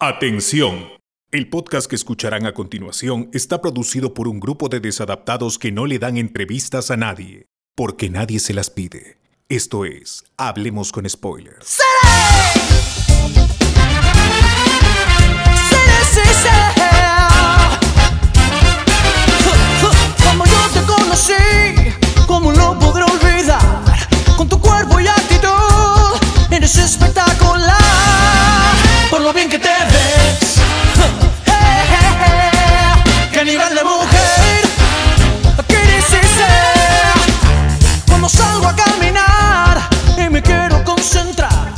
Atención. El podcast que escucharán a continuación está producido por un grupo de desadaptados que no le dan entrevistas a nadie, porque nadie se las pide. Esto es, Hablemos con Spoilers. Como yo te conocí, ¿cómo lo podré olvidar? Con tu cuerpo y actitud, eres espectacular. Por lo bien que te ves, qué nivel de mujer quieres ser. Cuando salgo a caminar y me quiero concentrar,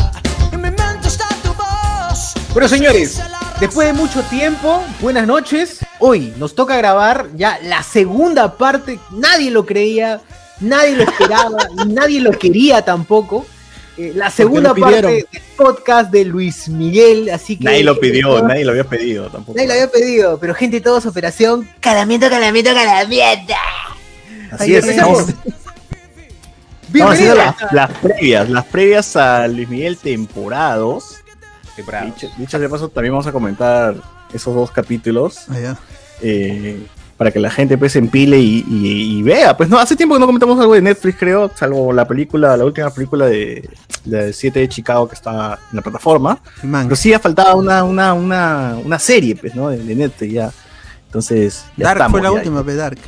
en mi mente está tu voz. Bueno, señores, después de mucho tiempo, buenas noches. Hoy nos toca grabar ya la segunda parte. Nadie lo creía, nadie lo esperaba, nadie lo quería tampoco. Eh, la segunda parte del podcast de Luis Miguel. Así que Nadie lo pidió, nadie lo había pedido tampoco. Nadie lo había pedido, pero gente, todos operación. Calamiento, calamiento, calamiento. Así Ahí es, estamos, haciendo Bienvenidos. las, las previas, las previas a Luis Miguel temporados. Dicho, dicho de paso, también vamos a comentar esos dos capítulos Allá. eh, para que la gente pues se empile y, y- y vea. Pues no, hace tiempo que no comentamos algo de Netflix, creo, salvo la película, la última película de, de 7 de Chicago que está en la plataforma. Man, Pero sí ha faltado una, una, una, una serie, pues, ¿no? De, de Netflix ya. Entonces, ya Dark estamos, fue la ya. última, pe, Dark.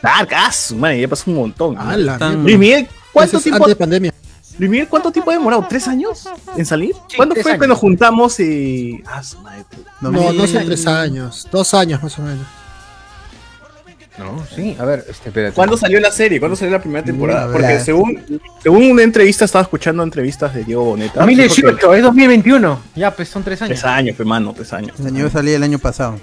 Dark, ah, su madre, ya pasó un montón. Ah, la Tan- Luis Miguel, ¿cuánto tiempo, Antes de pandemia. Luis Miguel, ¿cuánto tiempo ha demorado? ¿Tres años en salir? Sí, ¿Cuándo fue años. que nos juntamos y. Ah, su madre. No, No, no son tres años, dos años más o menos. No, sí, a ver, este, espérate. ¿Cuándo salió la serie? ¿Cuándo salió la primera temporada? a ver. Porque según, según una entrevista, estaba escuchando entrevistas de Diego Boneta. dijo que 2018, es 2021. Ya, pues son tres años. Tres años, pues, mano, tres años. Nieve salía el año pasado.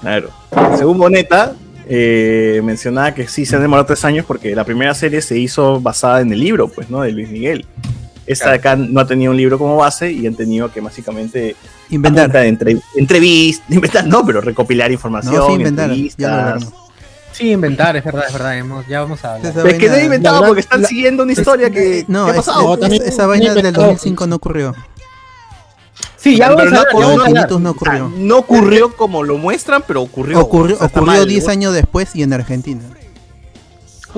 Claro. Según Boneta, eh, mencionaba que sí se han demorado tres años porque la primera serie se hizo basada en el libro, pues, ¿no? De Luis Miguel. Esta de acá no ha tenido un libro como base y han tenido que básicamente Inventar. entre, entrevistas, inventar, no, pero recopilar información, No, sí, inventar. Entrevistas. Sí, inventar, es verdad, es verdad. hemos- ya vamos a hablar. Esa Pero es que no vaina- he inventado porque están la- siguiendo una historia que, No, que ha es- pasado. No, es- también- esa vaina del inventado. 2005 no ocurrió. Sí, ya Pero vamos no a hablar. ocurrió, no O sea, ocurrió. no ocurrió como lo muestran, pero ocurrió. Ocurrió, O sea, está ocurrió mal, 10 ¿no? años después y en Argentina.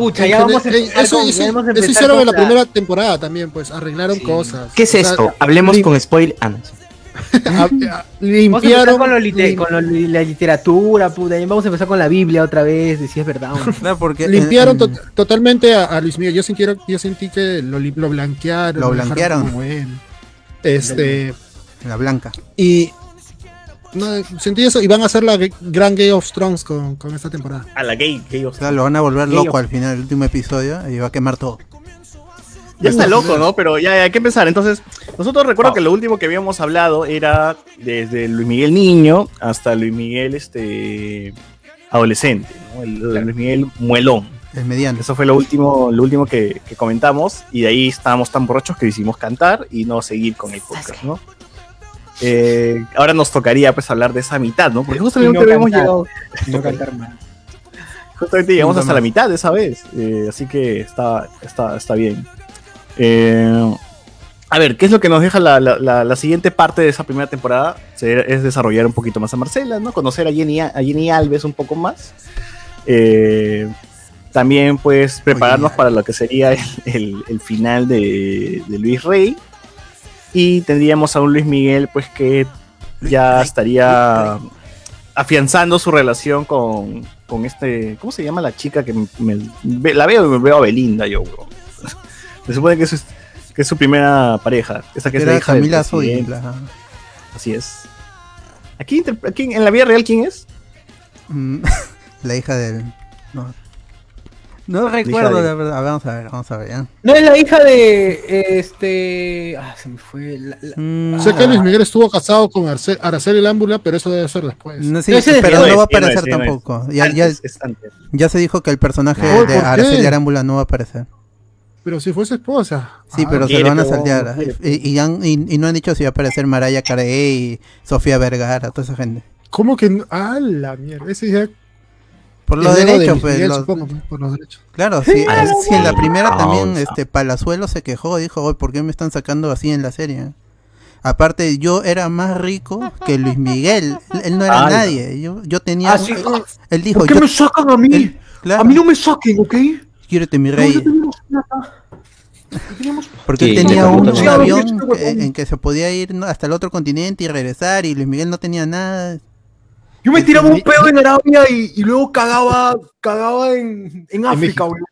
Pucha, ya vamos a empezar eso, con- hizo- ya vamos a eso empezar hicieron en la primera temporada también, pues arreglaron cosas. ¿Qué es O sea, esto? Hablemos lim- con spoil. Ah, no. a- Vamos a empezar limpiaron. con, lim- con lo la literatura, puta. y Vamos a empezar con la Biblia otra vez, de si es verdad. o no. Porque limpiaron en- en- to- totalmente a, a Luis Miguel. Yo sentí, yo sentí que lo, lo blanquearon. Lo blanquearon. Este. la blanca. Y. No, sentí eso. Y van a hacer la gran Game of Thrones con, con esta temporada. A la gay, gay of- O sea, lo van a volver Gay loco of- al final del último episodio y va a quemar todo. Ya está loco, ¿no? Pero ya, ya hay que empezar. Entonces, nosotros recuerdo Wow. que lo último que habíamos hablado era desde Luis Miguel niño hasta Luis Miguel este adolescente, ¿no? El, Luis Miguel muelón. El mediano. Eso fue lo último, lo último que, que comentamos y de ahí estábamos tan borrachos que decidimos cantar y no seguir con el podcast, ¿no? Eh, ahora nos tocaría pues hablar de esa mitad, ¿no? Porque justamente no llegado, No cantar mal. justamente llegamos hasta más. la mitad de esa vez, eh, así que está, está, está bien. Eh, a ver, ¿qué es lo que nos deja la, la- la- la siguiente parte de esa primera temporada? Se- Es desarrollar un poquito más a Marcela, ¿no? Conocer a Jenny, a Jenny Alves un poco más. Eh, también, pues, prepararnos Oye. para lo que sería el, el- el final de, de Luis Rey. Y tendríamos a un Luis Miguel, pues, que ya estaría afianzando su relación con, con este. ¿Cómo se llama la chica que me, la veo y me veo a Belinda yo, bro? Se supone que es, su- que es su primera pareja. Esa que es la Era hija Camila la- Así es. Aquí, aquí en la vida real, ¿quién es? mm, la hija del. No, no recuerdo, de- la verdad. A ver, Vamos a ver, vamos a ver. ¿ya? No es la hija de este. Ah, se me fue. la- la- Mm, Sé que Luis Miguel estuvo casado con Arce- Araceli Lámbula, pero eso debe ser después. no, sí, No, pero no va a aparecer sí, tampoco. Ya, ya, Antes, es antes. ya se dijo que el personaje No, de. Araceli Arámbula no va a aparecer. Pero si fue su esposa. Sí, Ah, pero se quiere, lo van a saltear. Y, y han- y- y no han dicho si va a aparecer Mariah Carey y Sofía Vergara, toda esa gente. ¿Cómo que no? Ah, la mierda. Ese ya. Por los de derechos, pues. Miguel, los- supongo, por los derechos. Claro, sí, Ah, sí, en la primera Ah, también este Palazuelo se quejó, dijo, "Oye, ¿por qué me están sacando así en la serie? Aparte, yo era más rico que Luis Miguel. Él, él no era Ay, nadie. Yo, yo tenía. Ah, sí. él, él dijo, ¿Por qué yo, me sacan a mí? él- claro, A mí no me saquen, ¿ok? quiérete, mi No, rey. teníamos- Porque Sí, él tenía un, ¿no? avión que- en que se podía ir ¿no? hasta el otro continente y regresar. Y Luis Miguel no tenía nada. Yo me tiraba un pedo en Arabia y, y luego cagaba, cagaba en, en África, weón.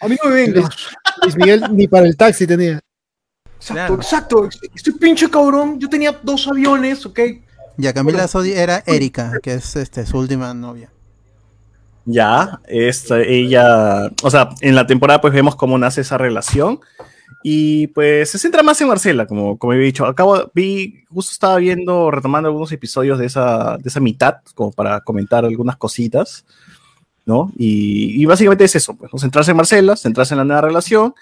A mí no me vengas. Luis Miguel ni para el taxi tenía. Exacto, Claro. exacto. Este pinche cabrón, yo tenía dos aviones, ¿ok? Y a Camila Bueno. Sodi era Erika, que es este su última novia. Ya, esta, ella, o sea, en la temporada pues vemos cómo nace esa relación y pues se centra más en Marcela, como, como he dicho. Acabo, vi, justo estaba viendo, retomando algunos episodios de esa, de esa mitad, como para comentar algunas cositas, ¿no? Y, y básicamente es eso, pues, ¿no? centrarse en Marcela, centrarse en la nueva relación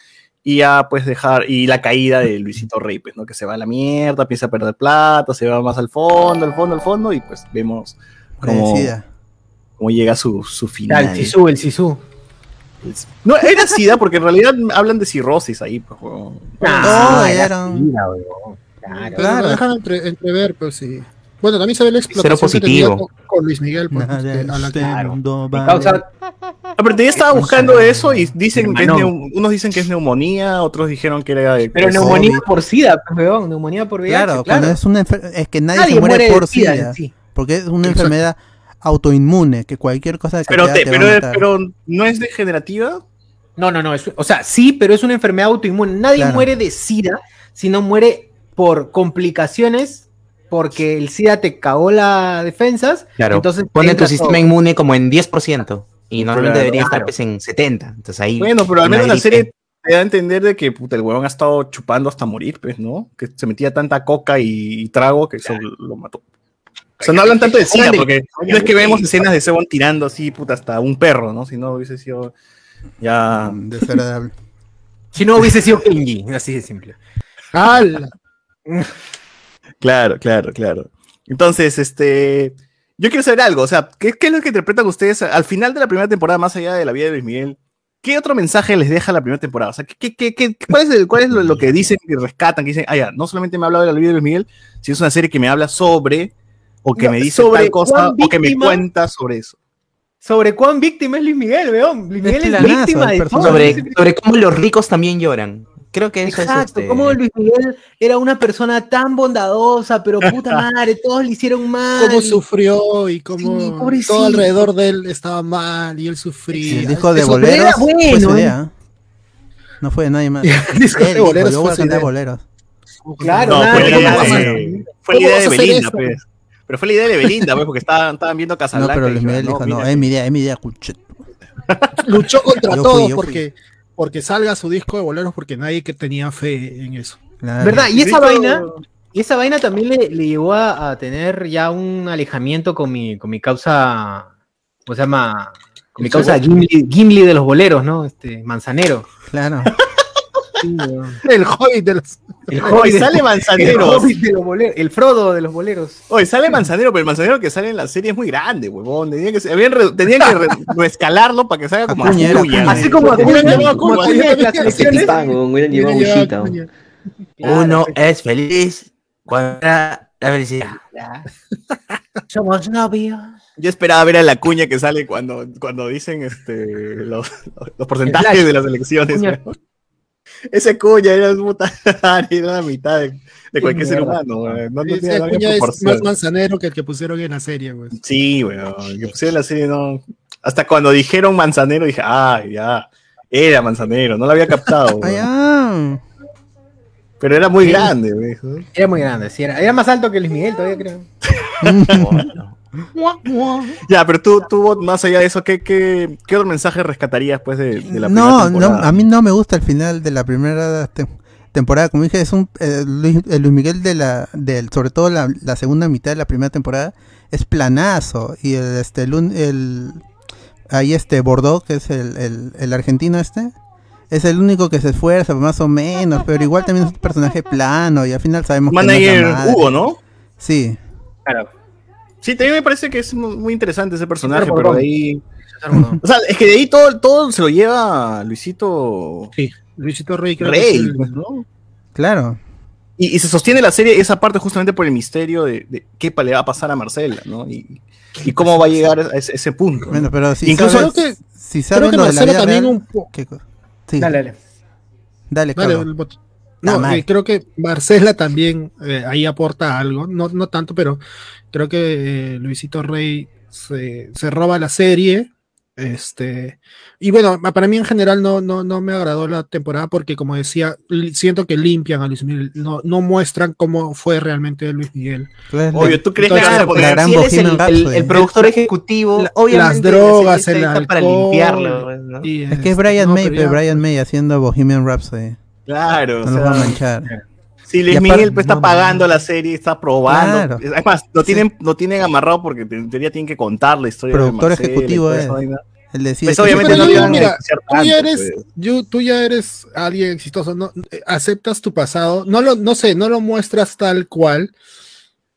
y ya pues dejar, y la caída de Luisito Rey, pues, ¿no? Que se va a la mierda, empieza a perder plata, se va más al fondo, al fondo, al fondo y pues vemos cómo, cómo llega su, su Ya, final. el Sisu, el Sisu. No, era SIDA porque en realidad hablan de cirrosis ahí, pues. Ah, era eran- sida, weón. Claro. Pero lo dejan entre, entrever, pues sí. Bueno, también se ve la explotación que tenía positivo. con, con Luis Miguel. Pues, Nada este, a la que- este causa, Ah, pero ya estaba buscando eso y dicen que es Hermano. neu- unos dicen que es neumonía, otros dijeron que era de pero pues, neumonía por sida, pues, weón. Neumonía por VIH. Claro, Claro, cuando es una enfer- es que nadie, Nadie se muere, por SIDA sí. porque es una Exacto. enfermedad autoinmune, que cualquier cosa que Pero, te, da te- te va a pero, matar. pero no es degenerativa. No, no, no. es- o sea, sí, pero es una enfermedad autoinmune. Nadie Claro. muere de SIDA, sino muere por complicaciones, porque el SIDA te cagó las defensas. Claro, Entonces pone tu sistema todo. inmune como en 10%. Y normalmente Claro, debería estar claro. pues, en 70. Entonces ahí. Bueno, pero al menos la serie te da a entender de que puta, el huevón ha estado chupando hasta morir, pues, ¿no? Que se metía tanta coca y, y trago que eso lo mató. O sea, no hablan tanto de SIDA, porque no es que vemos escenas de Sebon tirando así, puta, hasta un perro, ¿no? Si no hubiese sido ya... Desagradable. Si no hubiese sido Kenji, así de simple. ¡Hala! Claro, claro, claro. Entonces, este. Yo quiero saber algo, o sea, ¿qué, qué es lo que interpretan ustedes al final de la primera temporada, más allá de la vida de Luis Miguel? ¿Qué otro mensaje les deja la primera temporada? O sea, ¿qué, qué, qué, qué- cuál es, el- cuál es lo, lo que dicen y rescatan? Que dicen, ah, ya, no solamente me ha hablado de la vida de Luis Miguel, sino es una serie que me habla sobre, o que No, me dice sobre tal cosa, o que me cuenta sobre eso. Sobre cuán víctima es Luis Miguel, weón. Luis Miguel es, planazo, víctima de todo. Sobre, sobre cómo los ricos también lloran. Creo que eso Exacto, es. Este... como Luis Miguel era una persona tan bondadosa, pero puta madre, todos le hicieron mal. Cómo sufrió y cómo Sí, todo alrededor de él estaba mal y él sufría. El disco de Eso boleros fue ¿eh? No fue de nadie más. El disco de boleros fue su idea. boleros. Claro, No, nada, fue ¿qué la idea de, fue la ¿Cómo idea vas de a hacer Belinda, pues. Pero fue la idea de Belinda, pues, porque estaban, estaban viendo No, Casablanca. pero Luis dijeron, Miguel dijo, no, mira, es mi idea, es mi idea, cuchet. Luchó contra Yo fui. porque, porque salga su disco de boleros porque nadie que tenía fe en eso. Claro. ¿Verdad? Y esa vaina, y esa vaina también le, le llevó a, a tener ya un alejamiento con mi, con mi causa, ¿cómo se llama? Con mi causa Gimli, Gimli de los boleros, ¿no? Este, Manzanero. Claro. El hobbit de los. el Hoy hobbit, sale el Manzanero. hobbit de los boleros, el Frodo de los boleros. Oye, sale Manzanero, pero el Manzanero que sale en la serie es muy grande, huevón. Tenían que, se- habían re- tenían que re- reescalarlo para que salga como Acuña era Acuña. Acuña. Así como Acuña. Uno es feliz cuando era la felicidad. Somos novios. Yo esperaba ver a la cuña que sale cuando, cuando dicen este, los, los porcentajes de las elecciones. Cuña. Ese cuña era, puta, era la mitad de, de cualquier ser humano. No, no Ese es más manzanero que el que pusieron en la serie, pues. Sí, weón. Que pusieron la serie, no. Hasta cuando dijeron manzanero, dije, ah, ya. Era manzanero, no lo había captado. Ah. Pero era muy grande, weón. Era muy grande, sí, era, era más alto que Luis Miguel todavía creo. Ya, pero tú, tú, Bot, más allá de eso, ¿qué, qué, qué otro mensaje rescatarías pues de, de la no, primera no, temporada? a mí no me gusta el final de la primera te- temporada. Como dije, es un eh, Luis, el Luis Miguel de la, del, sobre todo la, la segunda mitad de la primera temporada, es planazo. Y el, este, el, un- el- ahí este Bordeaux, que es el, el, el argentino este, es el único que se esfuerza, más o menos, pero igual también es un personaje plano y al final sabemos que no Manager. Hugo, ¿no? Sí, Claro. Sí, también me parece que es mu- muy interesante ese personaje, Pero de ahí... O sea, es que de ahí todo, todo se lo lleva Luisito Sí, Luisito Rey creo que Rey, es el- ¿no? claro. Y, y se sostiene la serie esa parte justamente por el misterio de, de qué le va a pasar a Marcela, ¿no? Y, y cómo va a llegar a ese, ese punto. ¿no? Bueno, pero si Incluso- sabes, Creo que- si Creo sabes que lo de la Marcela vida también real, un po- ¿qué co- sí, Dale, dale. dale, Dale, el bot- No, eh, creo que Marcela también eh, ahí aporta algo, no, no tanto, pero creo que eh, Luisito Rey se, se roba la serie. Este, y bueno, para mí en general no, no, no me agradó la temporada porque, como decía, siento que limpian a Luis Miguel, no, no muestran cómo fue realmente Luis Miguel. Claro, Obvio, ¿tú crees que Entonces, poner- la gran si él es el, Bohemian el- Rhapsody. el productor ejecutivo, La- obviamente las drogas, el hecha para alcohol, limpiarlo. ¿no? y, Es que es este, Brian no, May, pero pero ya- Brian May haciendo Bohemian Rhapsody. Claro, o No nos sea, va a manchar. Si Luis Miguel pues, está no, pagando la serie, está probando. Claro. Además, lo Sí. tienen, lo tienen amarrado porque en teoría tienen que contar la historia Productor de Marcela y ejecutivo decide Pues que- obviamente no mira, tú ya eres, pues. yo- tú ya eres alguien exitoso, no Eh, aceptas tu pasado, no lo, no sé, no lo muestras tal cual,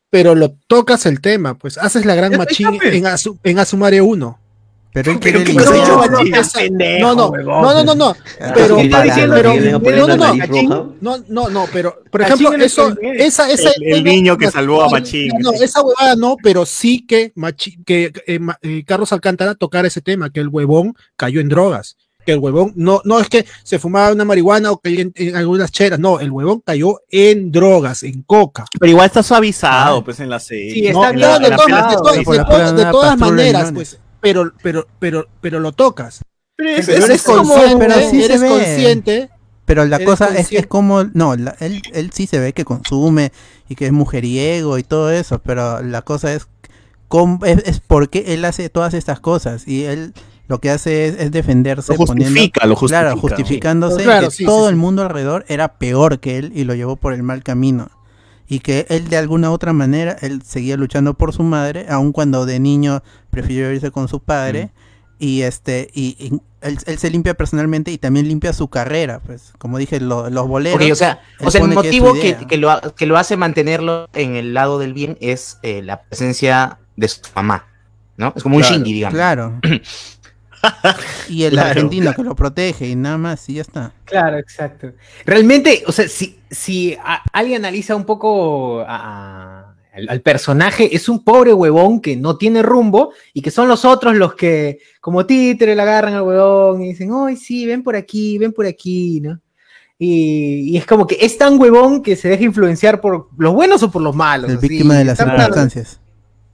pero lo tocas el tema, pues haces la gran machín en, Asu- en Asumare 1. Pero él quiere no, no, no, no, no, no, no, Ah, pero, pero, ¿Que le no, no, no, no, no, no, pero, por ejemplo, eso, esa, esa, El- el niño que salvó a Machín. No, esa huevada no, pero sí que, Machi- que eh, eh, Carlos Alcántara tocara ese tema, que el huevón cayó en drogas. Que el huevón, no, no es que se fumaba una marihuana o que en, en algunas cheras, no, el huevón cayó en drogas, en coca. Pero igual está suavizado, pues, en la serie. Sí, No, está no, bien, de, la todas- de de de maneras, pues, pero, pero, pero, pero lo tocas. Pero es- Eres es- como- consciente, pero sí se eres ve. consciente. Pero la cosa es, es como, no, la- él, él sí se ve que consume y que es mujeriego y todo eso, pero la cosa es, cómo- es, es por qué él hace todas estas cosas y él lo que hace es, es defenderse Lo justifica, lo justifica. claro, justificándose Claro, que sí, todo sí, el sí. mundo alrededor era peor que él y lo llevó por el mal camino. Y que él de alguna otra manera, él seguía luchando por su madre, aun cuando de niño prefirió irse con su padre. Y este, y, y él, él se limpia personalmente y también limpia su carrera, pues, como dije, lo- los boleros. O sea, o sea el que motivo que, que lo, que lo hace mantenerlo en el lado del bien es eh, la presencia de su mamá, ¿no? Es como un Shinji, digamos. Claro. y el Claro. argentino que lo protege y nada más, y ya está. Claro, exacto. Realmente, o sea, si, si a- alguien analiza un poco a- a- al, al personaje, es un pobre huevón que no tiene rumbo y que son los otros los que, como títere, le agarran al huevón y dicen, ay, sí, ven por aquí, ven por aquí, ¿no? Y, y es como que es tan huevón que se deja influenciar por los buenos o por los malos. El así. víctima de las circunstancias.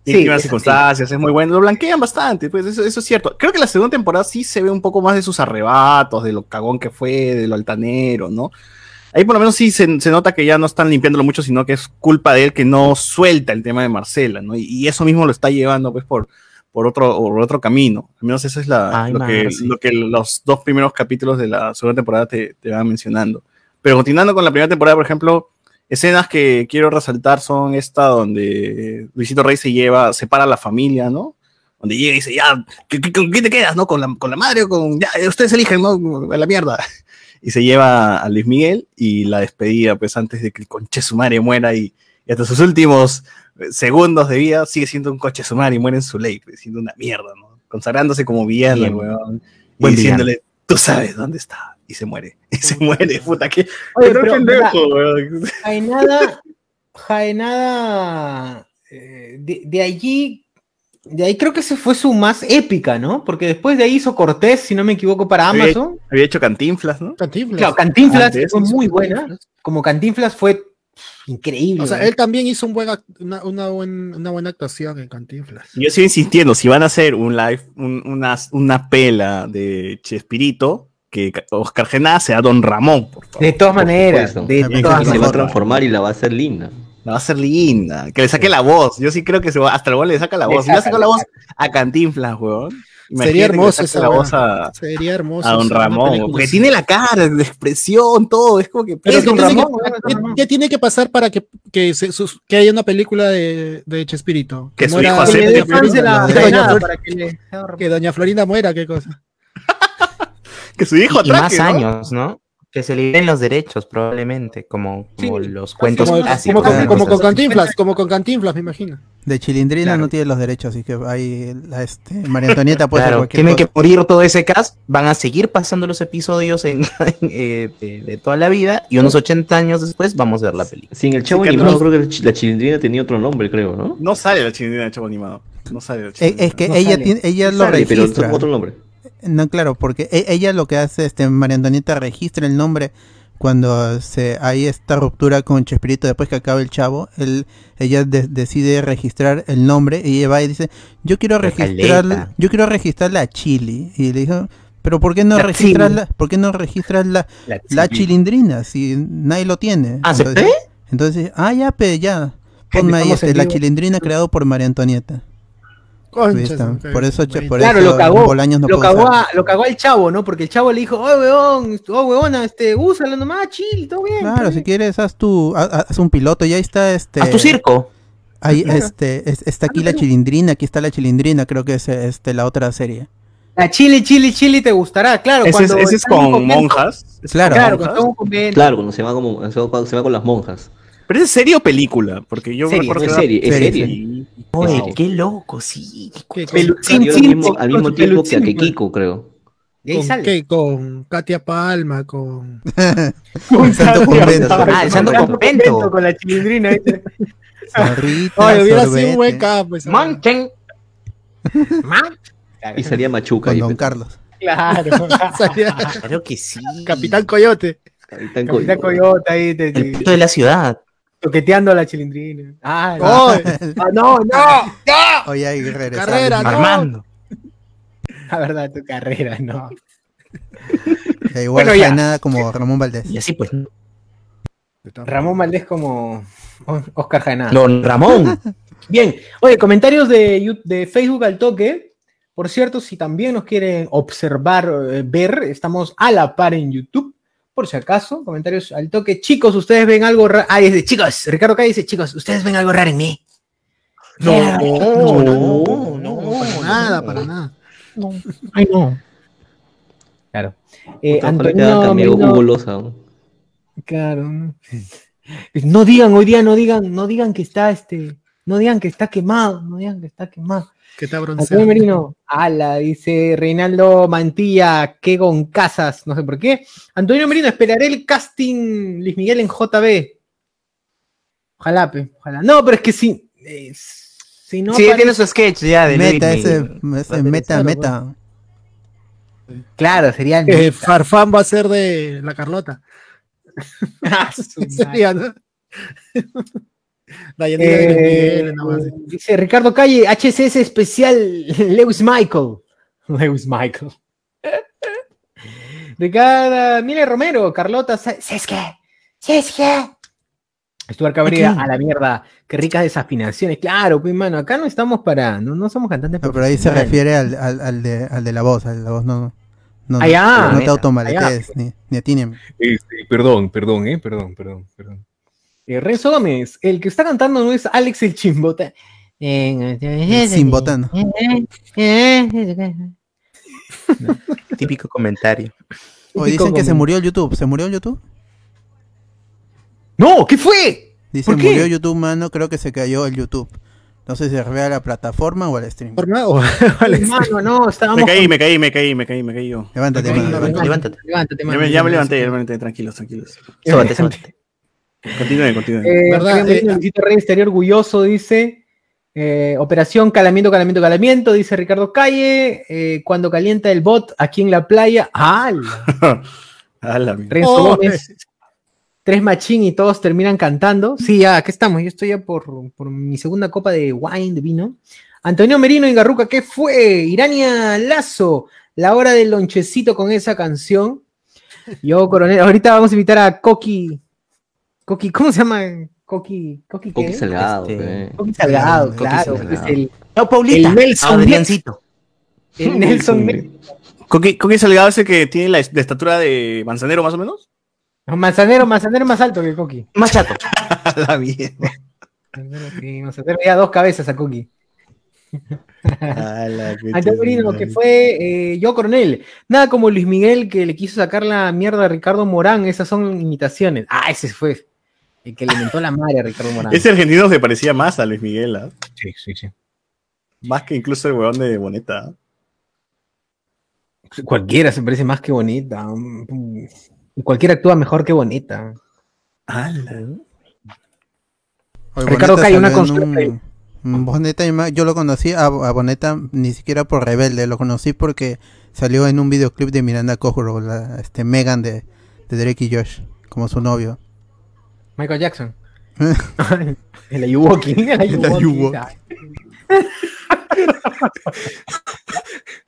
Sí, es circunstancias, es muy bueno. Lo blanquean bastante, pues eso, eso es cierto. Creo que la segunda temporada sí se ve un poco más de sus arrebatos, de lo cagón que fue, de lo altanero, ¿no? Ahí por lo menos sí se, se nota que ya no están limpiándolo mucho, sino que es culpa de él que no suelta el tema de Marcela, ¿no? Y, y eso mismo lo está llevando, pues, por, por, otro, por otro camino. Al menos eso es la, Ay, lo, que, lo que los dos primeros capítulos de la segunda temporada te, te van mencionando. Pero continuando con la primera temporada, por ejemplo, escenas que quiero resaltar son esta donde Luisito Rey se lleva, separa a la familia, ¿no? Donde llega y dice, ya, ¿qué- qué- ¿con quién te quedas, no? ¿Con la, con la madre o con...? Ya, ustedes eligen, ¿no? A la mierda. Y se lleva a Luis Miguel y la despedida, pues, antes de que el conche su madre muera y, y hasta sus últimos segundos de vida sigue siendo un coche su madre y muere en su ley, pues, siendo una mierda, ¿no? Consagrándose como villano, weón. Y diciéndole, tú sabes dónde está. Y se muere. Y se muere, puta, que... Oye, Pero pero, pendejo. Jaenada, Jaenada, eh, de, de allí, de ahí creo que esa fue su más épica, ¿no? Porque después de ahí hizo Cortés, si no me equivoco, para Había- Amazon. Había hecho cantinflas, ¿no? Cantinflas. Claro, Cantinflas Antes fue muy Cantinflas. buena. Como Cantinflas fue increíble. O sea, él también hizo un buen una, una, buen- una buena actuación en Cantinflas. Yo sigo insistiendo, si van a hacer un live, un- una, una pela de Chespirito, que Oscar Genada sea Don Ramón, por favor. de todas maneras, de todas que se va a maneras. transformar y la va a hacer linda. La va a ser linda. Que le saque la voz. Yo sí creo que se va, hasta luego le saca la voz. Le saca, la voz a Cantinflas, weón. Imagínate Sería hermoso esa la voz a, Sería hermoso. a Don Ramón. Porque tiene la cara, la expresión, todo. Es como que. Pero Es ¿qué Don tiene, Ramón, que, ¿no? qué- qué tiene que pasar para que, que, se- sus- que haya una película de, de Chespirito? Que su muera- hijo Que le dé acepte, que Doña Florinda muera, qué cosa. Que su hijo Y más ¿no? años, ¿no? Que se liberen los derechos, probablemente, como, como Sí, los cuentos Como, clásicos. como, con. Cantinflas, como con Cantinflas, me imagino. De Chilindrina Claro. no tiene los derechos, así que ahí la, este, María Antonieta puede Claro, cualquier tienen cosa. que morir todo ese cast, van a seguir pasando los episodios en, en, eh, de, de toda la vida y unos 80 años después vamos a ver la película. Sí, en el chavo Sí, que animado no- creo que la chilindrina tenía otro nombre, creo, ¿no? No sale la chilindrina de Chavo Animado. No sale la Eh, chilindrina. Es que No ella sale. tiene, ella Sí lo sale, pero registra. con otro nombre. No, claro, porque e- ella lo que hace, este, María Antonieta registra el nombre cuando se hay esta ruptura con Chespirito después que acaba el chavo, él, ella de- decide registrar el nombre y ella va y dice, yo quiero registrar, yo quiero registrar la Chili y le dijo, pero ¿por qué no La registras la, por qué no registras la, La la Chili. chilindrina si nadie lo tiene? ¿Ah, ¿se entonces, entonces, ah ya, pe, ya. Ponme ahí este, la chilindrina creado por María Antonieta. Concha, Por eso, por Claro, eso lo cagó. Bolaños no lo, cagó a- lo cagó al chavo, ¿no? Porque el chavo le dijo, oh, weón, oh, weona, este, úsalo nomás, chill, todo bien. Claro, si bien". quieres, haz tu, ha- haz un piloto, y ahí está este. Haz tu circo. Ahí, Claro. este, es- está aquí la chilindrina, aquí está la chilindrina, creo que es este la otra serie. La chili, chili, chili te gustará, claro. Ese es, ese con monjas. ¿Es Claro. Claro, monjas? un. Claro, cuando se va como se va con las monjas. Pero es serie o película, porque yo Serie, recuerdo No es que serie, es serie. Oye, Wow. qué loco, sí. ¿Qué, con, al mismo, sin- al mismo con tiempo que peluchín, Kekiko, creo. Y ahí con sale. qué? Con Katia Palma, con... Un santo convento. Ah, el santo convento. Con la chilindrina. Zorrita, Ay, hubiera sido cap. pues, Manchen. Y salía Machuca. con Don pues. Carlos. Claro. salía Claro que sí. Capitán Coyote. Capitán Capitán Coyote. Coyote ahí te, El pito de la ciudad. Toqueteando a la chilindrina. Ah, no. ¡Oh! Ah, no, no. Oye, hay que regresar. Carrera, no. Armando. La verdad, tu carrera, no. Eh, igual Bueno, no ya. nada como Ramón Valdés. Y así pues. Ramón Valdés como Oscar Jaena. Don Ramón. Bien, oye, comentarios de, de Facebook al toque. Por cierto, si también nos quieren observar, eh, ver, estamos a la par en YouTube. Por si acaso, comentarios al toque. Chicos, ustedes ven algo raro. Ah, de chicos. Ricardo Calle dice, chicos, ustedes ven algo raro en mí. No, no, no, no, para nada, para nada. Ay, no. Claro. Eh, Antonio. Claro. ¿no? No digan hoy día, no digan, no digan que está este, no digan que está quemado, no digan que está quemado. Que está Antonio bronceado. Merino, ala, dice Reinaldo Mantilla, que con casas, no sé por qué. Antonio Merino, esperaré el casting Luis Miguel en JB. Ojalá, pe, ojalá. No, pero es que si, eh, si no sí, aparece- tiene su sketch ya de meta, Luis ese, ese meta, meta. claro, sería el Eh, Farfán va a ser de la Carlota. Ah. Sería, ¿no? Dayanira Eh, Miguel, nada más. dice Ricardo Calle, HCS especial Lewis Michael. Lewis Michael. Ricardo, Mile Romero, Carlota, Sa- Sesque, Sesque. Stuart Cabrera, a la mierda. Qué ricas desafinaciones. Claro, pues, mano, acá no estamos para. No, no somos cantantes No, pero ahí se refiere al, al, al de, al de la voz, al de la voz no, no, Ah, ya. no te automaletes, ni, ni a ti ni a mí. Este, perdón, perdón, eh, perdón, perdón, perdón. Eh, Renzo Gómez, el que está cantando no es Alex el Chimbota. Simbotano. Típico comentario. Hoy Típico dicen que se murió el YouTube. ¿Se murió el YouTube? No, ¿qué fue? Dicen ¿Por qué? murió YouTube, mano. Creo que se cayó el YouTube. No sé si se refiere a la plataforma o al stream. ¿Forma o- Mano, no, estábamos. Me caí, con- me caí, me caí, me caí, me caí yo. Levántate, mano, levántate. Levántate. Levántate, Ya mano. me, ya me levanté, ya me levanté, tranquilos, tranquilos. Sóbate, sóbate. Continúen, continúen. Eh, ¿Verdad? Eh, Rey estaría orgulloso, dice. Eh, operación calamiento, calamiento, calamiento, dice Ricardo Calle. Eh, cuando calienta el bot aquí en la playa. ¡Hala! A la mierda. Renzo Gómez. Tres machín y todos terminan cantando. Sí, ya, aquí estamos. Yo estoy ya por, por mi segunda copa de wine, de vino. Antonio Merino y Garruca, ¿qué fue? Irania Lazo, la hora del lonchecito con esa canción. Yo, coronel, ahorita vamos a invitar a Coqui. Coqui, ¿cómo se llama? Coqui, Coqui, ¿qué? Coqui Salgado, Este. Coqui Salgado, Coqui claro. Salgado. Es el, No, Paulita. El Nelson Adriancito. el Nelson. ¿Coqui, Coqui Salgado ese que tiene la, la estatura de manzanero más o menos? Manzanero, manzanero más alto que Coqui. Más chato. La. Sí, manzanero ya dos cabezas a Coqui. A la que Antonio que fue eh, yo, coronel. Nada como Luis Miguel que le quiso sacar la mierda a Ricardo Morán. Esas son imitaciones. Ah, ese fue. El que le inventó la madre a Ricardo Morán. Ese argentino se parecía más a Luis Miguel, ¿ah? Sí, sí, sí. Más que incluso el huevón de Boneta. ¿ah? Cualquiera se parece más que bonita. Y cualquiera actúa mejor que bonita. Oye, Ricardo Boneta Cayo, una ahí. un- Boneta, yo lo conocí a, a Boneta ni siquiera por Rebelde, lo conocí porque salió en un videoclip de Miranda Cosgrove, la este Megan de, de Drake y Josh, como su novio. Michael Jackson. el Ayuwoki. El El Ayuwoki.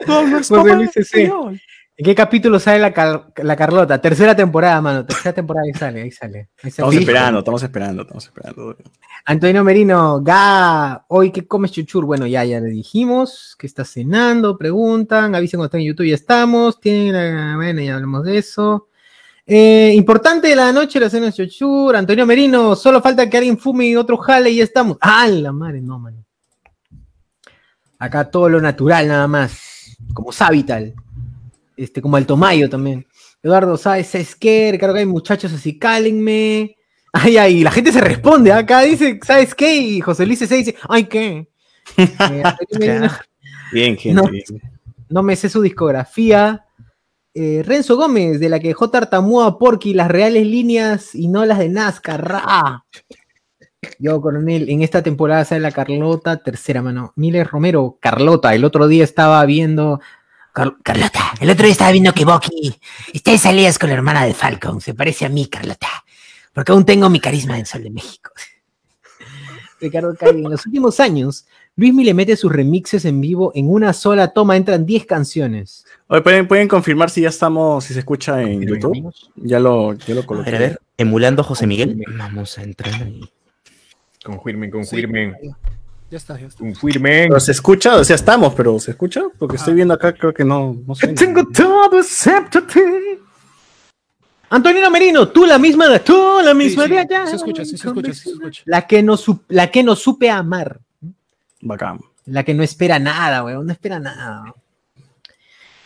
José Luis. ¿En qué capítulo sale la, Car- la Carlota? Tercera temporada, mano. Tercera temporada, ahí sale, ahí sale. Ahí sale. Estamos esperando, estamos esperando, estamos esperando. Antonio Merino, Ga, hoy qué comes chuchur. Bueno, ya, ya le dijimos que está cenando, preguntan, avisen cuando estén en YouTube, ya estamos. Tienen, bueno, ya hablamos de eso. Eh, importante de la noche, la cena de chuchur. Antonio Merino, solo falta que alguien fume y otro jale y ya estamos. ¡Ah, la madre! No, mano. Acá todo lo natural, nada más. Como Savital. Este, como Alto Mayo también. Eduardo Sáez, ¿sabes qué? Creo que hay muchachos así, cálenme. Ay, ay, la gente se responde. Acá dice, ¿sabes qué? Y José Luis C. dice, ay, ¿qué? Eh, Merino, Bien, gente, No. bien. no me sé su discografía. Eh, Renzo Gómez, de la que dejó tartamúa a Porky, las reales líneas y no las de Nazca. ¡Ra! Yo, coronel, en esta temporada sale la Carlota, tercera mano. Miller Romero, Carlota, el otro día estaba viendo. Car- Carlota, el otro día estaba viendo que Bucky está en salidas con la hermana de Falcon. Se parece a mí, Carlota. Porque aún tengo mi carisma en Sol de México. Ricardo Calle, en los últimos años, Luismi le mete sus remixes en vivo en una sola toma, entran 10 canciones. Oye, ¿pueden, pueden confirmar si ya estamos, si se escucha en YouTube. Ya lo, ya lo A coloqué. ver, a ver, emulando a José Miguel. Vamos a entrar ahí. Confirmen, confirmen. Ya está, ya está. Confirmen. Pero se escucha, o sea, estamos, pero ¿se escucha? Porque estoy viendo acá, creo que no, no. Tengo todo excepto a ti. Antonino Merino, tú la misma de tú, la misma Sí, sí, de allá. se escucha, sí se escucha, sí se escucha. La que no, la que no supe amar. Bacán. La que no espera nada, weón, no espera nada.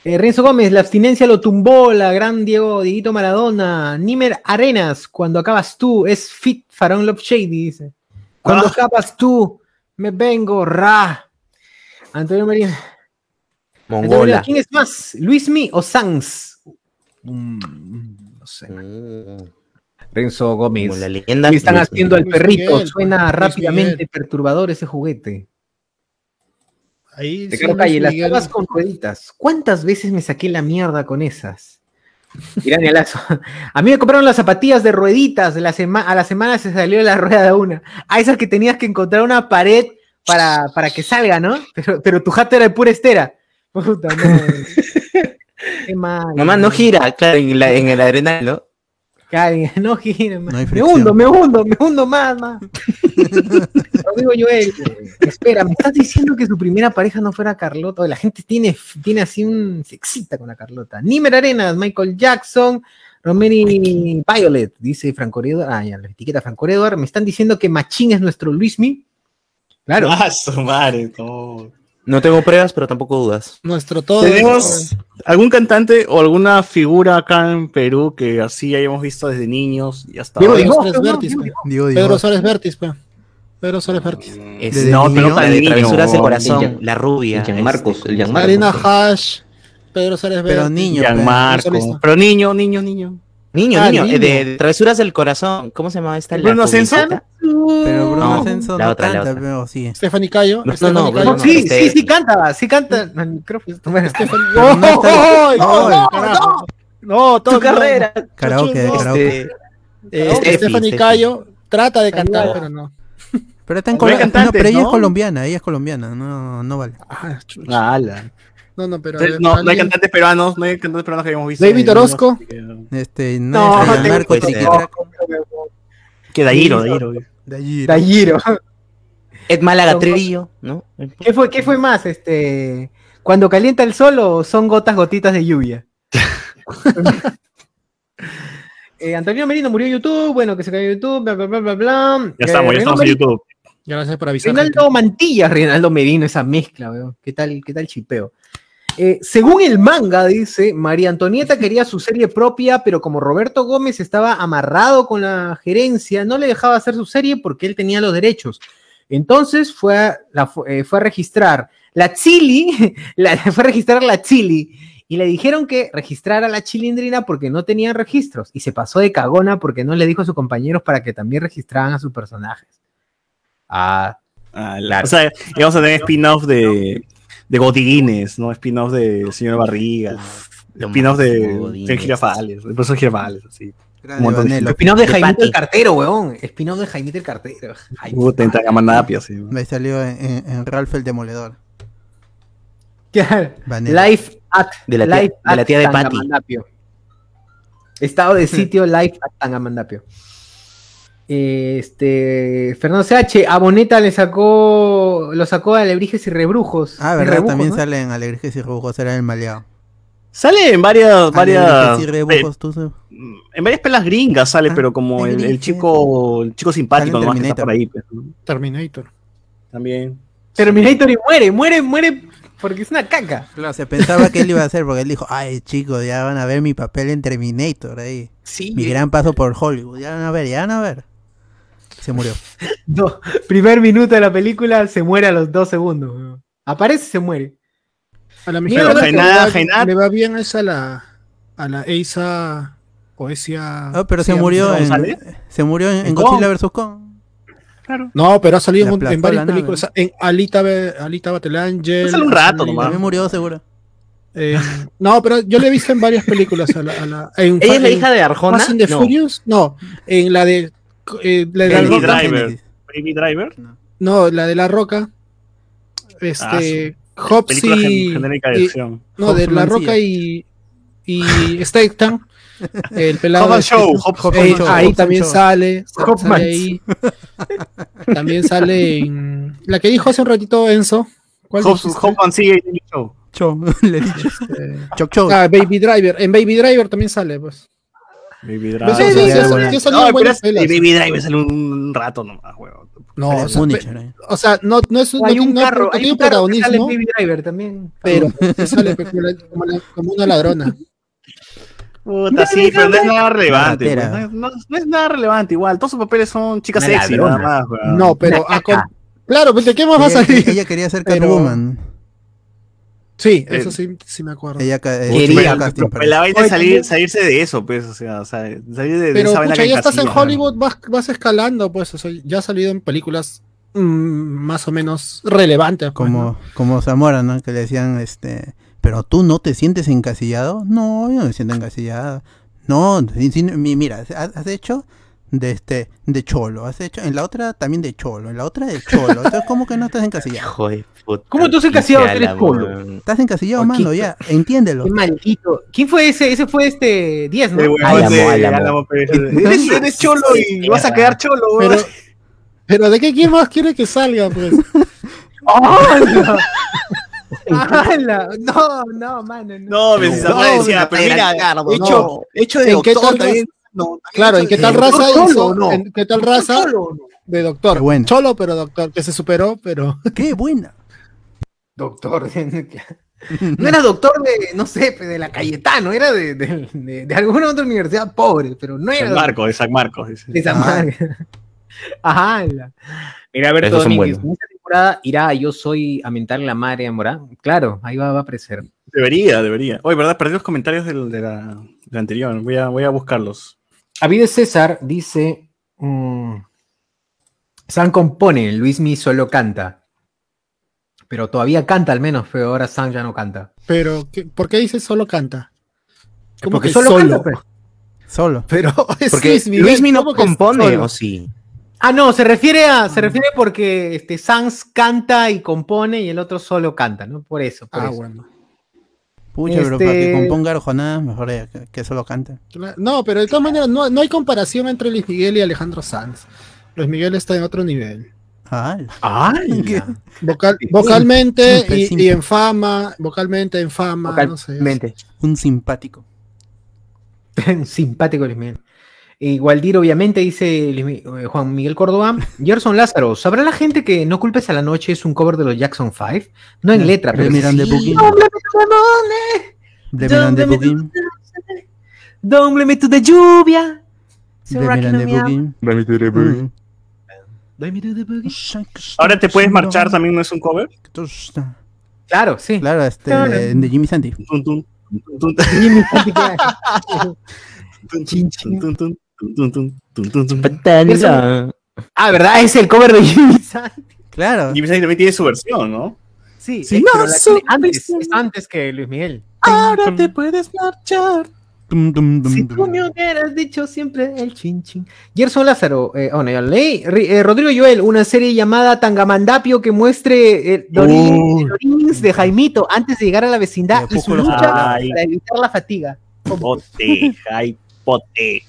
Eh, Renzo Gómez, la abstinencia lo tumbó, la gran Diego, Dieguito Maradona, Nimer Arenas, cuando acabas tú, es fit Farón Love Shady, dice. Cuando Ah. acabas tú, me vengo, ra. Antonio. Antonio Mongola. ¿Quién es más? ¿Luismi o Sanz? Mm, no sé. Mm, Renzo Gómez. Como la leyenda. ¿Qué están haciendo al perrito? Miguel, Suena Luis rápidamente Miguel. perturbador ese juguete. Ahí Luis Calle, las tabas con rueditas. ¿Cuántas veces me saqué la mierda con esas? Irán y Alazo. A mí me compraron las zapatillas de rueditas. La sema- a la semana se salió la rueda de una. A esas que tenías que encontrar una pared para, para que salga, ¿no? Pero, pero tu jato era de pura estera. Puta, no. Qué mal. Mamá, no gira, claro, en, la, en el arena, ¿no? Cari, no gira, No me hundo, me hundo, me hundo más, más. Rodrigo Joel, espera, ¿me estás diciendo que su primera pareja no fuera Carlota? La gente tiene, tiene así un... se excita con la Carlota. Nimer Arenas, Michael Jackson, Romeri Violet, dice Franco Edward. Ah, ya, la etiqueta Franco Edward. Me están diciendo que Machín es nuestro Luismi. Claro. Ah, su madre, no. No tengo pruebas, pero tampoco dudas. Nuestro todo. ¿Tenemos algún cantante o alguna figura acá en Perú que así hayamos visto desde niños y hasta Diego ahora? Diego, Suárez ¿no? Vértiz, Pedro Suárez Vértiz, pe. Pedro Suárez Vértiz. No, pero la de Niño. travesuras del corazón, la rubia. Este, el Gianmarcos. Arena Hash. Pedro Suárez Vértiz. pero niño. Pero niño, niño, niño. Niño, Ah, niño, niño. eh, de, de travesuras del corazón. ¿Cómo se llama esta? La ¿Bruno Ascenso? Pero Bruno No, Ascenso no canta, pero sí. Stephanie Cayo. No, no, Stephanie no, Cayo. no, No, sí, este- sí, sí canta, sí canta. Micrófono, toma. Stephanie- Pero no está- ¡Ay, no, no! No, todo Tu carrera. Karaoke, karaoke. Este, Eh, Stephanie. Cayo trata de cantar, pero no. Pero está en No pero ella es ¿no? colombiana, ella es colombiana, no, no vale. Ah. No, no, pero. Entonces, No, no hay cantantes peruanos, no hay cantantes peruanos que hayamos visto. David Orozco. Este, No, no, no Marco Que Dairo. de allí. Talliro. Ed Málaga Trillo, ¿no? ¿Qué fue, ¿Qué fue más? Este, cuando calienta el sol o son gotas, gotitas de lluvia. Eh, Antonio Merino murió en YouTube, bueno, que se cayó en YouTube, bla, bla, bla, bla, bla. Ya estamos, ya Eh, estamos en YouTube. Gracias por avisar. Reinaldo Mantilla, Reinaldo Merino, esa mezcla, weón. ¿Qué tal, qué tal chipeo? Eh, según el manga, dice, María Antonieta quería su serie propia, pero como Roberto Gómez estaba amarrado con la gerencia, no le dejaba hacer su serie porque él tenía los derechos. Entonces fue a, la eh, fue a registrar la Chili, la, fue a registrar la Chili, y le dijeron que registrara la Chilindrina porque no tenían registros, y se pasó de cagona porque no le dijo a sus compañeros para que también registraran a sus personajes. Ah, Ah, la- O sea, íbamos a tener spin-off de, de Godines, ¿no? Spin-off de Señor Barriga. Spin-off de Girafales, de profesor Girafales, así. Grande Un montón de Vanello. Spin-off de De Jaimito el. Cartero, weón. Spin-off de Jaimito el Cartero. Ay, Puta, en Tangamanapia, sí. Me salió en, en- en Ralph el Demoledor. Life at De la tía- Life de la tía de Patty. Estado de sitio Life at Tangamandapio. Este Fernando CH, a Boneta le sacó lo sacó de Alebrijes y Rebrujos. Ah, verdad, Rebujos, también ¿no? salen Alegrijes y Rebujos, era el maleado. Sale en varias, varias, Rebujos, tú sabes. en varias pelas gringas sale, Ah, pero como el, chico, el chico simpático nomás que está Terminator. por ahí, pues, ¿no? Terminator. También. Terminator y muere, muere, muere porque es una caca. Claro, se pensaba que él iba a hacer porque él dijo, ay chicos, ya van a ver mi papel en Terminator ahí. Sí. Mi gran paso por Hollywood, ya van a ver, ya van a ver. Se murió. Do- primer minuto de la película se muere a los dos segundos. weón. Aparece y se muere. A la que le, Jainada, va, Jainada. le va bien es a la a la Eisa Poesía. Ah, pero se murió en, se murió en, en ¿En Godzilla Kong? vs Kong. No, pero ha salido en, en varias nave. películas. En Alita, Alita Battle Angel. Sale un rato nomás. También murió seguro. eh, no, pero yo le he visto en varias películas. A la, a la- en, ¿Ella es la en hija de Arjona? Fast and the No. Furious. No, en la de. Eh, la de la Baby Roca. Driver. Baby Driver. No, la de la Roca. Este. Ah, sí. Hobbs y- gen- de y- acción. No, de la Mancilla. Roca y. Y Statham. El pelado. Hobbs de and Show. Hobbs Hobbs Eh, Show, ahí Hobbs también Show. sale, ahí. También sale en la que dijo hace un ratito Enzo. ¿Cuál Hobbs sigue y Show. Cho, le he dicho. Choc Choc. ah, Baby Driver. En Baby Driver también sale, pues. Baby sí, sí, sí, sí, salió No, buenas pelas. Baby Driver sale un rato nomás, huevón. No, o sea, eh. o sea, no, no es no hay un no- carro, no hay tiene un carro que sale Baby Driver también. pero sale como, la- como una ladrona. Puta, sí, pero no es nada relevante. Pues, No, no- es nada relevante igual. Todos sus papeles son chicas sexy, nada más. No, pero a con- caca. claro, pues, ¿de qué más va a salir? ella quería ser Pero- Catwoman. Sí, Eh, eso sí, sí me acuerdo. Ella ca- Quería, casting pero la vaina es salir, salirse de eso, pues, o sea, o sea, salir de, de Pero esa vaina pucha, ya estás en. Hollywood, vas, vas escalando, pues, o sea, ya ha salido en películas mm, más o menos relevantes. pues, ¿no? como, como Zamora, ¿no? Que le decían, este, pero tú no te sientes encasillado. No, yo no me siento encasillado. No, mira, has, has hecho de este, de cholo, has hecho, en la otra también de cholo, en la otra de cholo. Entonces, ¿cómo que no estás encasillado? Hijo de puta. ¿Cómo tú has encasillado polo? weón. Estás encasillado, mano, ¿qué- ya, entiéndelo. Qué maldito. ¿Quién fue ese? Ese fue este 10, ¿no? Álamo. Eres, eres cholo y vas a quedar cholo, Pero, pero ¿de qué quién más quiere que salga? Pues? ¡Hala! ¡Hala! No, no, mano. No. No, No, Zamora decía, no, pero mira, hecho, no. hecho de ¿En qué doctor también. No, Claro, ¿en qué tal raza Cholo, hizo? no. ¿En qué tal raza Solo, no. de doctor? Qué bueno. Cholo, pero doctor, que se superó, pero Qué buena. Doctor. No era doctor de, no sé, de la Cayetano, era de, de, de- de alguna otra universidad pobre, pero no era San Marcos, de San Marcos. dice. de San Ah. Marcos. Ajá. la- Mira, a ver, en esta temporada irá Yo Soy a mentar la madre a Morán. Claro, ahí va, va a aparecer. Debería, debería. Oye, ¿verdad? Perdí los comentarios del, de, la, de la anterior. Voy a, voy a buscarlos. Avide César dice: mm, San compone, Luis Mi solo canta. Pero todavía canta al menos, pero ahora San ya no canta. pero ¿qué- ¿por qué dice solo canta? ¿Cómo Porque que solo, solo? canta, pues. Solo. Pero es Porque Luis Miguel, Luis no ¿cómo que compone? ¿o sí? Ah, no, se refiere a, se refiere porque este Sans canta y compone y el otro solo canta, ¿no? Por eso. por Ah, eso. bueno. Pucha, pero Este- para que componga Arjona, mejor que, que solo cante. No, pero de todas maneras, no, no hay comparación entre Luis Miguel y Alejandro Sanz. Luis Miguel está en otro nivel. ¡Hala! Vocal- vocalmente Simple, y, simple. y en fama, vocalmente en fama, no sé. Vocalmente. un simpático. Simpático Luis Miguel. Eh, Igualdir, obviamente, dice eh, Juan Miguel Córdoba. Gerson Lázaro, ¿sabrá la gente que No culpes a la noche es un cover de los Jackson 5? No en letra, pero. Miran de Boogie. de Boogie. Dóbleme tú de lluvia. De Miran de Boogie. Dame tú de Boogie. Ahora te puedes marchar, también no es un cover. Claro, sí. Claro, este, de Jimmy Sandy. Jimmy Sandy. Ah, ¿verdad? Es el cover de Jimmy Santi. Claro. Jimmy Santi también tiene su versión, ¿no? Sí, sí es, no, pero antes, que Luis Miguel. Ahora te puedes marchar. Si tú me hubieras dicho siempre el chin chin. Gerson Lázaro, eh, oh, no, ya leí. Eh, Rodrigo Joel, una serie llamada Tangamandapio que muestre eh, de Jaimito antes de llegar a la vecindad y su lucha para evitar la fatiga. Poteja, hipoteja.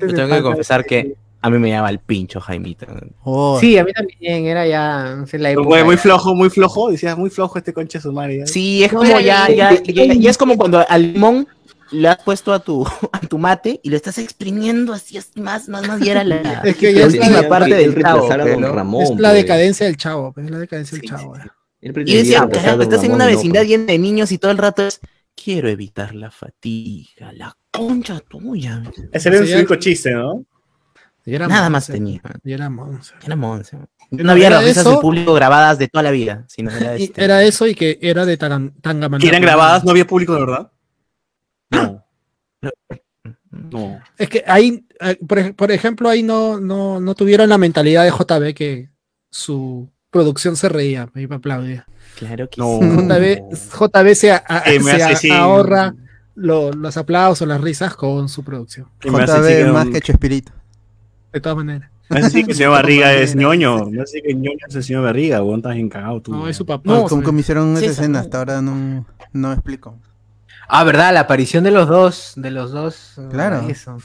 Yo tengo que confesar que a mí me llama el pincho, Jaimito. Oh, Sí, a mí también era ya no sé, la época. Muy, muy flojo, muy flojo. Decías, muy flojo este concha de su madre. ¿eh? Sí, es como ya, ya, ya, ya, ya, ya, ya es como cuando al limón le has puesto a tu, a tu mate y lo estás exprimiendo así, así más, más, más, y era la, Es que ya la es última la- parte del chavo. ¿no? Ramón. es la pues. decadencia del chavo, pues, es la decadencia del chavo. Él Y decía, carajo, estás en una y no, vecindad llena de niños y todo el rato es, quiero evitar la fatiga, la concha tuya. Ese era su único chiste, ¿no? Nada más tenía. Y era Monse. Era Monse. No, había las risas del público grabadas de toda la vida, sino era Y este. Era eso y que era de Tangamandapio. Que eran grabadas, no había público de verdad. No. No. Es que ahí, eh, por, ej- por ejemplo, ahí no, no, no tuvieron la mentalidad de JB que su producción se reía, me iba a aplaudir. Claro que No. sí. JB, JB se, a- se ahorra lo- los aplausos, las risas con su producción. Que me hace decir JB que más un- que Chespirito. De todas maneras. me que el señor Barriga es ñoño. Me decir que ñoño es el señor Barriga, weón. Estás encagado tú. No, es su papá. No, ¿cómo, cómo hicieron esa Sí, escena? Hasta ahora no, no explico. Ah, ¿verdad? La aparición de los dos, de los dos. eh, Claro. eso.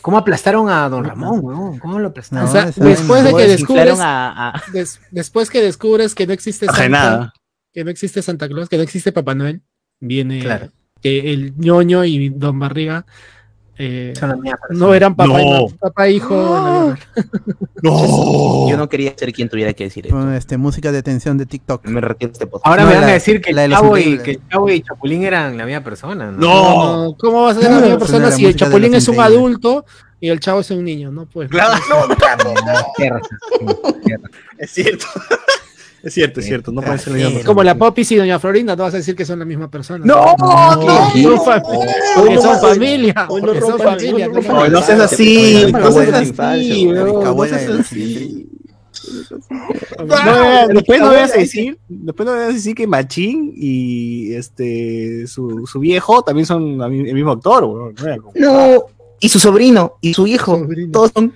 ¿Cómo aplastaron a Don Ramón, weón? ¿Cómo lo aplastaron? No, O sea, esa después de que descubres, a- a- des- después que descubres que no existe Santa, que no existe Santa Claus, que no existe Papá Noel, viene Claro. Que el ñoño y Don Barriga eh, no eran papá, y No. papá e hijo. real. No. Yo no quería ser quien tuviera que decir esto. Este, música de tensión de TikTok. Me retiro de este podcast. Ahora No, me van a decir que el, chavo y, increíbles. que el Chavo y Chapulín eran la misma persona. ¿no? No. No, ¿Cómo va a ser la No, misma persona si el Chapulín es un adulto y el chavo es un niño? No, pues. Claro, Tierra, tierra. es cierto. Es cierto, es cierto. No puede ser la misma persona. Como la Popis y Doña Florinda, tú vas a decir que son la misma persona. No, no. son, familia. No son familia. no ¿no? no seas así, no seas así, no seas los así. No, después no vayas a decir, después no vayas a decir que Machín y este su, su viejo también son el mismo actor. No como- No. Y su sobrino, y su hijo, Sobrino. todos son.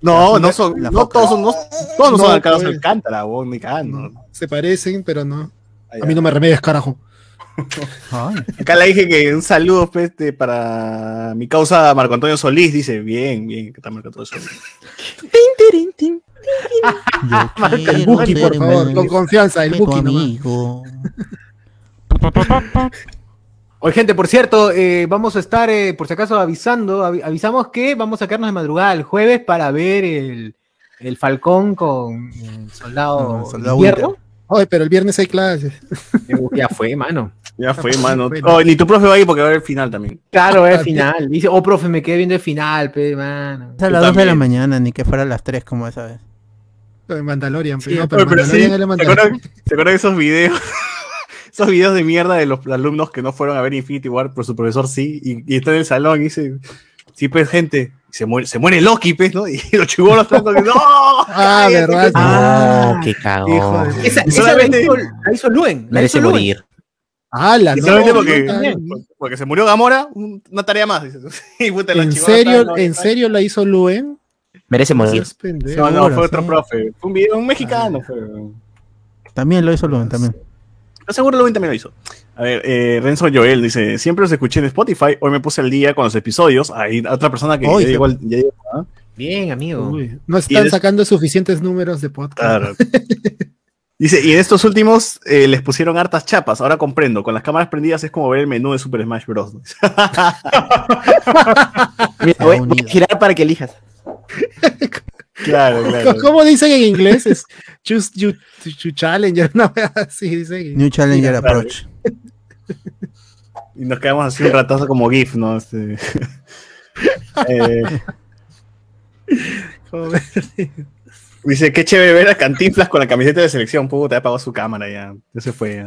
No, no son, no todos son, no, todos no, No, son Carlos pues. Alcántara, weón, ni cagando. No, se parecen, pero no. A mí no me remedies, carajo. Ay, Acá le dije que un saludo pues, este, para mi causa Marco Antonio Solís. Dice, bien, bien, que está Marco Antonio Solís. El Buki, por favor, con confianza, el tu Buki. Oye, gente, por cierto, eh, vamos a estar, eh, por si acaso, avisando, avi- avisamos que vamos a quedarnos de madrugada el jueves para ver el, el Falcón con el Soldado, No, Soldado Invierno. Oye, pero el viernes hay clases. Eh, Ya fue, mano. Ya fue, mano. Oh, ni tu profe va a ir porque va a haber el final también. Claro, es final. Dice, oh, profe, me quedé viendo el final, pe, mano. Es a las 2 de la mañana, ni que fuera a las 3 como esa vez. Lo de Mandalorian, Sí, pero, no, pero sí, Mandalorian es la ¿se Mandalorian. acuerdan, ¿se acuerdan de esos videos? Esos videos de mierda de los alumnos que no fueron a ver Infinity War, pero su profesor sí, y, y está en el salón y dice, sí, pues, gente, y se muere, se muere Loki, pues, ¿no? Y los chibolos están como que, ¡no! Ah, verdad. Ah, qué Hijo cagón. de- Esa, Y esa la, solamente- hizo, la hizo Luen. la Merece hizo morir. Y no, solamente no, porque, se murió Gamora, un- una tarea más. Y ¿En serio, ¿En serio la hizo Luen? Merece morir. No, no, fue otro profe. Fue un video, un mexicano. Fue. También lo hizo Luen, también. Pero seguro Lubin también lo hizo. A ver, eh, Renzo Joel dice: Siempre los escuché en Spotify. Hoy me puse al día con los episodios. Hay otra persona que Hoy ya llegó al- ya llegó, ¿ah? Bien, amigo. Uy, no están es- sacando suficientes números de podcast. Claro. Dice, y en estos últimos eh, les pusieron hartas chapas. Ahora comprendo. Con las cámaras prendidas es como ver el menú de Super Smash Bros. Mira, voy, voy a girar para que elijas. claro, claro. ¿Cómo dicen en inglés? Es choose you, you challenger, una wea así dicen. New Challenger. Approach. Y nos quedamos así un ratazo como GIF, ¿no? Este, eh, dice, qué chévere ver a Cantinflas con la camiseta de selección. Puta, apagó su cámara ya. Ya se fue. ya.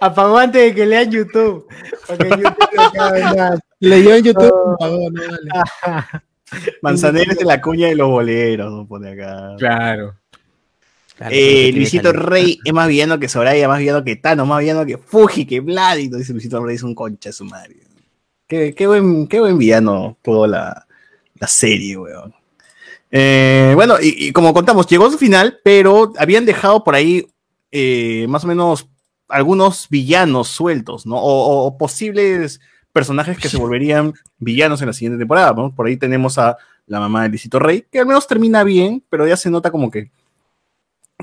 Apagó antes de que lean YouTube. Porque YouTube no. Leyó en YouTube, pagó, no vale. Manzanero de la cuña de los boleros, ¿no? Pone acá. Claro. Eh, Luisito Rey es más villano que Soraya, más villano que Tano, más villano que Fuji, que Vlad. Y dice Luisito Rey es un concha de su madre. Qué, qué buen, qué buen villano toda la, la serie, weón. Eh, bueno, y, y como contamos, llegó a su final, pero habían dejado por ahí eh, más o menos algunos villanos sueltos, ¿no? O, o posibles personajes que se volverían villanos en la siguiente temporada, ¿no? Por ahí tenemos a la mamá de Luisito Rey, que al menos termina bien, pero ya se nota como que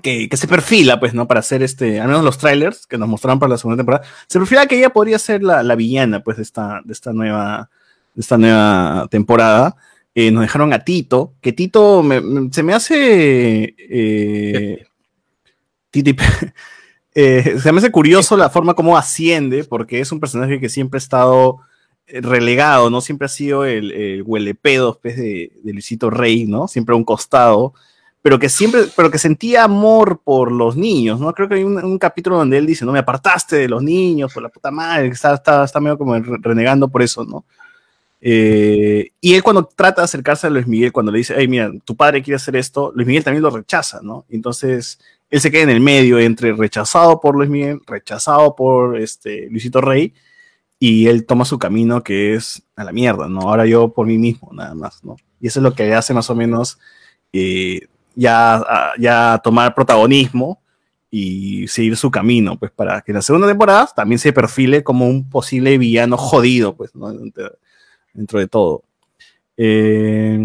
que, que se perfila, pues, ¿no? Para hacer este, al menos los trailers que nos mostraron para la segunda temporada, se perfila que ella podría ser la, la villana, pues, de esta, de esta nueva, de esta nueva temporada. Eh, nos dejaron a Tito, que Tito me- me- se me hace. eh, Titi- eh, se me hace curioso la forma como asciende, porque es un personaje que siempre ha estado eh, relegado, ¿no? Siempre ha sido el, el huelepedo pues, de, de Luisito Rey, ¿no? Siempre a un costado pero que siempre, pero que sentía amor por los niños, ¿no? Creo que hay un, un capítulo donde él dice, no me apartaste de los niños, por la puta madre, está, está, está medio como re- renegando por eso, ¿no? Eh, y él cuando trata de acercarse a Luis Miguel, cuando le dice, hey, mira, tu padre quiere hacer esto, Luis Miguel también lo rechaza, ¿no? Entonces, él se queda en el medio entre rechazado por Luis Miguel, rechazado por este, Luisito Rey, y él toma su camino que es a la mierda, ¿no? Ahora yo por mí mismo, nada más, ¿no? Y eso es lo que hace más o menos eh, ya, ya tomar protagonismo y seguir su camino, pues para que en la segunda temporada también se perfile como un posible villano jodido, pues, ¿no? Dentro de todo. Eh,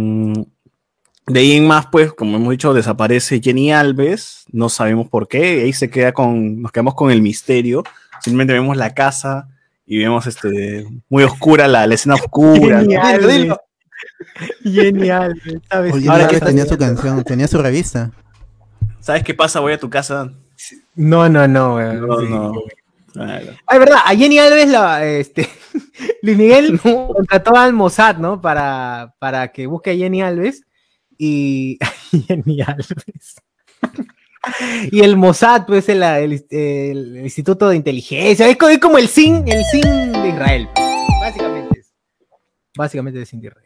de ahí en más, pues, como hemos dicho, desaparece Jenny Alves, no sabemos por qué, ahí se queda con, nos quedamos con el misterio, simplemente vemos la casa y vemos este, muy oscura, la, la escena oscura. ¿no? Genial, Dilo, dilo. Genial, ¿sabes? Oye, Ahora que tenía su canción, tenía su revista. ¿Sabes qué pasa? Voy a tu casa. No, no, no, weón. No, Sí. no. Claro. Ah, es verdad, a Jenny Alves, la, este, Luis Miguel contrató al Mossad, ¿no? Para, para que busque a Jenny Alves. Y Alves. y el Mossad, pues, el, el- Instituto de Inteligencia. Es co- es como el SIN, el SIN de Israel. Básicamente. Básicamente el SIN de Israel.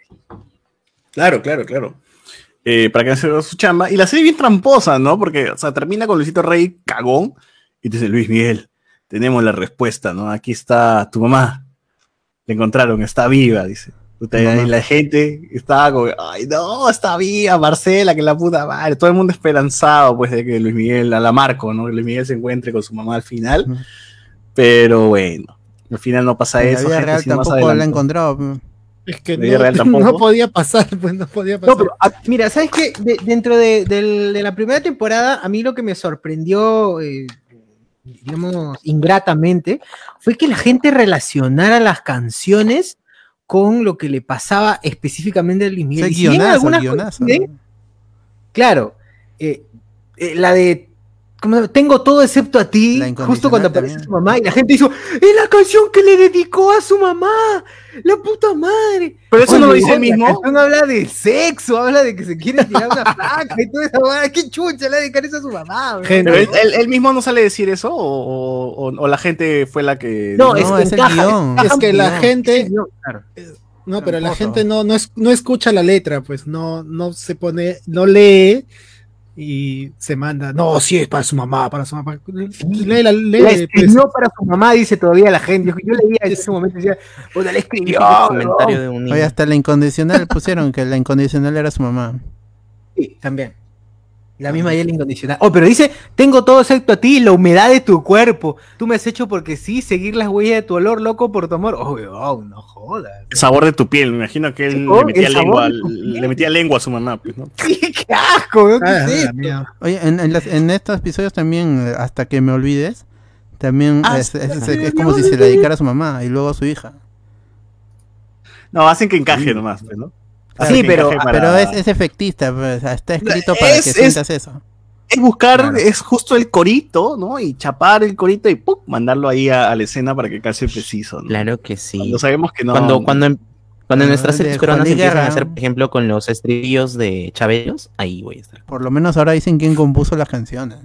Claro, claro, claro. Eh, para que haga su chamba. Y la serie bien tramposa, ¿no? Porque, o sea, termina con Luisito Rey cagón y dice, Luis Miguel, tenemos la respuesta, ¿no? Aquí está tu mamá. La encontraron, está viva, dice. Y la gente estaba como, ay, no, está viva, Marcela, que la puta madre. Todo el mundo esperanzado, pues, de que Luis Miguel, a la Marco, ¿no? Que Luis Miguel se encuentre con su mamá al final. Pero bueno, al final no pasa En la eso. vida gente, real tampoco la ha adelante. encontrado. pues. Es que La no, real tampoco. no podía pasar, pues no podía pasar. No, pero ah, mira, ¿sabes qué? De- dentro de la primera temporada, a mí lo que me sorprendió, eh, digamos, ingratamente, fue que la gente relacionara las canciones con lo que le pasaba específicamente a Luis O Miguel. sea, si algunas guionazo. coinciden, Claro, eh, eh, la de ¿cómo se llama? Tengo todo excepto a ti, justo cuando aparece también. su mamá, y la gente hizo, es la canción que le dedicó a su mamá, la puta madre. Pero eso no lo dice él la mismo. canción habla de sexo, habla de que se quiere tirar una placa y toda esa. ¿Qué chucha le dedicar eso a su mamá? Gente, Pero él, mismo no sale a decir eso o, o- o la gente fue la que No, No, es, es el guion. Es que la gente- Es el guion, claro. No, pero la gente no, no, es, no escucha la letra, pues no, no se pone, no lee y se manda. No, sí es para su mamá, para su mamá. Lee la La lee, pues. escribió para su mamá, dice todavía la gente. Yo, yo leía en ese momento y decía, puta, la escribió. Típico comentario de un niño. Oye, hasta la incondicional pusieron que la incondicional era su mamá. Sí, también. La misma hiel incondicional. Oh, pero dice, tengo todo excepto a ti, la humedad de tu cuerpo. Tú me has hecho porque sí, seguir las huellas de tu olor, loco, por tu amor. Oh, no jodas. El sabor de tu piel, me imagino que él oh, le, metía lengua, le metía lengua a su mamá, pues, ¿no? Sí, qué asco, weón, ¿qué Ah, es esto? Oye, en, en las- en estos episodios también, hasta que me olvides, también es, es- es- es como si se le dedicara a su mamá y luego a su hija. No, hacen que encaje nomás, pues, ¿no? Sí, pero- para- Pero es, es efectista, pues, o sea, está escrito para Es- que es- sientas eso. es buscar, Claro. es justo el corito, ¿no? Y chapar el corito y ¡pum! mandarlo ahí a, a la escena para que calce preciso, ¿no? Claro que sí. Cuando sabemos que no. Cuando, cuando, en- cuando nuestras series Juan peruanas empiezan a Guerra. hacer, por ejemplo, con los estribillos de Chabelos, ahí voy a estar. Por lo menos ahora dicen quién compuso las canciones.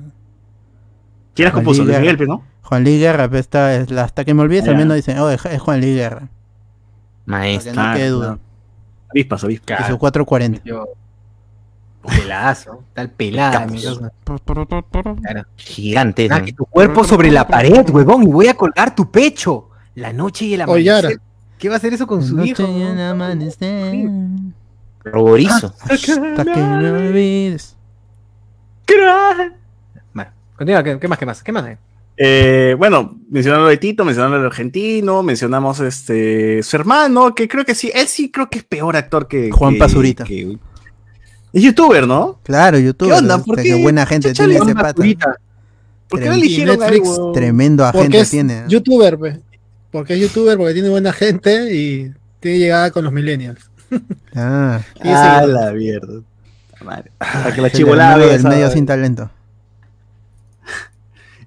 ¿Quién las compuso? Luis. Miguel, ¿no? Juan Luis Guerra, pues, está, es la- hasta que me olvides Ah, también nos dicen, oh, es, es Juan Luis Guerra. Para Maestro. que no quede no. duda. Avispas, avispas. Su 440. Yo- Pelazo, tal pelada. Claro. Gigante. Ah, ¿no? que tu cuerpo sobre la pared, huevón, y voy a colgar tu pecho. La noche y el Oye, amanecer. Ara. ¿Qué va a hacer eso con su Noche hijo? y el amanecer, Ruborizo. hasta que me olvides. Bueno, continúa, ¿qué, más, qué más? ¿Qué más? Eh, bueno, mencionando de Tito, mencionando el argentino, mencionamos este su hermano, que creo que sí, él sí creo que es peor actor que Juan que- Pazurita. que- es youtuber, ¿no? Claro, YouTube. onda? ¿Por qué? buena gente Chucha, tiene ese pata. ¿Por qué no eligieron Netflix, algo? Tremendo agente es tiene. ¿no? youtuber. Porque es youtuber, porque tiene buena gente y tiene llegada con los millennials. Ah, Ah, la mierda. Madre. Para que la chivolada del medio sin talento.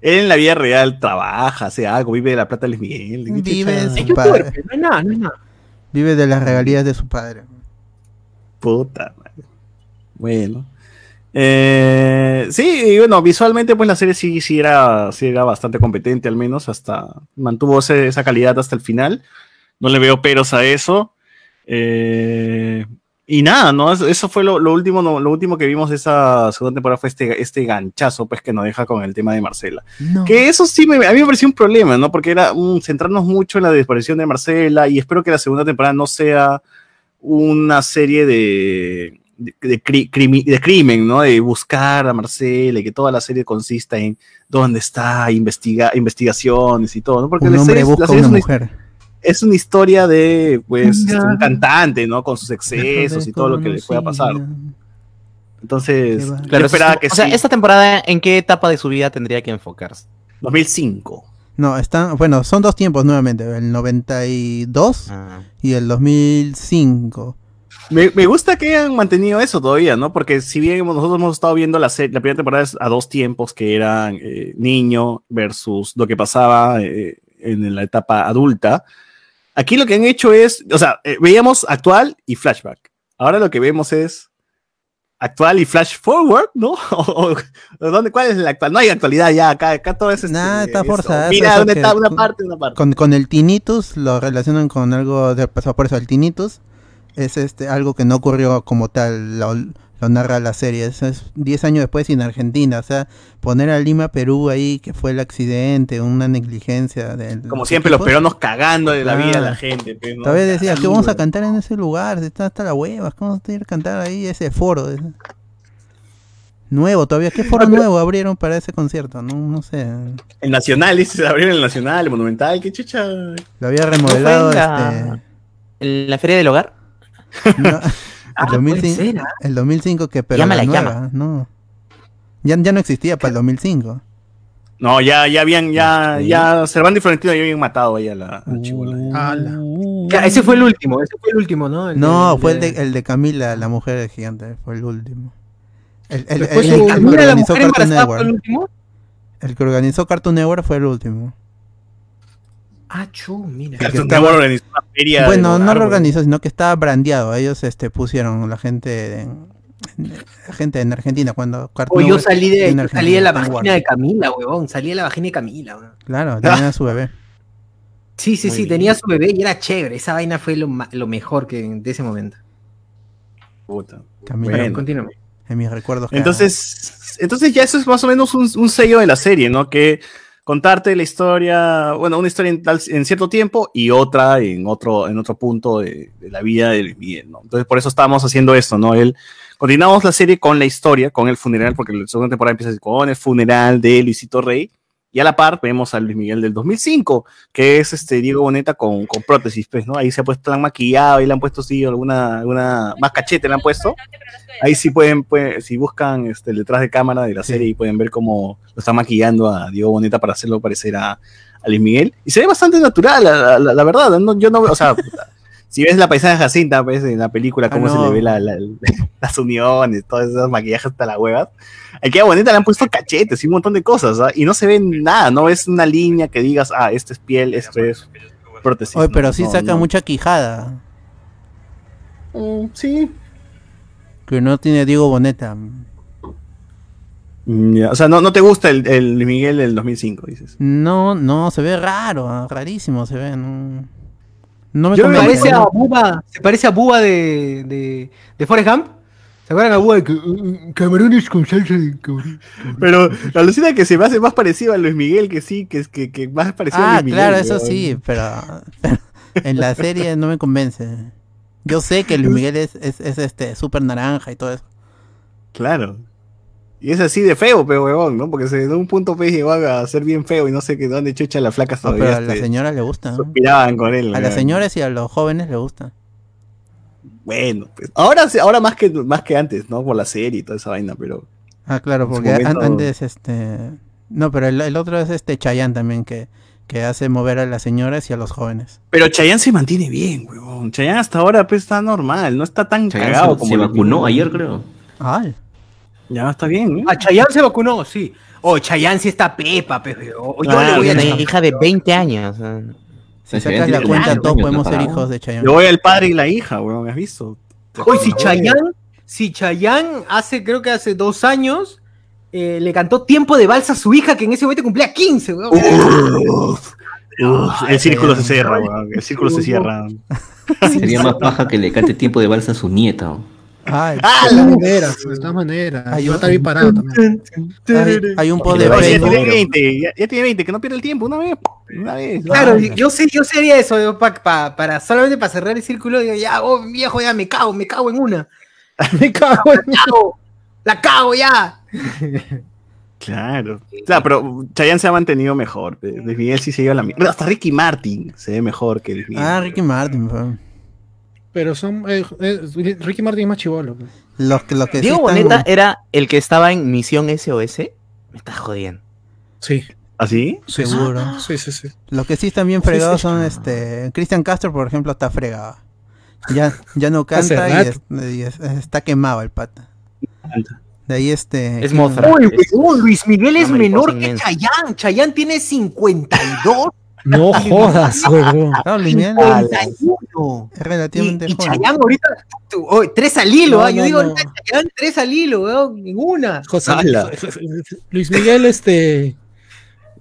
Él en la vida real trabaja, hace algo, vive de la plata de Luis Miguel. ¿qué Vive su padre. pero no es nada, no es nada. Vive de las regalías de su padre. Puta madre. Bueno. Eh, sí, y bueno, visualmente pues la serie sí, sí, era, sí era bastante competente al menos, hasta mantuvo ese- esa calidad hasta el final. No le veo peros a eso. Eh, y nada, ¿no? Eso, fue lo, lo último, no, lo último que vimos de esa segunda temporada fue este, este ganchazo pues que nos deja con el tema de Marcela. No. Que eso sí, me, a mí me pareció un problema, ¿no? Porque era un, centrarnos mucho en la desaparición de Marcela y espero que la segunda temporada no sea una serie de, de, de cri- crimi- de crimen, ¿no? De buscar a Marcela y que toda la serie consista en dónde está, investiga, investigaciones y todo, ¿no? Porque Un la hombre serie, busca la serie una es, una, mujer. Es una historia de, pues, un cantante, ¿no? Con sus excesos y todo lo que le pueda pasar. Entonces, Claro, esperaba que o sea, esta temporada, ¿en qué etapa de su vida tendría que enfocarse? 2005. No, están, bueno, son dos tiempos nuevamente, el 92 Ah. y el 2005. Me, me gusta que hayan mantenido eso todavía, ¿no? Porque si bien hemos- nosotros hemos estado viendo la, serie, la primera temporada es a dos tiempos, que eran eh, niño versus lo que pasaba eh, en la etapa adulta, aquí lo que han hecho es, o sea, eh, veíamos actual y flashback. Ahora lo que vemos es actual y flash forward, ¿no? O- o- ¿dónde, ¿Cuál es la actual? No hay actualidad ya, acá, acá todo es... este, Nah, está eso. forzado, Mira, que- etapa, una parte, una parte. Con, con el tinnitus lo relacionan con algo de pasado por eso el tinnitus es este algo que no ocurrió como tal lo, lo narra la serie eso es 10 años después y en Argentina o sea poner a Lima Perú ahí que fue el accidente una negligencia del Como siempre, los peruanos cagando de la vida a la Ah. gente. pues, ¿no? Todavía decía que vamos a cantar en ese lugar, está hasta la hueva, ¿cómo vamos a ir a cantar ahí ese foro? Nuevo todavía, ¿qué foro nuevo abrieron para ese concierto? No, no sé, El Nacional, dice, abrieron el Nacional, el Monumental, qué chucha. lo había remodelado ¿No la- este... ¿En la feria del hogar? no, Ah, puede 2005, ser, ¿ah? el 2005 que pero Llámala, la nueva, llama. no. Ya, ya no existía para el 2005. No, ya, ya habían, ya, Sí. ya, Cervantes y Florentino ya habían matado ahí a la, a chibola. Ya, ese fue el último, ese fue el último, ¿no? El No, de- fue el de, el de Camila, la mujer gigante, fue el último. El, el- el- hubo- el que organizó Cartoon el Network. último. El que organizó Cartoon Network fue el último. Ah, chu, mira. Cartoon Network organizó una feria. Bueno, no lo organizó, sino que estaba brandeado. Ellos este, pusieron la gente en, la gente en Argentina cuando Cartoon O yo Network salí de, yo salí de la vagina de. Camila, huevón. Salí de la vagina de Camila, huevón. Claro, tenía su bebé. Sí, sí, Muy sí, bien. tenía su bebé y era chévere. Esa vaina fue lo, mejor que de ese momento. Puta. Camila, Bueno. continúame. en mis recuerdos. que- Entonces, entonces ya eso es más o menos un, un sello de la serie, ¿no? Que contarte la historia, bueno, una historia en, en cierto tiempo y otra en otro, en otro punto de, la vida de Luis ¿no? Entonces, por eso estábamos haciendo esto, ¿no? Él, continuamos la serie con la historia, con el funeral, porque la segunda temporada empieza con el funeral de Luisito Rey, y a la par vemos a Luis Miguel del 2005, que es este Diego Boneta con, con prótesis, pues, ¿no? Ahí se ha puesto tan maquillado, ahí le han puesto, sí, alguna, alguna, más cachete le han puesto. Ahí sí pueden, pueden- si buscan este, el detrás de cámara de la Sí. serie y pueden ver cómo lo está maquillando a Diego Boneta para hacerlo parecer a, a Luis Miguel. Y se ve bastante natural, la, la- la- verdad. no- yo no veo, o sea, si ves la paisana Jacinta, pues, en la película, Ah, cómo se le ve la- la- las uniones, todos esos maquillajes hasta las huevas. Aquí a Boneta le han puesto cachetes y un montón de cosas, ¿ah? y no se ve nada, no es una línea que digas, ah, este es piel, esto es prótesis. Oye, No, pero sí no, saca no. mucha quijada. Mm, sí, Que no tiene Diego Boneta. Mm, O sea, no, no te gusta el, el Miguel del 2005, dices. No, no, se ve raro, ah, rarísimo se ve. No, no me Yo parece a Buba, se parece a Buba de, de, de Forrest Gump. ¿Se acuerdan a Buba de que, "Uh, camarones con salsa de cabrón? Pero la alucina que se me hace más parecido a Luis Miguel que sí, que, que, que más parecido a Ah, Luis Miguel. claro, eso sí, pero, pero en la serie no me convence. Yo sé que Luis Miguel es, es, es este súper naranja y todo eso. Claro. Y es así de feo, pero huevón, ¿no? Porque se de un punto pues llegó a ser bien feo y no sé qué dónde chucha las flacas No, pero a la este, señora le gusta. ¿no? suspiraban con él. A las señoras y a los jóvenes le gusta. Bueno, pues. Ahora, sí- ahora más que más que antes, ¿no? Por la serie y toda esa vaina, pero. Ah, claro, porque momento- antes este no, pero el, el otro es este Chayanne también que, que hace mover a las señoras y a los jóvenes. Pero Chayanne se mantiene bien, huevón. Chayanne hasta ahora pues está normal, no está tan Chayanne cagado se, como se vacunó ayer, creo. Ay, Ya está bien, ¿eh? Ah, Chayanne se vacunó, sí. Oh, Chayanne sí está pepa, pero yo Ah, le voy a Una Chayanne. hija de 20 años. si sacas la cuenta, 20 todos podemos ser hijos de Chayanne. Yo voy al padre y la hija, huevón, ¿has visto? Hoy si Chayanne, si Chayanne hace, creo que hace dos años, eh, le cantó tiempo de balsa a su hija, que en ese momento cumplía 15, weón. Uf, el círculo se cierra, weón. El círculo se cierra. Sería más paja que le cante tiempo de balsa a su nieta. ¿no? Ay, De maneras, de todas maneras. Ay, Yo yo- está bien parado también. hay, hay un post de Ya tiene Facebook. 20, ya, ya tiene 20, que no pierda el tiempo, una vez. Una vez. Claro, yo sé, yo sería eso, yo pa- pa- para solamente para cerrar el círculo, digo, ya, oh, viejo, ya me cago, me cago en una. Me cago en- La cago, la cago ya. Claro. Claro, pero Chayanne se ha mantenido mejor. Luis Miguel sí se lleva la mierda. Hasta Ricky Martin se ve mejor que Luis Miguel. Ah, Ricky Martin. fue. Pero son. eh, eh, Ricky Martin es más chivolo. pues. Los que Diego están- Boneta era el que estaba en Misión SOS. Me estás jodiendo. Sí. ¿Así? sí, sí. Seguro. Sí, sí, sí. Los que sí están bien fregados sí. son este. Cristian Castro, por ejemplo, está fregado. Ya, ya no canta y, rato. es- y es- está quemado el pata. De ahí este. Es ¿quién- Mozart. Uy, Luis Miguel es menor que. Chayanne. Chayanne tiene 52. No jodas, huevón. Claro, 51. es relativamente Y, y joven. Ahorita, tú, oh, tres al hilo, No, ah, yo no, digo, no. ahorita tres al hilo, weón, ninguna. José, Ala. Luis Miguel, este.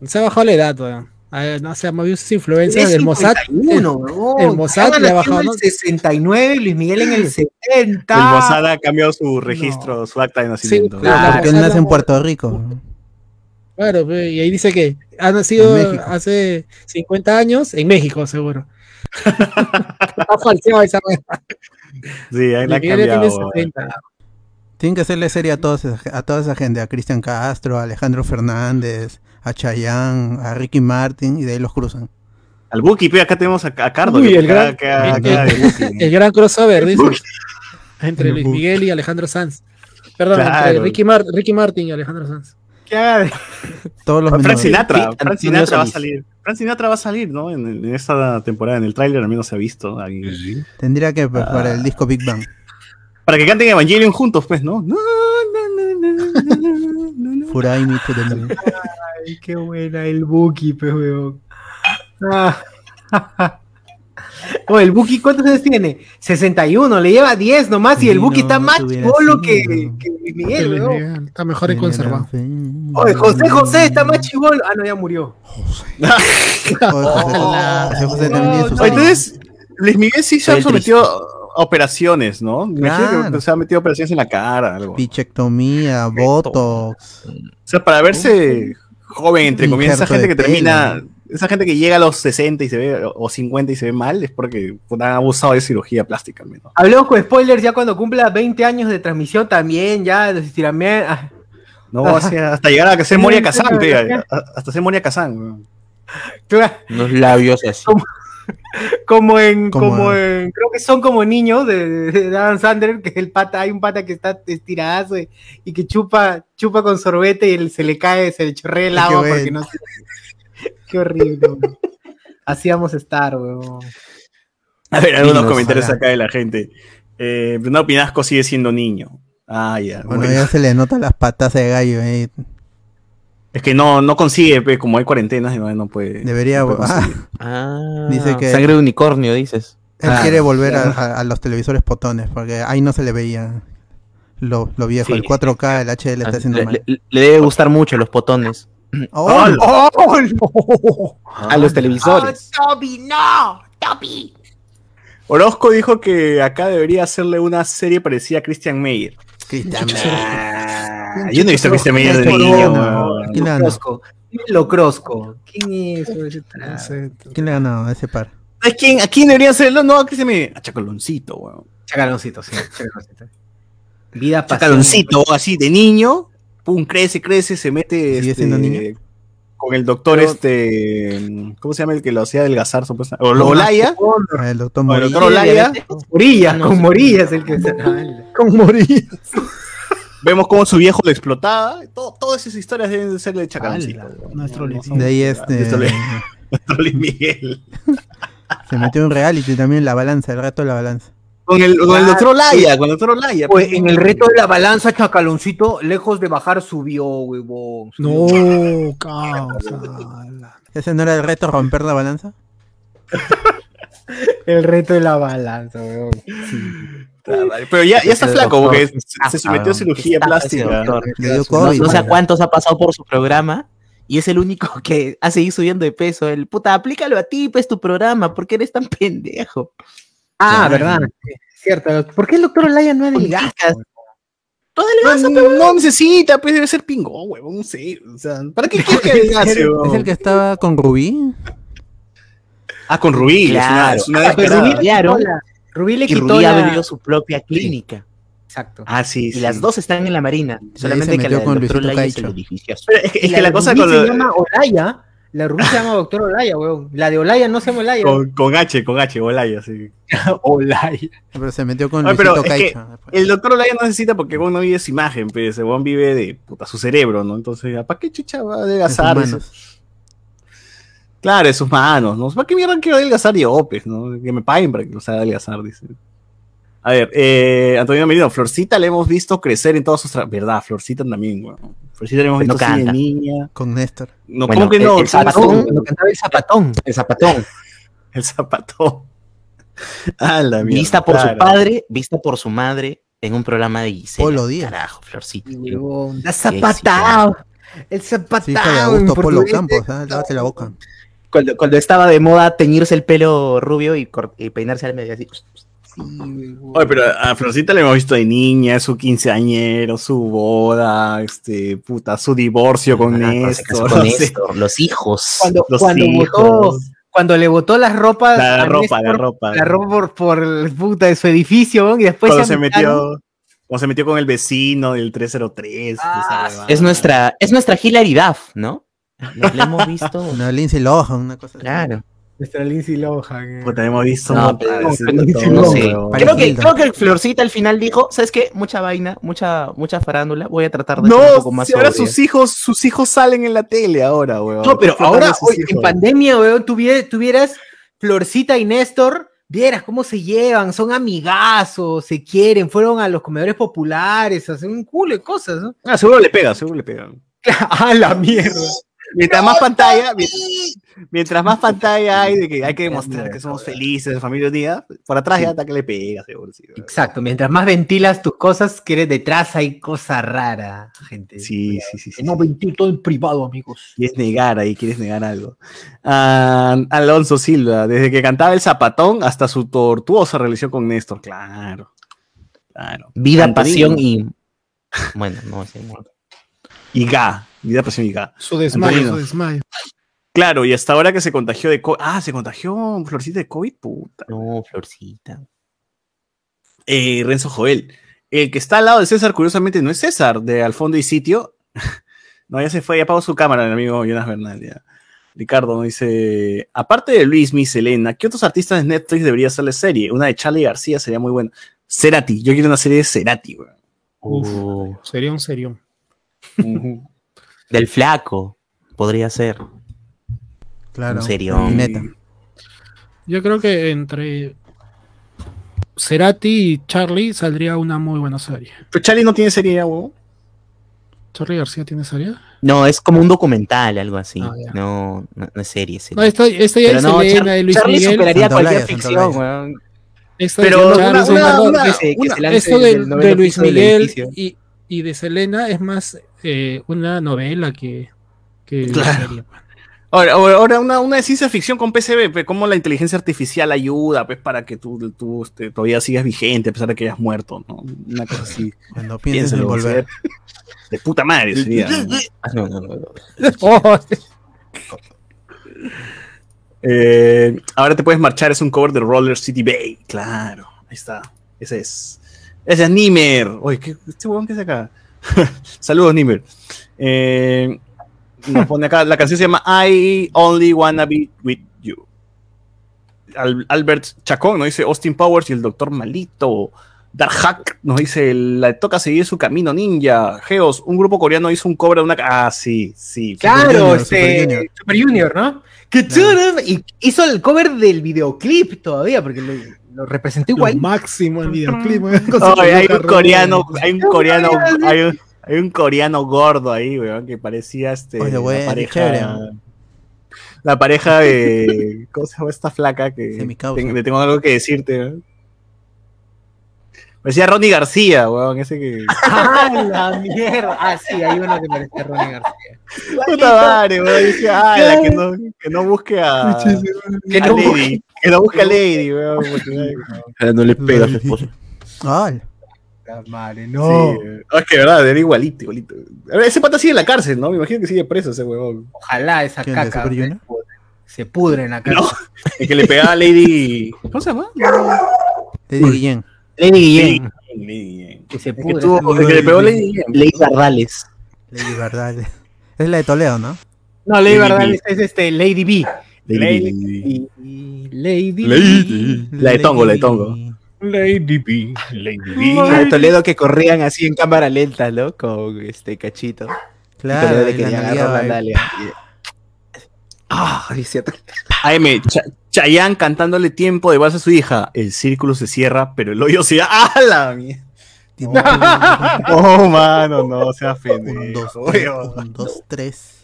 Se ha bajado la edad, weón. A ver, No se ha movido sus influencias Es del Mossad. 51, weón. el Mossad le ha nació bajado, en ¿no? el 69, Luis Miguel en el 70. El Mossad ha cambiado su registro, su acta de nacimiento. claro. Ah, porque él nace en Puerto Rico. Claro, y ahí dice que ha nacido hace 50 años en México, seguro. Está falseado esa. Sí, ahí la ha cambiado. 70. Tienen que hacerle serie a, todos, a toda esa gente, a Cristian Castro, a Alejandro Fernández, a Chayanne, a Ricky Martin, y de ahí los cruzan. Al Buki, pe, acá tenemos a, a Cardo. Uy, el gran- queda- el- queda de Buki. El gran crossover, dice. Entre Luis Miguel y Alejandro Sanz. Perdón, entre. Ricky, Mar- Ricky Martin y Alejandro Sanz. ¿Qué haga de- Todos los Frank. Sinatra, Frank Sinatra va a salir. Frank Sinatra va a salir, ¿no? En, en esta temporada, en el tráiler al menos se ha visto. ahí. Tendría que pues, para el disco Big Bang. Para que canten Evangelion juntos, pues, ¿no? No, no, no, no, no, no, no, no. Ay, qué buena el Buki, pe, weón. Ah. Oye, el Buki, ¿cuántos años tiene? 61, le lleva 10 nomás y el Buki no está más chivolo que, Luis Miguel, weón. Está mejor en conservado. Oye, José José está más chivolo. Ah, no, ya murió. José, José José también. Entonces, Luis Miguel sí se ha sometido a operaciones, ¿no? Me imagino Claro. que se ha metido operaciones en la cara, algo. Pichectomía, Botox. O sea, para verse joven, entre comillas, esa gente que termina, pelo. Esa gente que llega a los 60 y se ve, o 50 y se ve mal, es porque han abusado de cirugía plástica al menos. Hablemos con spoilers ya cuando cumpla 20 años de transmisión también, ya los estiramientos. ah, No, hasta llegar a ser Moria Kazan, sí, pega, sí. a- hasta ser Moria Kazan. weón. claro, Unos labios así. Como en, Como- como en, creo que son como niños de, de Adam Sandler, que el pata, hay un pata que está estiradazo y, y que chupa, chupa con sorbete y él- se le cae, se le chorrea el agua porque no se- Qué horrible, weón. Así vamos a estar, weón. A ver, algunos Dinos, comentarios ojalá. acá de la gente. Eh, Bernardo Pinasco sigue siendo niño. Ah, ya. Bueno, bueno. ya se le notan las patas de gallo. eh. Es que no, no consigue, pe, como hay cuarentenas, no, no puede. Debería. no puede ah. Ah, Dice que- sangre de unicornio, dices. él Ah, quiere volver a, a- a los televisores potones, porque ahí no se le veía lo, lo viejo. Sí. El 4K, el HD le está haciendo le, mal. le- le debe gustar mucho los potones. ¡Oh! A los televisores. Toby, no! ¡Toby! Orozco dijo que acá debería hacerle una serie parecida a Christian Meyer. Cristian, Ah, yo no he visto a Christian Meyer de ¿Quién niño. le weón. ganó? ¿Quién. ¿Quién le ganó a ese par? ¿Sabes quién? ¿A quién debería hacerlo? No, a Christian Meyer. A Chacaloncito, weón. Chacaloncito, sí. Chacaloncito. Vida. Chacaloncito, así de niño. Pum, crece, crece, se mete. ¿Sigue este, niño? Con el doctor, este. ¿Cómo se llama el que lo hacía adelgazar, supuestamente? O Olaya. El doctor O el doctor Olaya. Morillas, Ah, no, con. Morillas el que se. Con morir. Vemos cómo su viejo lo explotaba. Todo- todas esas historias deben de ser de nuestro son- De ahí este, nuestro Luis Miguel. se metió en reality también, la balanza, el reto de la balanza. Con el, con el doctor Olaya, con el doctor Olaya. Pues en el reto de la balanza, Chacaloncito, lejos de bajar, subió, huevón. No, causa. ¿Ese no era el reto romper la balanza? El reto de la balanza, huevón. Pero ya, ya está flaco doctor, porque se sometió a weón, cirugía plástica. No, no sé a cuántos ha pasado por su programa y es el único que ha seguido subiendo de peso. El puta, aplícalo a ti, pues tu programa, ¿por qué eres tan pendejo? Ah, verdad. Cierto. ¿Por qué el doctor Olaya no adelgaza? No, adelgaza, no, no necesita, pues debe ser pingón, huevón, no sé. O sea, ¿para qué quieres que adelgace, ¿Es el que estaba con Rubí? Ah, con Rubí. Claro. Es una, Ah, es una descarada. Rubí, le quitó la- Rubí le Y quitó Rubí la... abrió su propia clínica. Exacto. Ah, sí, Y las dos están en la Marina. Solamente se que la con del doctor Luisito Olaya es el Caicho. edificio azul. Pero es que, es Y que la cosa Rubí con, se lo- llama Olaya. La Rubí se llama doctor Olaya, weón. La de Olaya no se llama Olaya. con, con H, con H, Olaya, sí. Olaya. Pero se metió con Ay, pero es que. El doctor Olaya no necesita porque bueno, no vive su imagen, pues, ese weón vive de puta, su cerebro, ¿no? Entonces, ¿para qué chucha va a En sus adelgazar? manos. Claro, de sus manos, ¿no? ¿Para qué mierda quiero adelgazar yo, pues, ¿no? Que me paguen para que los haga adelgazar, dice. A ver, eh, Antonio Merino, Florcita le hemos visto crecer en todas sus... Verdad, Florcita también, weón. Florcita le hemos No visto así de niña. Con Néstor. No, Bueno, ¿cómo que no? el ¿Cómo que zapatón, no? Cantaba el zapatón. El zapatón. El zapatón. Ah, la mierda, Vista por su padre, vista por su madre en un programa de Gisela. Polo Díaz. Carajo, Florcita. Éxito. zapatao. El Sí, zapatao. Augusto Polo. Campos, ¿ah? lávate la boca. Cuando, cuando estaba de moda teñirse el pelo rubio y, y peinarse al medio así. Sí. Oye, pero a Florcita le hemos visto de niña, su quinceañero, su boda, este, puta, su divorcio con Ah, Néstor. con no Néstor, Los hijos. Cuando, los cuando hijos, votó, cuando le botó las ropas. la ropa, la ropa. La ropa por, por el puta de su edificio, weón, y después cuando se metió, cuando se metió con el vecino del 303. Ah. Es nuestra, es nuestra Hilary Duff, ¿no? La, la hemos visto. Una Lindsay Lohan, una cosa así. Nuestra Lindsay Lohan. eh. Puta, hemos visto No, un pero- no. Paris Creo que, creo que Florcita al final dijo, ¿sabes qué? Mucha vaina, mucha, mucha farándula. Voy a tratar de ser un poco No, más si ahora sobria". sus hijos, sus hijos salen en la tele ahora, weón. No, pero ahora, en pandemia, weón, tuvie- tuvieras Florcita y Néstor, vieras cómo se llevan, son amigazos, se quieren, fueron a los comedores populares, hacen un culo de cosas, ¿no? Ah, seguro le pega, seguro le pega. ¡A la mierda! Mientras más pantalla, mientras, mientras más pantalla hay de que hay que demostrar que somos felices, familia unida, por atrás ya hasta que le pega, seguro. Sí. Exacto, mientras más ventilas tus cosas, que detrás hay cosa rara, gente. sí, sí, sí. sí. No ventilo todo en privado, amigos. Quieres negar ahí, quieres negar algo. Ah, Alonso Silva, desde que cantaba el zapatón hasta su tortuosa relación con Néstor, claro. Claro. Vida, pasión y. Bueno, no sé. no. Y Ga. Vida presiónica. Su desmayo, Antonino. su desmayo. Claro, y hasta ahora que se contagió de COVID. Ah, se contagió Florcita de COVID, puta. No, Florcita. Eh, Renzo Joel. El que está al lado de César, curiosamente, no es César, de Al fondo y sitio. no, ya se fue, ya apagó su cámara, el amigo Jonas Bernal. ya. Ricardo dice: Aparte de Luis, Miss Selena, ¿qué otros artistas de Netflix debería hacerle serie? Una de Charlie García sería muy buena. Cerati, yo quiero una serie de Cerati, weón. Uf, sería un serión. Del flaco. Podría ser. Claro. Neta. Yo creo que entre Cerati y Charlie saldría una muy buena serie. Pero Charlie no tiene serie ya. ¿Charlie García tiene serie? No, es como un documental, algo así. Ah, no, no, no es serie, serie. No, esto ya es no, Char- de Luis Charlie Miguel. superaría Santa cualquier Olaya, Santa ficción, weón. Pero esto de, Luis Miguel y, y de Selena es más eh, una novela que, que Claro. serie. Ahora, ahora una, una de ciencia ficción con PCB, pues, cómo la inteligencia artificial ayuda pues, para que tú, tú este, todavía sigas vigente a pesar de que hayas muerto, ¿no? Una cosa así. Cuando pienses en volver. De puta madre sería. ¿no? Ah, no, no, no, no. Oh, Eh, ahora te puedes marchar, es un cover de Roller City Bay. Claro, ahí está. Ese es. Es Nimer. Oye, ¿qué, este huevón que es acá? Saludos, Nimer. Eh, nos pone acá, la canción se llama I Only Wanna Be With You. Al- Albert Chacón nos dice Austin Powers y el Doctor Malito. Dark Hack nos dice, le toca seguir su camino ninja. Geos, un grupo coreano hizo un cover de una... Ah, sí, sí. Claro, Junior, este, Super Junior. Super Junior, ¿no? Que churrum, Y hizo el cover del videoclip todavía, porque lo, lo representó lo igual. máximo el videoclip. Ay, hay un coreano, hay un coreano, hay un, hay un coreano gordo ahí, weón, que parecía este Oye, la pareja. chévere. La pareja de. ¿Cómo se llama esta flaca? Que ten- le tengo algo que decirte, weón. Parecía Ronnie García, weón, ese que. ¡Ah, la mierda! Ah, sí, hay uno que parece Ronnie García. Puta madre, weón. Dice, ah, la que no, que no busque a. Que a no Lady. Que no busque a Lady, weón. porque- no le pega a su esposa. Ay, La madre, no. weón. Ah, es que verdad, era igualito, igualito. A ver, ese pata sigue en la cárcel, ¿no? Me imagino que sigue preso ese huevón. Ojalá esa ¿Quién, de caca se pudre en la cara. No, el que le pegaba a Lady. ¿Cómo se llama? Lady Guillén. Lady Guillén, Lady. que se El que, le pegó Lady. Ley Gardales. Lady Verdad. Es la de Toledo, ¿no? No, Lady Lady Verdad B. es este Lady B. Lady. Lady, Lady. La de Tongo, la de Tongo. Lady B. Lady La de Toledo que corrían así en cámara lenta, ¿no? Con este cachito. Y Claro, Toledo le quería agarrar la. Ah, es cierto. AM, Chayanne cantándole tiempo de base a su hija. El círculo se cierra, pero el hoyo se. ¡Ah, la mierda! Oh, mano, no seas Un, pendejo. dos, Oye, tres, un, dos, tres.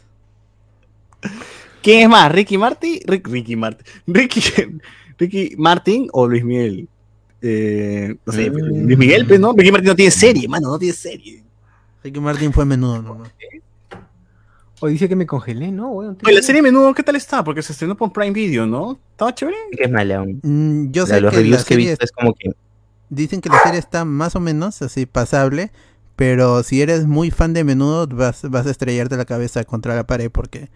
¿Quién es más? ¿Ricky Martin? Rick- Ricky Martin. Ricky, Ricky Martin o Luis Miguel? Eh, no sé, Luis Miguel, pues, ¿no? Ricky Martin no tiene serie, mano, no tiene serie. Ricky Martin fue menudo nomás. O dice que me congelé, ¿no? Oye, la serie Menudo, ¿qué tal está? Porque se estrenó por Prime Video, ¿no? ¿Estaba chévere? Qué mala. aún. Mm, yo sé los que la reviews que he visto es como que. dicen que la serie está más o menos así pasable, pero si eres muy fan de menudo vas, vas a estrellarte la cabeza contra la pared porque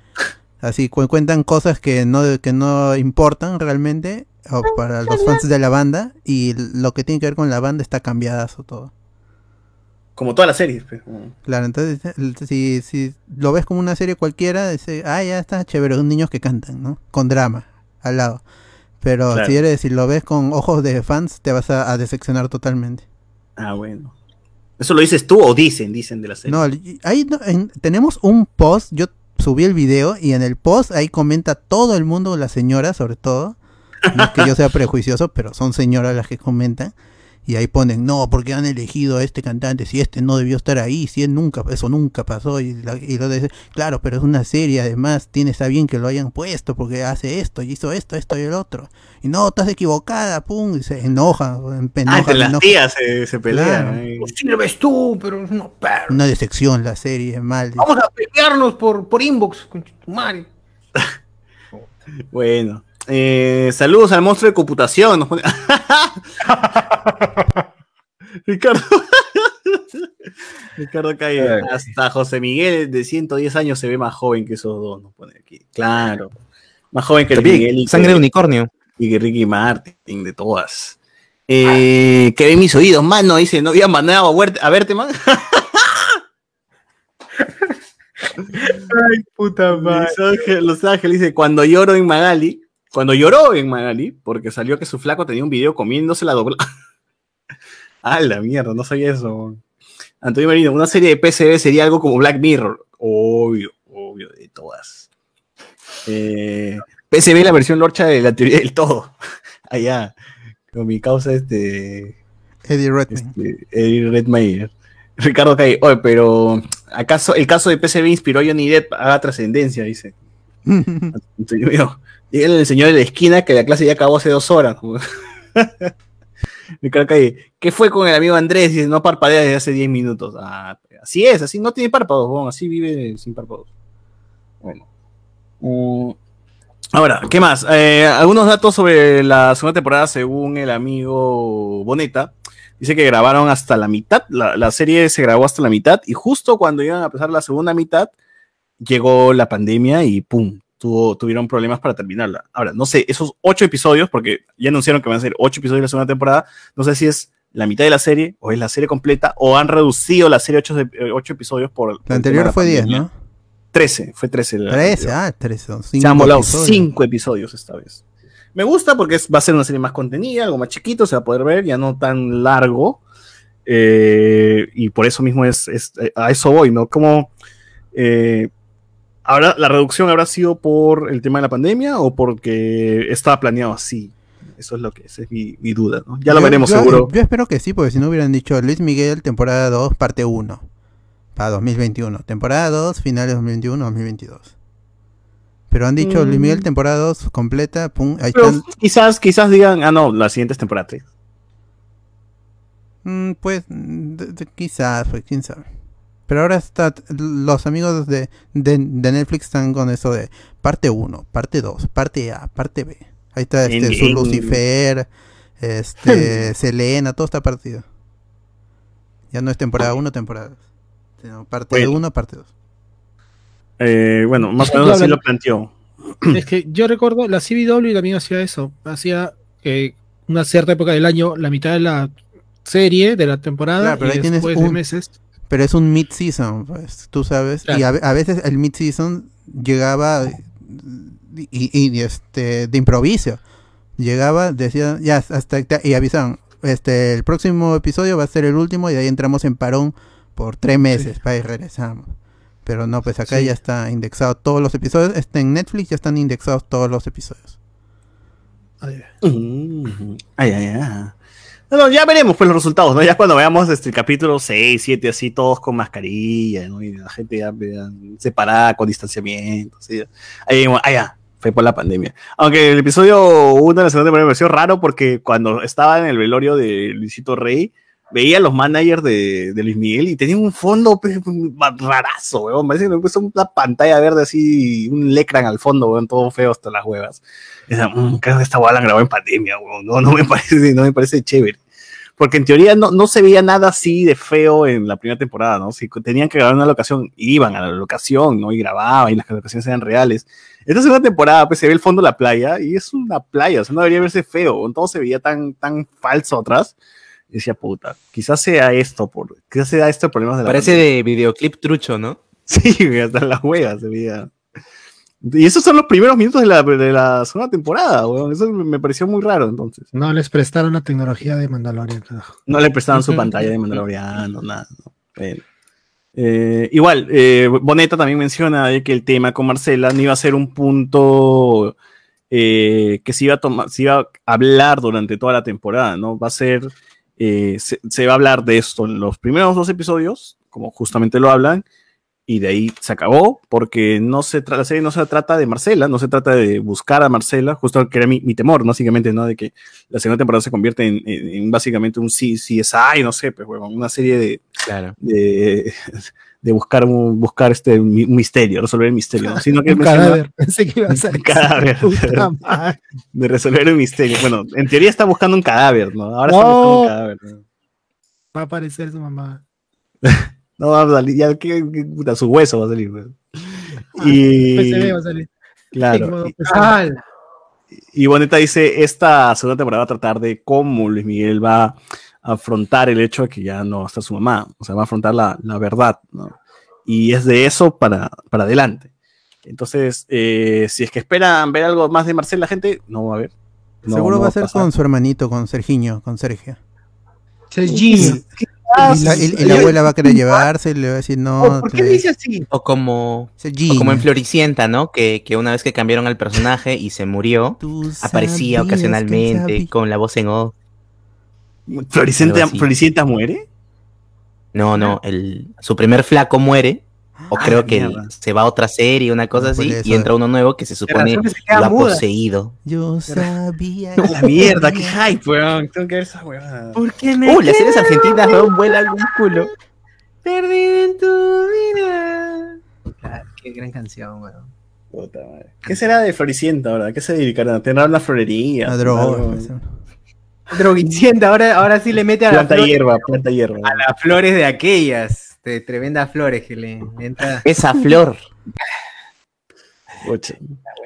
así cu- cuentan cosas que no, que no importan realmente o para los fans de la banda y lo que tiene que ver con la banda está cambiadazo todo. Como todas las series. pues. Claro, entonces el- si, si lo ves como una serie cualquiera, dice, ah, ya está chévere, son niños que cantan, ¿no? Con drama al lado. Pero Claro. si eres, si lo ves con ojos de fans, te vas a, a decepcionar totalmente. Ah, bueno. ¿Eso lo dices tú o dicen? Dicen de la serie. No, ahí no- en- tenemos un post, yo subí el video y en el post ahí comenta todo el mundo, las señoras sobre todo. No es que yo sea prejuicioso, pero son señoras las que comentan. Y ahí ponen, no, porque han elegido a este cantante, si este no debió estar ahí, si él nunca, eso nunca pasó. Y, la- y lo de, claro, pero es una serie, además, tiene, está bien que lo hayan puesto, porque hace esto, y hizo esto, esto y el otro. Y no, estás equivocada, pum, y se enoja, ah, enoja, entre las enoja. tías se, se pelean. Claro. ¿eh? Sí lo ves tú, pero no, perro. Una decepción la serie, mal. Vamos a pelearnos por, por inbox, con tu madre. Bueno. Eh, saludos al monstruo de computación. nos pone- Ricardo. Ricardo Calle, hasta José Miguel de 110 años se ve más joven que esos dos, nos pone aquí. Claro. Más joven que el Miguel y que- sangre de unicornio. y que Ricky Martin, de todas. Eh, que ve mis oídos, mano, dice, no había mandado a, verte- a verte, man. Ay, puta Los Ángeles, Los Ángeles dice, cuando lloro en Magali, cuando lloró en Magali, porque salió que su flaco tenía un video comiéndose la dobla. ah, la mierda, no sabía eso. Antonio Marino, una serie de PCB sería algo como Black Mirror. Obvio, obvio, de todas. Eh, PCB la versión lorcha de la teoría del todo. Allá, con mi causa este, Eddie Redmayne. este Eddie Redmayne. Ricardo Calle, oye, pero ¿acaso el caso de PCB inspiró a Johnny Depp a trascendencia? Dice. Antonio Al señor de la esquina que la clase ya acabó hace dos horas. Ricardo Calle, ¿qué fue con el amigo Andrés? Dice, no parpadea desde hace 10 minutos. Ah, así es, así no tiene párpados, bon, así vive sin párpados. Bueno. Mm, ahora, ¿qué más? Eh, algunos datos sobre la segunda temporada según el amigo Boneta. Dice que grabaron hasta la mitad, la, la serie se grabó hasta la mitad y justo cuando iban a empezar la segunda mitad llegó la pandemia y ¡pum! Tuvo, tuvieron problemas para terminarla. Ahora, no sé, esos ocho episodios, porque ya anunciaron que van a ser ocho episodios de la segunda temporada, no sé si es la mitad de la serie o es la serie completa o han reducido la serie ocho, eh, ocho episodios por... La anterior fue 10, pandemia. ¿no? 13, fue 13. la 13, anterior. ah, 13. son Se han volado episodios. cinco episodios esta vez. Me gusta porque es- va a ser una serie más contenida, algo más chiquito, se va a poder ver, ya no tan largo. Eh, y por eso mismo es, es- eh, a eso voy, ¿no? Como eh, ahora la reducción habrá sido por el tema de la pandemia o porque estaba planeado así. Eso es lo que esa es mi, mi duda, ¿no? Ya lo Yo- veremos yo- seguro. Yo espero que sí, porque si no hubieran dicho Luis Miguel, temporada 2, parte 1. Para 2021. Temporada 2, finales 2021-2022. Pero han dicho Luis Miguel, temporada 2, completa, pum, ahí están. quizás, quizás digan, ah, no, la siguiente es temporada 3. Mm, pues, mm, de- de- quizás, pues, quién sabe. Pero ahora está, los amigos de, de, de Netflix están con eso de parte 1, parte 2, parte A, parte B. Ahí está En- este, su en- Lucifer, este, Selena, todo está partido. Ya no es temporada 1, temporada 2. Sino parte Bueno. 1, parte 2. Eh, bueno, más o menos así lo planteó. Es que yo recuerdo, la CBW también hacía eso. Hacía que una cierta época del año, la mitad de la serie, de la temporada, Claro, pero y ahí tienes después de meses. Pero es un mid-season, pues, tú sabes. Claro. Y a, ve- a veces el mid-season llegaba y, y- y, este, de improviso. Llegaba, decía, ya, hasta y avisaban, este, el próximo episodio va a ser el último y de ahí entramos en parón por tres meses, para y regresamos. Pero no, pues acá Sí. ya está indexado todos los episodios. Este, en Netflix ya están indexados todos los episodios. Ay, ay, ay. No, no, ya veremos pues los resultados, ¿no? Ya cuando veamos este el capítulo 6, 7, así todos con mascarilla, ¿no? Y la gente ya, ya separada, con distanciamiento, ¿sí? Ahí, ah, fue por la pandemia. Aunque el episodio 1 de la segunda temporada me pareció raro porque cuando estaba en el velorio de Luisito Rey, veía a los managers de, de Luis Miguel y tenía un fondo pues, rarazo, weón. Parece que puso una pantalla verde así, un lecran al fondo, weón, todo feo hasta las huevas. Y decía, "Mm, creo que esta bola la grabó en pandemia, weón. No, no me parece, no me parece chévere. Porque en teoría no, no se veía nada así de feo en la primera temporada, ¿no? Si tenían que grabar una locación, iban a la locación, ¿no? Y grababan y las locaciones eran reales. Esta segunda temporada, pues se ve el fondo de la playa y es una playa, o sea, no debería verse feo, todo se veía tan, tan falso atrás. Decía, puta, quizás sea esto, por, quizás sea esto el problema de la Parece pandemia. de videoclip trucho, ¿no? Sí, güey, hasta las huevas se veía. Y esos son los primeros minutos de la, de la segunda temporada, weón. Eso me pareció muy raro entonces. No les prestaron la tecnología de Mandalorian. carajo. No le prestaban su pantalla de Mandaloriano, nada. no. Bueno. Eh, igual, eh, Boneta también menciona que el tema con Marcela no iba a ser un punto eh, que se iba, a tomar, se iba a hablar durante toda la temporada, ¿no? Va a ser, eh, se, se va a hablar de esto en los primeros dos episodios, como justamente lo hablan, y de ahí se acabó, porque no se la serie no se trata de Marcela, no se trata de buscar a Marcela, justo que era mi, mi temor, básicamente, ¿no? De que la segunda temporada se convierte en, en- en básicamente un CSI, no sé, pues, huevón, una serie de, Claro. de, de buscar, un, buscar este, un mi- un misterio, resolver el misterio, ¿no? Sino que Un cadáver. Pensé que iba a ser Un cadáver. De resolver un misterio. Bueno, en teoría está buscando un cadáver, ¿no? Ahora está buscando un cadáver. ¿no? Va a aparecer su mamá. no va a salir, ya ¿qué, qué puta, su hueso va a salir. weón. Ah, Y, PCB va a salir. claro, y- Boneta dice, esta segunda temporada va a tratar de cómo Luis Miguel va a afrontar el hecho de que ya no está su mamá, o sea, va a afrontar la, la verdad, ¿no? Y es de eso para, para adelante. Entonces, eh, si es que esperan ver algo más de Marcel, la gente no va a ver. No- Seguro no va a ser pasar. con su hermanito, con Sergiño, con Sergio. Serginho. Y la, y- y la abuela va a querer llevarse y le va a decir, no. ¿Por qué te- dice así? O como, o como en Floricienta, ¿no? Que, que una vez que cambiaron al personaje y se murió, Tú aparecía ocasionalmente con la voz en off. ¿Floricienta. Floricienta muere? No, no, el, su primer flaco muere, o Ah, creo que mierda. se va a otra serie, una cosa No, por así, eso. y entra uno nuevo que se supone que se lo ha muda. poseído. Yo sabía. La mierda, qué hype, weón. Tengo que ver esa weón. ¿Por qué Uh, las series argentinas no vuelan algún culo. Perdido en tu vida. Claro, qué gran canción, weón. Puta madre. ¿Qué será de Floricienta ahora? ¿Qué se dedicarán? ¿Tendrán una florería? La droga. Droguicienta, ahora, ahora sí le mete a, la Planta flor- hierba, planta hierba. a las flores de aquellas. De tremendas flores que le, entra. Esa flor.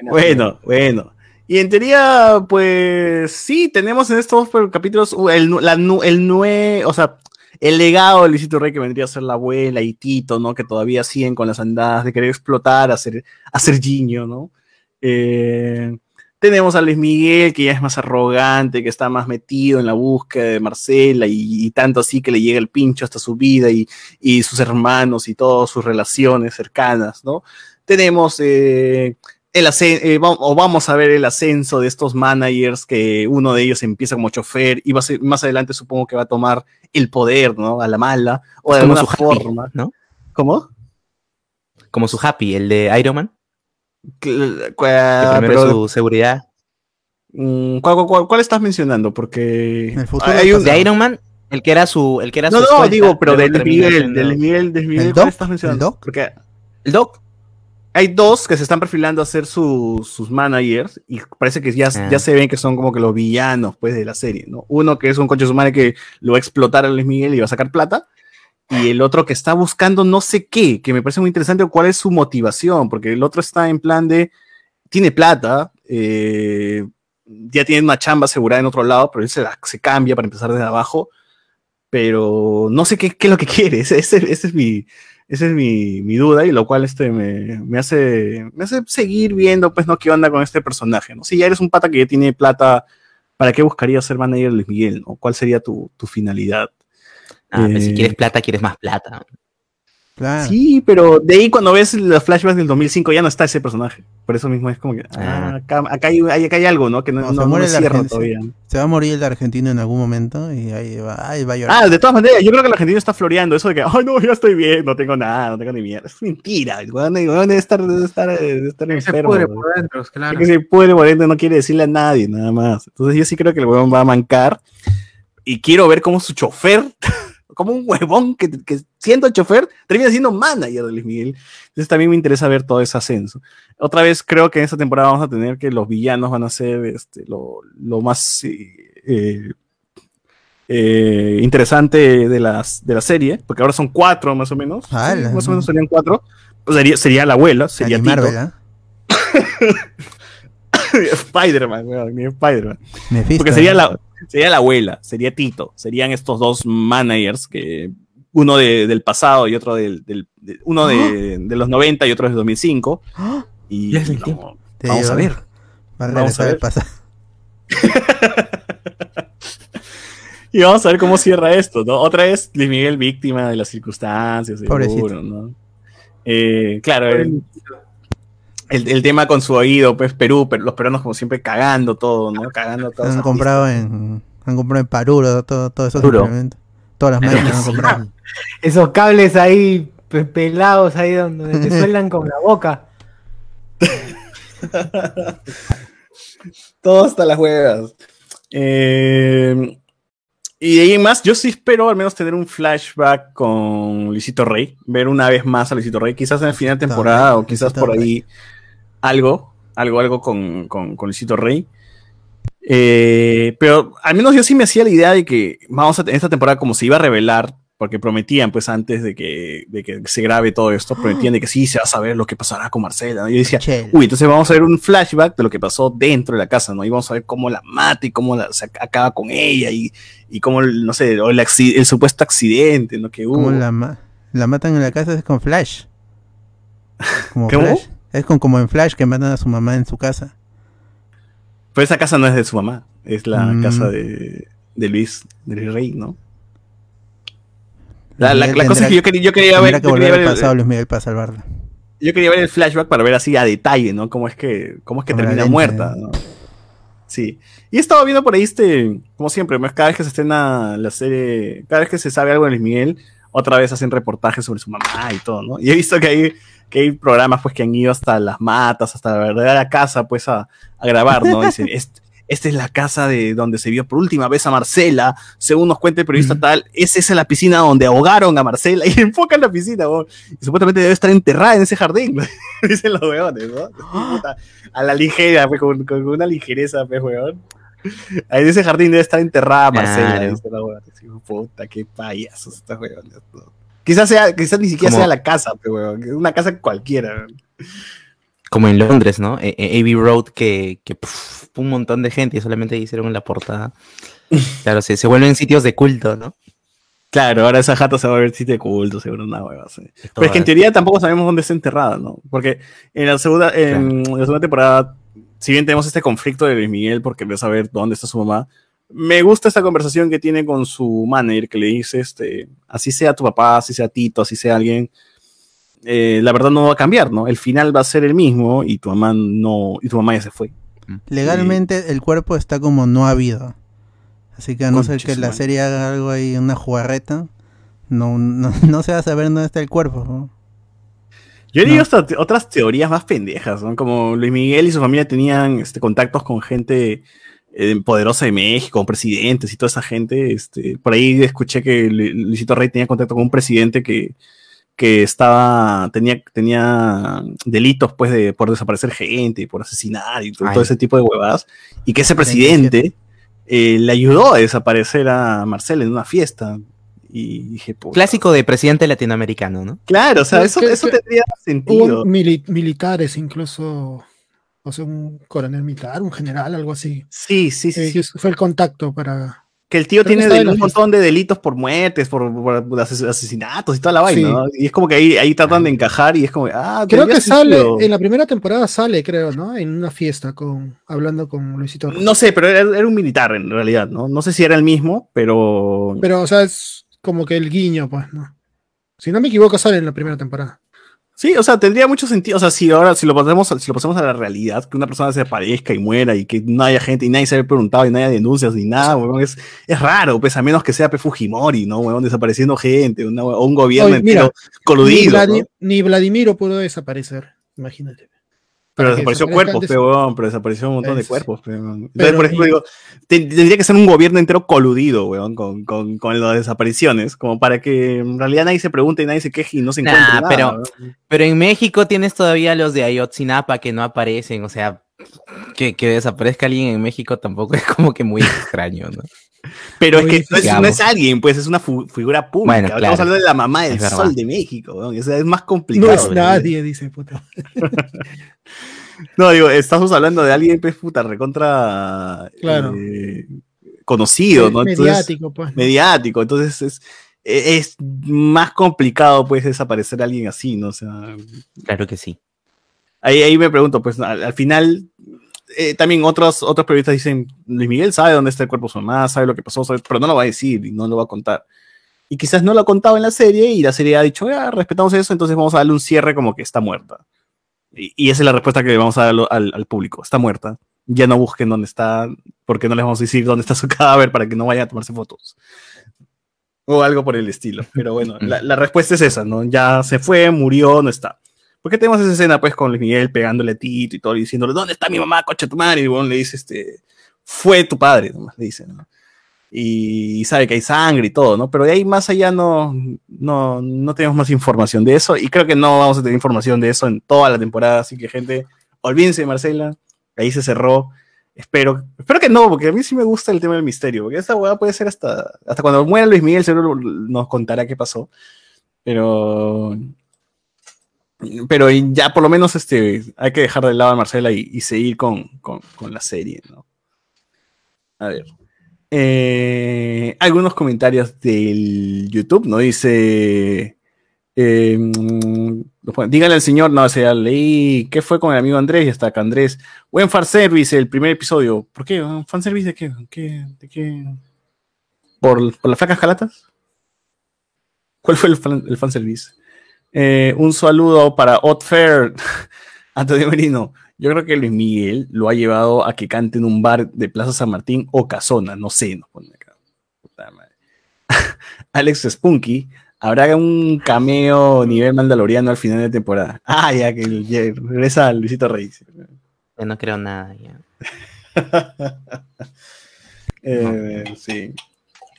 Bueno, bueno. Y en teoría, pues sí, tenemos en estos capítulos uh, el, la el nue, o sea, el legado de Luisito Rey que vendría a ser la abuela y Tito, ¿no? Que todavía siguen con las andadas de querer explotar, hacer, hacer Giño, ¿no? Eh, tenemos a Luis Miguel, que ya es más arrogante, que está más metido en la búsqueda de Marcela y, y tanto así que le llega el pincho hasta su vida y, y sus hermanos y todas sus relaciones cercanas, ¿no? Tenemos eh, el eh, o vamos a ver el ascenso de estos managers que uno de ellos empieza como chofer y va a ser- más adelante supongo que va a tomar el poder, ¿no? A la mala o de alguna happy, forma. ¿no? ¿Cómo? Como su happy, el de Iron Man, que pero, su seguridad. mm, ¿cuál, cuál- cuál- cuál estás mencionando? Porque El futuro hay un- De Iron Man, el que era su, el que era no, su no, escolta, digo, pero del Miguel, del Miguel, del Miguel, ¿El ¿cuál Doc? estás mencionando? ¿El Doc? Porque El Doc. hay dos que se están perfilando a ser su- sus managers y parece que ya, Ah. ya se ven que son como que los villanos pues de la serie, ¿no? Uno que es un coche sumare que lo va a explotar a Luis Miguel y va a sacar plata y el otro que está buscando no sé qué, que me parece muy interesante cuál es su motivación, porque el otro está en plan de, tiene plata, eh, ya tiene una chamba asegurada en otro lado, pero él se, cambia para empezar desde abajo, pero no sé qué, es lo que quiere, es mi, esa es mi, mi duda y lo cual este me, me hace me hace seguir viendo pues no qué onda con este personaje, ¿no? Si ya eres un pata que ya tiene plata, ¿para qué buscarías ser manager de Luis Miguel, no? ¿Cuál sería tu, tu finalidad? Ah, pues si Eh, quieres plata, quieres más plata. Claro. Sí, pero de ahí cuando ves los flashbacks del 2005 ya no está ese personaje. Por eso mismo es como que ah, Ah. acá, acá hay, acá hay algo, ¿no? Que no, No, no, se no muere cierra todavía. Se va a morir el argentino en algún momento y ahí va, ahí va a llorar. Ah, de todas maneras, yo creo que el argentino está floreando eso de que, ay, no, ya estoy bien, no tengo nada, no tengo ni mierda. Es mentira, el weón weón debe estar, debe estar, debe estar enfermo. pudre weón. por dentro, claro. Es que se pudre por dentro, no quiere decirle a nadie, nada más. Entonces yo sí creo que el huevón va a mancar y quiero ver cómo su chofer, como un huevón que, que siendo chofer, termina siendo manager de Luis Miguel. Entonces también me interesa ver todo ese ascenso. Otra vez creo que en esta temporada vamos a tener que los villanos van a ser este, lo, lo más eh, eh, eh, interesante de, las, de la serie, porque ahora son cuatro más o menos. Sí, ¡Hala! más o menos serían cuatro. Pues sería, sería la abuela, sería Tito. Spider-Man, weón, ni Spider-Man. Porque sería la, sería la abuela, sería Tito, serían estos dos managers que uno de- del pasado y otro del, del- de- uno de, de los 90 y otro del 2005. Y Ya es el no, vamos a ver. Vamos a ver. Y vamos a ver cómo cierra esto, ¿no? Otra vez Luis Miguel víctima de las circunstancias, seguro, Pobrecito. ¿no? Eh, claro, el, el- el tema con su oído, pues Perú, pero los peruanos como siempre cagando todo, ¿no? Cagando todo. Han comprado en, han comprado en Paruro todo, todo implementos. Todas las máquinas han comprado. Esos cables ahí pe- pelados ahí donde te suenan con la boca. Todo hasta las huevas. Eh, y de ahí en más, yo sí espero al menos tener un flashback con Luisito Rey, ver una vez más a Luisito Rey, quizás en el final de temporada o quizás Luisito por ahí algo, algo, algo con, con, con Luisito Rey. Eh, pero al menos yo sí me hacía la idea de que vamos a tener esta temporada como se iba a revelar, porque prometían, pues antes de que, de que se grabe todo esto, prometían de que sí, se va a saber lo que pasará con Marcela. ¿no? Y yo decía, Chel. uy, entonces vamos a ver un flashback de lo que pasó dentro de la casa, ¿no? Y vamos a ver cómo la mata y cómo la, se acaba con ella y, y cómo, no sé, el, el supuesto accidente, ¿no? Que hubo. Como la, ma- la matan en la casa es con Flash. Como ¿Cómo? Flash. Es con, como en Flash que matan a su mamá en su casa. Pero esa casa no es de su mamá, es la Mm. casa de, de Luis, de Luis Rey, ¿no? La, la- cosa es que yo quería, yo quería ver, que yo quería ver el- pasado Luis Miguel para salvarla. yo quería ver el flashback para ver así a detalle, ¿no? Cómo es que, cómo es que termina muerta. ¿no? Sí. Y he estado viendo por ahí, este, como siempre, cada vez que se estrena la serie, cada vez que se sabe algo de Luis Miguel, otra vez hacen reportajes sobre su mamá y todo, ¿no? Y he visto que hay, que hay programas, pues, que han ido hasta las matas, hasta la verdadera casa, pues, a, a grabar, ¿no? Dicen, "Est- esta es la casa de donde se vio por última vez a Marcela, según nos cuenta el periodista tal, es esa la piscina donde ahogaron a Marcela, y enfocan la piscina, y supuestamente debe estar enterrada en ese jardín, dicen los weones, ¿no? A la ligera, pues, con, con una ligereza, pues, weón. En ese jardín debe estar enterrada Marcela, dice la weón. Puta, qué payasos estas weones. ¿no? Quizás sea, quizás ni siquiera Como- sea la casa, pero weón, una casa cualquiera. Como en Londres, ¿no? E- e- Abbey Road, que, que puf, un montón de gente y solamente hicieron la portada. Claro, se, se vuelven sitios de culto, ¿no? Claro, ahora esa jata se va a ver sitio de culto, seguro, una hueva. sí. Pero es que en teoría tampoco sabemos dónde está enterrada, ¿no? Porque en la segunda, en la segunda temporada, si bien tenemos este conflicto de Luis Miguel por querer saber dónde está su mamá, me gusta esta conversación que tiene con su manager que le dice, este, así sea tu papá, así sea Tito, así sea alguien, eh, la verdad no va a cambiar, ¿no? El final va a ser el mismo y tu mamá no, y tu mamá ya se fue. Legalmente el cuerpo está como no ha habido. Así que a no ser Conche que la serie haga algo ahí, una jugarreta, no, no, no se va a saber dónde está el cuerpo. ¿no? Yo he leído No. hasta te- otras teorías más pendejas, ¿no? Como Luis Miguel y su familia tenían este, contactos con gente eh, poderosa de México, presidentes y toda esa gente. Este, por ahí escuché que Lu- Luisito Rey tenía contacto con un presidente que, que estaba, tenía, tenía delitos pues de, por desaparecer gente, por asesinar y todo, ese tipo de huevadas. Y que ese presidente eh, le ayudó a desaparecer a Marcel en una fiesta. Y dije, puta. Clásico de presidente latinoamericano, ¿no? Claro, o sea, Que- eso, que- eso que- tendría sentido. Hubo mili- militares incluso, o sea, un coronel militar, un general, algo así. Sí, sí, sí. Eh, fue el contacto para... Que el tío Creo tiene un montón de delitos por muertes, por, por ases- asesinatos y toda la vaina, Sí. ¿no? Y es como que ahí, ahí tratan de encajar y es como, ah, Creo que sale, en la primera temporada sale, creo, ¿no? En una fiesta con hablando con Luisito. No sé, pero era, era un militar en realidad, ¿no? No sé si era el mismo, pero... Pero, o sea, es como que el guiño, pues, ¿no? Si no me equivoco, sale en la primera temporada. Sí, o sea, tendría mucho sentido. O sea, si ahora, si lo pasamos, si lo pasamos a la realidad, que una persona se aparezca y muera y que no haya gente y nadie se haya preguntado y nadie haya denuncias ni nada, weón, es, es raro, pues a menos que sea P. Fujimori, ¿no? Weón, desapareciendo gente, una- o un gobierno Oye, mira, entero Ni, coludido. Vladi- ¿no? ni Vladimiro pudo desaparecer, imagínate. Pero desapareció cuerpos, de- pero, weón, pero desapareció un montón de cuerpos. Entonces, Pero- por ejemplo, digo, tendría que ser un gobierno entero coludido, weón, con, con, con las desapariciones, como para que en realidad nadie se pregunte y nadie se queje y no se Nah, encuentre nada. pero- weón. Pero en México tienes todavía los de Ayotzinapa que no aparecen, o sea, que, que desaparezca alguien en México tampoco es como que muy extraño, ¿no? Pero es que no es, no alguien, pues es una fu- figura pública. Bueno, Estamos hablando de la mamá del Es verdad. sol de México, weón, o sea, es más complicado. No es nadie, dice puta. No, digo, estamos hablando de alguien, pues, puta, recontra Claro. eh, conocido, ¿no? Entonces- Mediático, pues. ¿no? mediático, entonces es, e, es más complicado pues desaparecer a alguien así, ¿no? O sea, Claro que sí. Ahí, ahí me pregunto, pues al, al final eh, también otros, otros periodistas dicen, Luis Miguel sabe dónde está el cuerpo de su mamá, sabe lo que pasó, sabe- pero no lo va a decir y no lo va a contar. Y quizás no lo ha contado en la serie y la serie ha dicho, ya, respetamos eso, entonces vamos a darle un cierre como que está muerta. Y, y esa es la respuesta que le vamos a dar al, al- al público, está muerta. Ya no busquen dónde está, porque no les vamos a decir dónde está su cadáver para que no vayan a tomarse fotos. O algo por el estilo. Pero bueno, la, la respuesta es esa, ¿no? Ya se fue, murió, no está. ¿Por qué tenemos esa escena, pues, con Luis Miguel pegándole a Tito y todo, y diciéndole, ¿dónde está mi mamá, coche tu madre? Y bueno, le dice, este, fue tu padre, nomás le dice, ¿no? Y sabe que hay sangre y todo, ¿no? Pero de ahí más allá no, no, no tenemos más información de eso, y creo que no vamos a tener información de eso en toda la temporada, así que, gente, olvídense de Marcela, ahí se cerró. Espero, espero que no, porque a mí sí me gusta el tema del misterio, porque esa hueá puede ser hasta, hasta cuando muera Luis Miguel, seguro nos contará qué pasó. Pero, pero ya por lo menos este, hay que dejar de lado a Marcela y, seguir con, con, la serie, ¿no? A ver. Eh, algunos comentarios del YouTube, ¿no? Dice. eh, mm, díganle al señor, no, sea, leí. ¿Qué fue con el amigo Andrés? Y está acá Andrés. Buen fanservice, el primer episodio. ¿Por qué? ¿Un ¿Fanservice de qué? ¿Qué- ¿De qué? ¿Por, por las flacas calatas? ¿Cuál fue el, fan, el fanservice? Eh, un saludo para Hot Fair, Antonio Merino. Yo creo que Luis Miguel lo ha llevado a que cante en un bar de Plaza San Martín o Casona, no sé, nos pone acá. Puta madre. Alex Spunky, habrá un cameo nivel mandaloriano al final de temporada. Ah, ya que ya regresa Luisito Reyes. Yo no creo nada ya. Eh, Sí.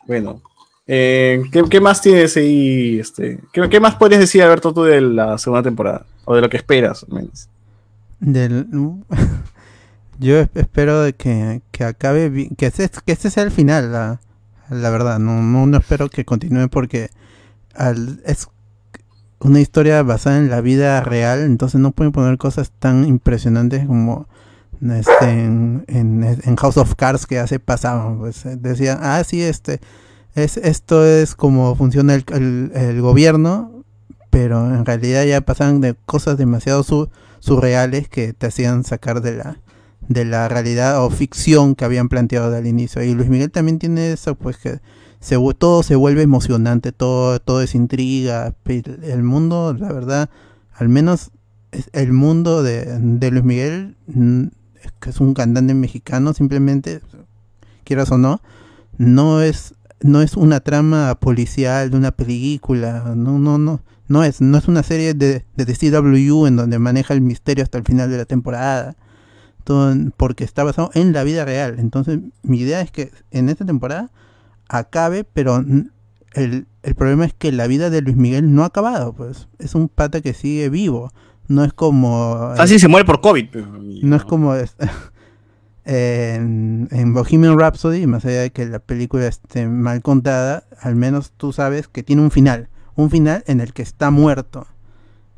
Bueno. Eh, ¿qué, qué más tienes ahí? Este, ¿qué, más podrías decir, Alberto, tú de la segunda temporada? O de lo que esperas, al menos. Del, yo es- espero que, que acabe que este, que este sea el final, la, la verdad. No, no, no espero que continúe porque al- es una historia basada en la vida real, entonces no pueden poner cosas tan impresionantes como este, en, en- en House of Cards que hace pasaban. Pues eh, decían, ah, sí, este, es, esto es como funciona el, el- gobierno, pero en realidad ya pasaban de cosas demasiado su- surreales que te hacían sacar de la de la realidad o ficción que habían planteado al inicio. Y Luis Miguel también tiene eso, pues que se, todo se vuelve emocionante, todo, todo es intriga. El mundo, la verdad, al menos el mundo de, de Luis Miguel, mm, que es un cantante mexicano, simplemente, quieras o no, no es, no es una trama policial de una película, no, no, no. No es, no es una serie de, de CW en donde maneja el misterio hasta el final de la temporada. Todo porque está basado en la vida real. Entonces, mi idea es que en esta temporada acabe, pero el, el problema es que la vida de Luis Miguel no ha acabado. Pues es un pata que sigue vivo. No es como. Fácil se muere por COVID. pero- No es como es- en, en Bohemian Rhapsody, más allá de que la película esté mal contada, al menos tú sabes que tiene un final. Un final en el que está muerto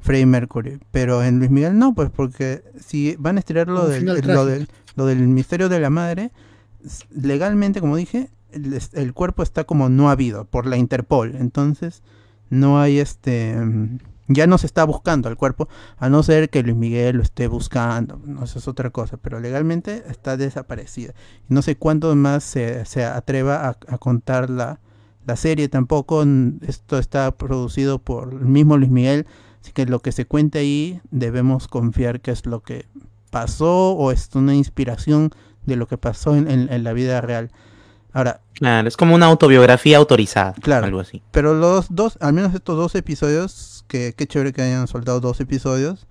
Freddie Mercury. Pero en Luis Miguel no, pues porque si van a estirar lo, del, final lo, trágico. del, lo del misterio de la madre, legalmente, como dije, el, el cuerpo está como no habido por la Interpol. Entonces, no hay este. Ya no se está buscando al cuerpo, a no ser que Luis Miguel lo esté buscando. No, eso es otra cosa, pero legalmente está desaparecida. No sé cuánto más se, se atreva a, a contar la, la serie tampoco. Esto está producido por el mismo Luis Miguel. Así que lo que se cuente ahí debemos confiar que es lo que pasó o es una inspiración de lo que pasó en, en- en la vida real. Ahora, Claro, es como una autobiografía autorizada. Claro. Algo así. pero los dos, al menos estos dos episodios, que qué chévere que hayan soltado dos episodios,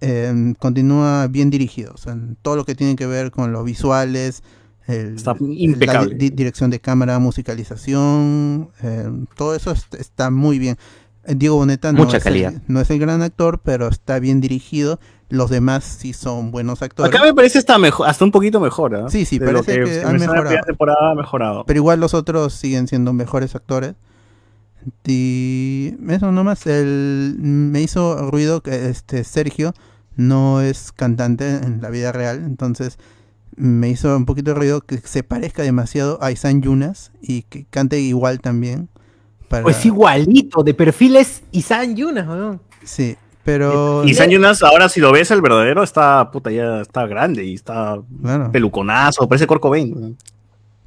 eh, continúa bien dirigidos. En todo lo que tiene que ver con los visuales, el- Está la impecable. di- dirección de cámara, musicalización, eh, todo eso est- está muy bien. Eh, Diego Boneta no Mucha es, el, no es el gran actor, pero está bien dirigido. Los demás sí son buenos actores. Acá me parece hasta, mejor, hasta un poquito mejor. ¿ah? Sí, sí, De parece que se han la mejorado. primera temporada ha mejorado. Pero igual los otros siguen siendo mejores actores. Y eso nomás, el, me hizo ruido que este Sergio no es cantante en la vida real, entonces me hizo un poquito de ruido que se parezca demasiado a Isan Yunas y que cante igual también. Para, Pues igualito, de perfil es Isan Yunas, weón. Sí, pero... Y San Jonas, ahora si lo ves, el verdadero está, puta, ya está grande y está peluconazo, parece Kurt Cobain.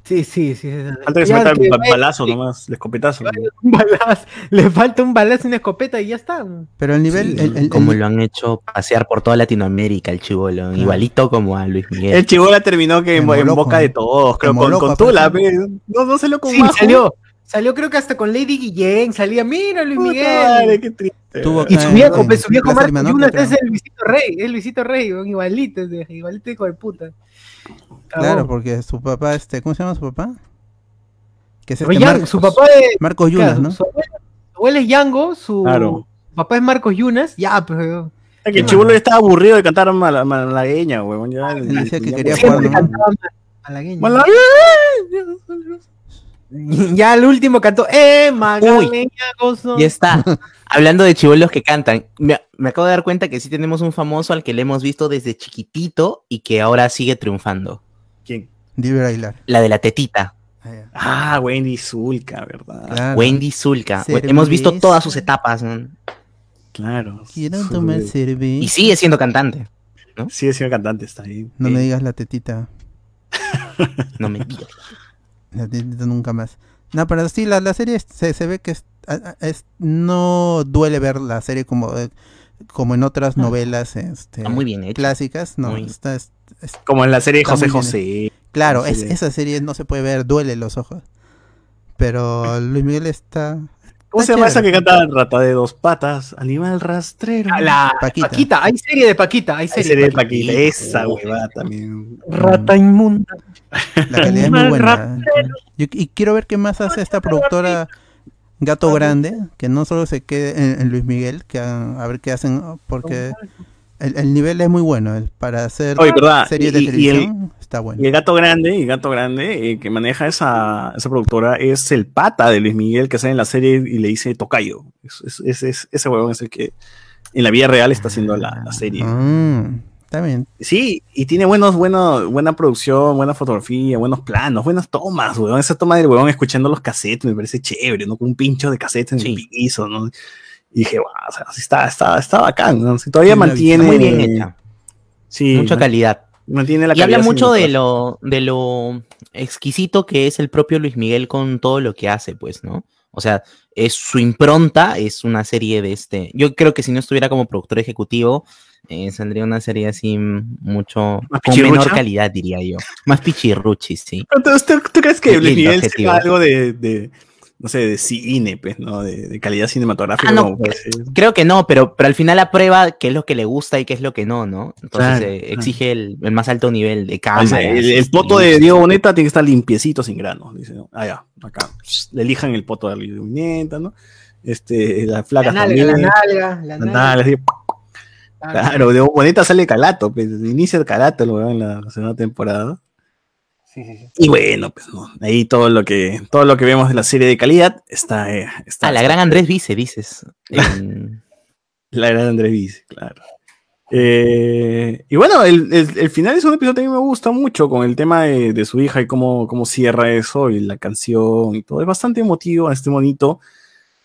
Sí, sí, sí. Falta que se meta vaya- balazo nomás, el escopetazo. Un balazo, le falta un balazo y una escopeta y ya está. Pero el nivel... Sí, el- el- Como el- lo han hecho pasear por toda Latinoamérica el chivolo. Igualito como a Luis Miguel. El chibola terminó que en, boca de todos, creo, con, loco, con Tula, no, no salió con Sí, salió. Salió creo que hasta con Lady Guillén, salía, mira Luis Puta Miguel. madre, qué triste. Tuvo Y su viejo, su viejo Marco Limanota, Yunas creo. es el Luisito Rey, es Luisito Rey, igualito, igualito hijo de puta. Claro, porque su papá, este, ¿cómo se llama su papá? Que es Pero este Yang- Marcos- su papá de Marcos Yunas, claro, ¿no? su, abuelo, su abuelo es Yango, su Claro. papá es Marcos Yunas, ya, pues. Es que el chibolo ya estaba aburrido de cantar mala- malagueña, huevón. Ya, decía que quería jugar, malagueño. Malagueña. Ya el último cantó, ¡eh, Magdalena Gozo! Ya está. Hablando de chivolos que cantan, me, me acabo de dar cuenta que sí tenemos un famoso al que le hemos visto desde chiquitito y que ahora sigue triunfando. ¿Quién? Diver Aguilar. La de la tetita, Ah. Ah, Wendy Zulka, ¿verdad? Claro. Wendy Zulka. Cerveza. Hemos visto todas sus etapas ¿no? Claro. Quiero Su- tomar y cerveza. sigue siendo cantante. Sigue siendo cantante, está ahí. No Eh, me digas la tetita. No me digas. La nunca más. No, pero sí, la, la serie se, se ve que es, es- no duele ver la serie como, eh, como en otras novelas este, muy bien hecho. clásicas. No, Muy. está, es- es- Como en la serie José José. claro, sí. esa serie no se puede ver, duele los ojos. Pero Luis Miguel está... ¿Cómo se llama esa que canta Rata de dos patas? Animal rastrero. A la Paquita. Paquita. hay serie de Paquita, hay Hay serie, serie de Paquita. Paquita. Esa huevada también. Rata inmunda. La calidad es muy buena. Yo- y quiero ver qué más hace esta productora Gato Grande, que no solo se quede en, en Luis Miguel, que a ver qué hacen, porque el, el nivel es muy bueno. el- para hacer series de Y- y el- televisión está bueno. Y el gato grande, y gato grande, eh, que maneja esa, esa productora, es el pata de Luis Miguel que sale en la serie y le dice Tocayo. Es- es- es- es- ese huevón es el que en la vida real está haciendo la, la serie. Ah, está bien. Sí, y tiene buenos, bueno, buena producción, buena fotografía, buenos planos, buenas tomas, weón. Esa toma del huevón escuchando los cassettes me parece chévere, ¿no? Con un pincho de cassettes en Sí. el piso, ¿no? Y dije, wow, o sea, sí está, está, está bacán, ¿no? Sí, todavía Sí, mantiene. Muy bien hecha. Sí, Mucha calidad. La Y habla mucho de lo, de lo exquisito que es el propio Luis Miguel con todo lo que hace, pues, ¿no? O sea, es su impronta, es una serie de este. Yo creo que si no estuviera como productor ejecutivo, eh, saldría una serie así mucho ¿Más con menor calidad, diría yo. Más pichirruchis, sí. Entonces, ¿tú, tú crees que Luis Miguel sepa algo de, de, no sé, de cine, pues, ¿no? De, de calidad cinematográfica. Ah, no? Creo que no, pero, pero al final aprueba qué es lo que le gusta y qué es lo que no, ¿no? Entonces Claro, eh, claro. exige el, el más alto nivel de O cámara. sea, el, el poto de Diego Boneta tiene que estar limpiecito, sin granos. Dice, ¿no? Ah, ya, acá. Le elijan el poto de Diego Boneta, ¿no? Este, la La flaca nalga, la también. nalga, la La nalga. nalga, Claro, de Boneta sale Calato, pues, inicia el Calato lo veo en la segunda temporada. Sí, sí, sí. Y bueno, pues no, ahí todo lo que todo lo que vemos de la serie de calidad está, eh, está Ah, la gran Andrés Vice, dices. En- La gran Andrés Vice, claro. Eh, y bueno, el, el- el final de ese episodio también me gusta mucho con el tema de, de su hija y cómo, cómo cierra eso y la canción y todo. Es bastante emotivo, este bonito.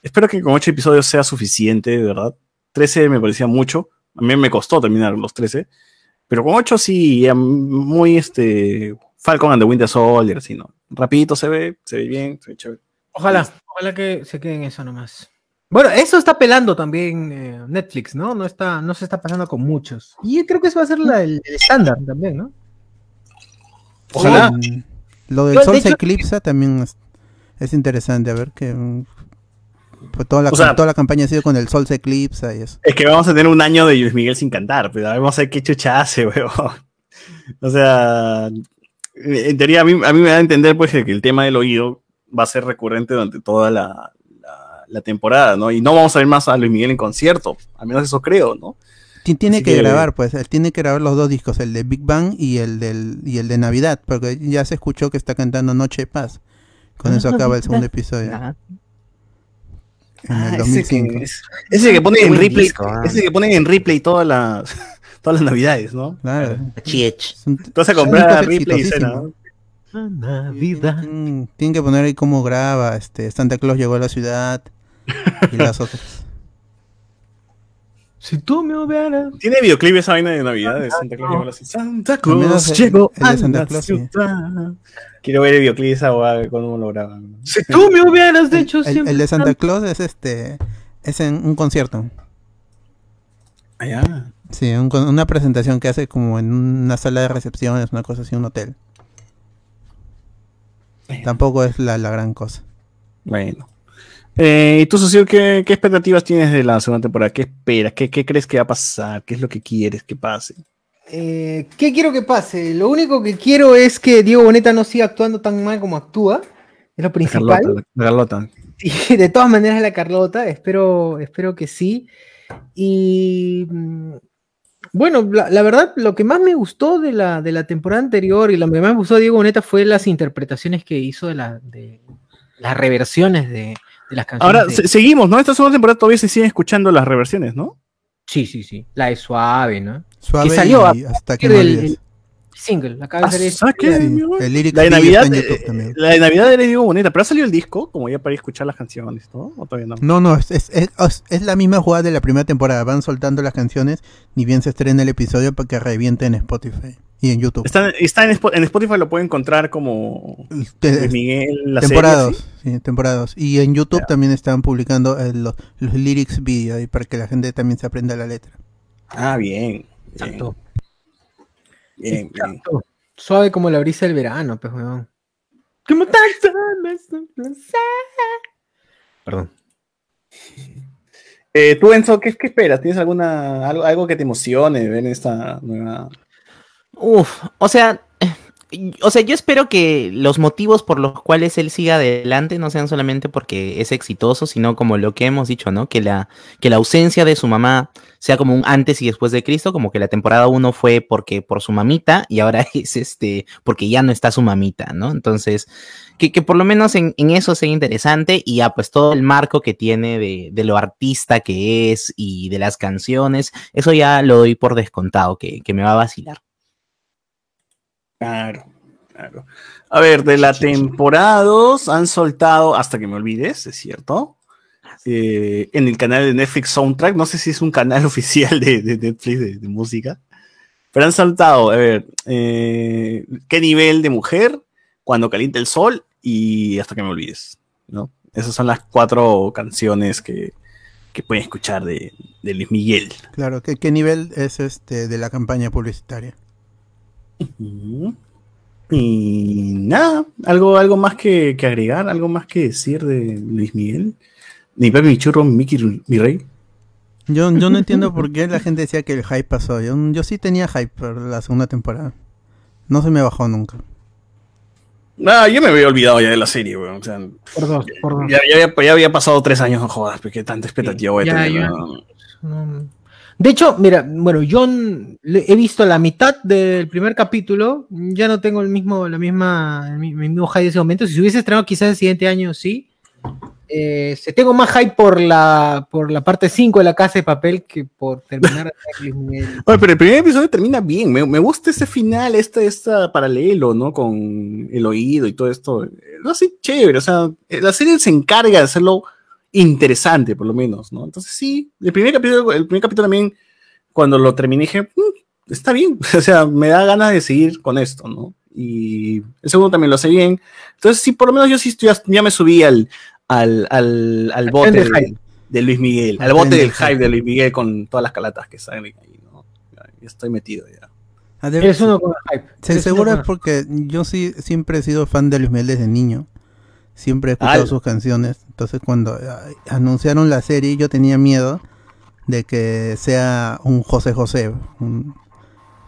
Espero que con ocho episodios sea suficiente, de verdad. 13 me parecía mucho. A mí me costó terminar los 13. Pero con 8 sí, muy este. Falcon and the Winter Soldier, así, ¿no? Rapidito se ve, se ve bien, se ve chévere. Ojalá, ojalá que se quede en eso nomás. Bueno, eso está pelando también eh, Netflix, ¿no? No, está, no se está pasando con muchos. Y creo que eso va a ser la- el estándar también, ¿no? Ojalá. Lo del Yo, de sol se hecho- eclipsa también es, es interesante. A ver que. mm, pues toda, la, O sea- toda la campaña ha sido con el sol se eclipsa y eso. Es que vamos a tener un año de Luis Miguel sin cantar, pero vamos a ver qué chucha hace, weón. O sea, en teoría a mí, a mí me da a entender pues que el tema del oído va a ser recurrente durante toda la, la- la temporada, ¿no? Y no vamos a ver más a Luis Miguel en concierto, al menos eso creo, ¿no? Ti- Tiene que, que- grabar, pues, él tiene que grabar los dos discos, el de Big Bang y el del y el de Navidad, porque ya se escuchó que está cantando Noche de Paz. Con eso acaba el segundo episodio. Ajá. En el Ah, ese 2005. que, ese que ponen Qué en replay, disco, ah. ese que ponen en replay todas las todas las navidades, ¿no? Claro. Chiech. Entonces a comprar replay y cena. Navidad. Mm, Tienen que poner ahí cómo graba, este, Santa Claus llegó a la ciudad y las otras. Si tú me hubieras. ¿Tiene videoclip esa vaina de Navidad de Santa Claus llegó a la ciudad? Santa Claus llegó a Santa la Claus, ciudad. Quiero ver el videoclip de esa hueá, cómo lo graban. Si tú me hubieras dicho El, siempre. el de Santa Claus es este es en un concierto. Allá. Sí, un una presentación que hace como en una sala de recepciones, una cosa así, un hotel. Tampoco es la, la gran cosa. Bueno. Eh, ¿Y tú, Socio, qué, qué expectativas tienes de la segunda temporada? ¿Qué esperas? ¿Qué, ¿Qué crees que va a pasar? ¿Qué es lo que quieres que pase? Eh, ¿Qué quiero que pase? Lo único que quiero es que Diego Boneta no siga actuando tan mal como actúa. Es lo principal. Carlota. la Carlota. Y de todas maneras la Carlota, espero, espero que sí. Y mm, Bueno, la, la verdad, lo que más me gustó de la, de la temporada anterior y lo que más me gustó de Diego Boneta fue las interpretaciones que hizo de, la, de las reversiones de, de las canciones. Ahora, de- seguimos, ¿no? Esta segunda temporada todavía se siguen escuchando las reversiones, ¿no? Sí, sí, sí. La de Suave, ¿no? Suave que salió y a hasta que no el single. Acaba de Ah, salir. ¿sabes qué? Sí, mi amor? el lyric La de Navidad, está en eh, YouTube también. la de Navidad era Diego Boneta, pero ha salido el disco, como ya para ir a escuchar las canciones, ¿no? ¿O todavía no? No, no, es, es, es- es la misma jugada de la primera temporada. Van soltando las canciones, ni bien se estrena el episodio para que reviente en Spotify y en YouTube. Está, está en, en Spotify, lo pueden encontrar como Luis Miguel, la temporadas, serie, sí, temporadas. Y en YouTube también están publicando eh, los, los lyrics video ahí para que la gente también se aprenda la letra. ¿sí? Ah, bien. Bien, Exacto. Bien, bien. Exacto. Suave como la brisa del verano, pues, weón. Como. Perdón. Eh, tú, Enzo, ¿qué, qué esperas? ¿Tienes alguna algo, algo que te emocione ver en esta nueva...? Uf, o sea, o sea, yo espero que los motivos por los cuales él siga adelante no sean solamente porque es exitoso, sino como lo que hemos dicho, ¿no? Que la, que la ausencia de su mamá sea como un antes y después de Cristo, como que la temporada 1 fue porque por su mamita y ahora es este porque ya no está su mamita, ¿no? Entonces, que, que por lo menos en, en eso sea interesante y ya pues todo el marco que tiene de, de lo artista que es y de las canciones, eso ya lo doy por descontado, que, que me va a vacilar. Claro, claro. A ver, de la temporada 2 han soltado, hasta que me olvides, es cierto, eh, en el canal de Netflix Soundtrack, no sé si es un canal oficial de, Netflix de, de música, pero han saltado, a ver, eh, qué nivel de mujer, cuando calienta el sol y hasta que me olvides, ¿no? Esas son las cuatro canciones que, que pueden escuchar de, de Luis Miguel. Claro, ¿qué, qué nivel es este de la campaña publicitaria? Y nada, algo, algo más que, que agregar, algo más que decir de Luis Miguel. Ni Pepe, mi churro, Mickey, mi rey. Yo, yo no entiendo por qué la gente decía que el hype pasó. Yo, yo sí tenía hype por la segunda temporada. No se me bajó nunca. Ah, yo me había olvidado ya de la serie, weón. O sea, Por dos, por dos. ya, ya había, ya había pasado tres años, no jodas, porque tanta expectativa voy a Ya, tener, ya. weón. No. De hecho, mira, bueno, yo he visto la mitad del primer capítulo, ya no tengo el mismo, la misma, el mi- el mismo hype de ese momento. Si se hubiese estrenado quizás el siguiente año, sí. Eh, se tengo más hype por la, por la parte 5 de la casa de papel que por terminar. Oye, pero el primer episodio termina bien. Me, me gusta ese final, este, este paralelo, ¿no? Con el oído y todo esto. Lo hace chévere. O sea, eh, la serie se encarga de hacerlo interesante, por lo menos, ¿no? Entonces, sí, el primer capítulo, el primer capítulo también, cuando lo terminé, dije, "Mm, está bien. O sea, me da ganas de seguir con esto, ¿no? Y el segundo también lo hace bien. Entonces, sí, por lo menos yo sí estoy, ya me subí al, al, al, al bote de, hype. de Luis Miguel, Al bote del hype de Luis Miguel con todas las calatas que salen ahí, ¿no? Ya, ya estoy metido ya. Eres uno con el hype. Es con- porque yo sí siempre he sido fan de Luis Miguel desde niño. Siempre he escuchado Al. sus canciones. Entonces cuando ah, anunciaron la serie yo tenía miedo de que sea un José José. un-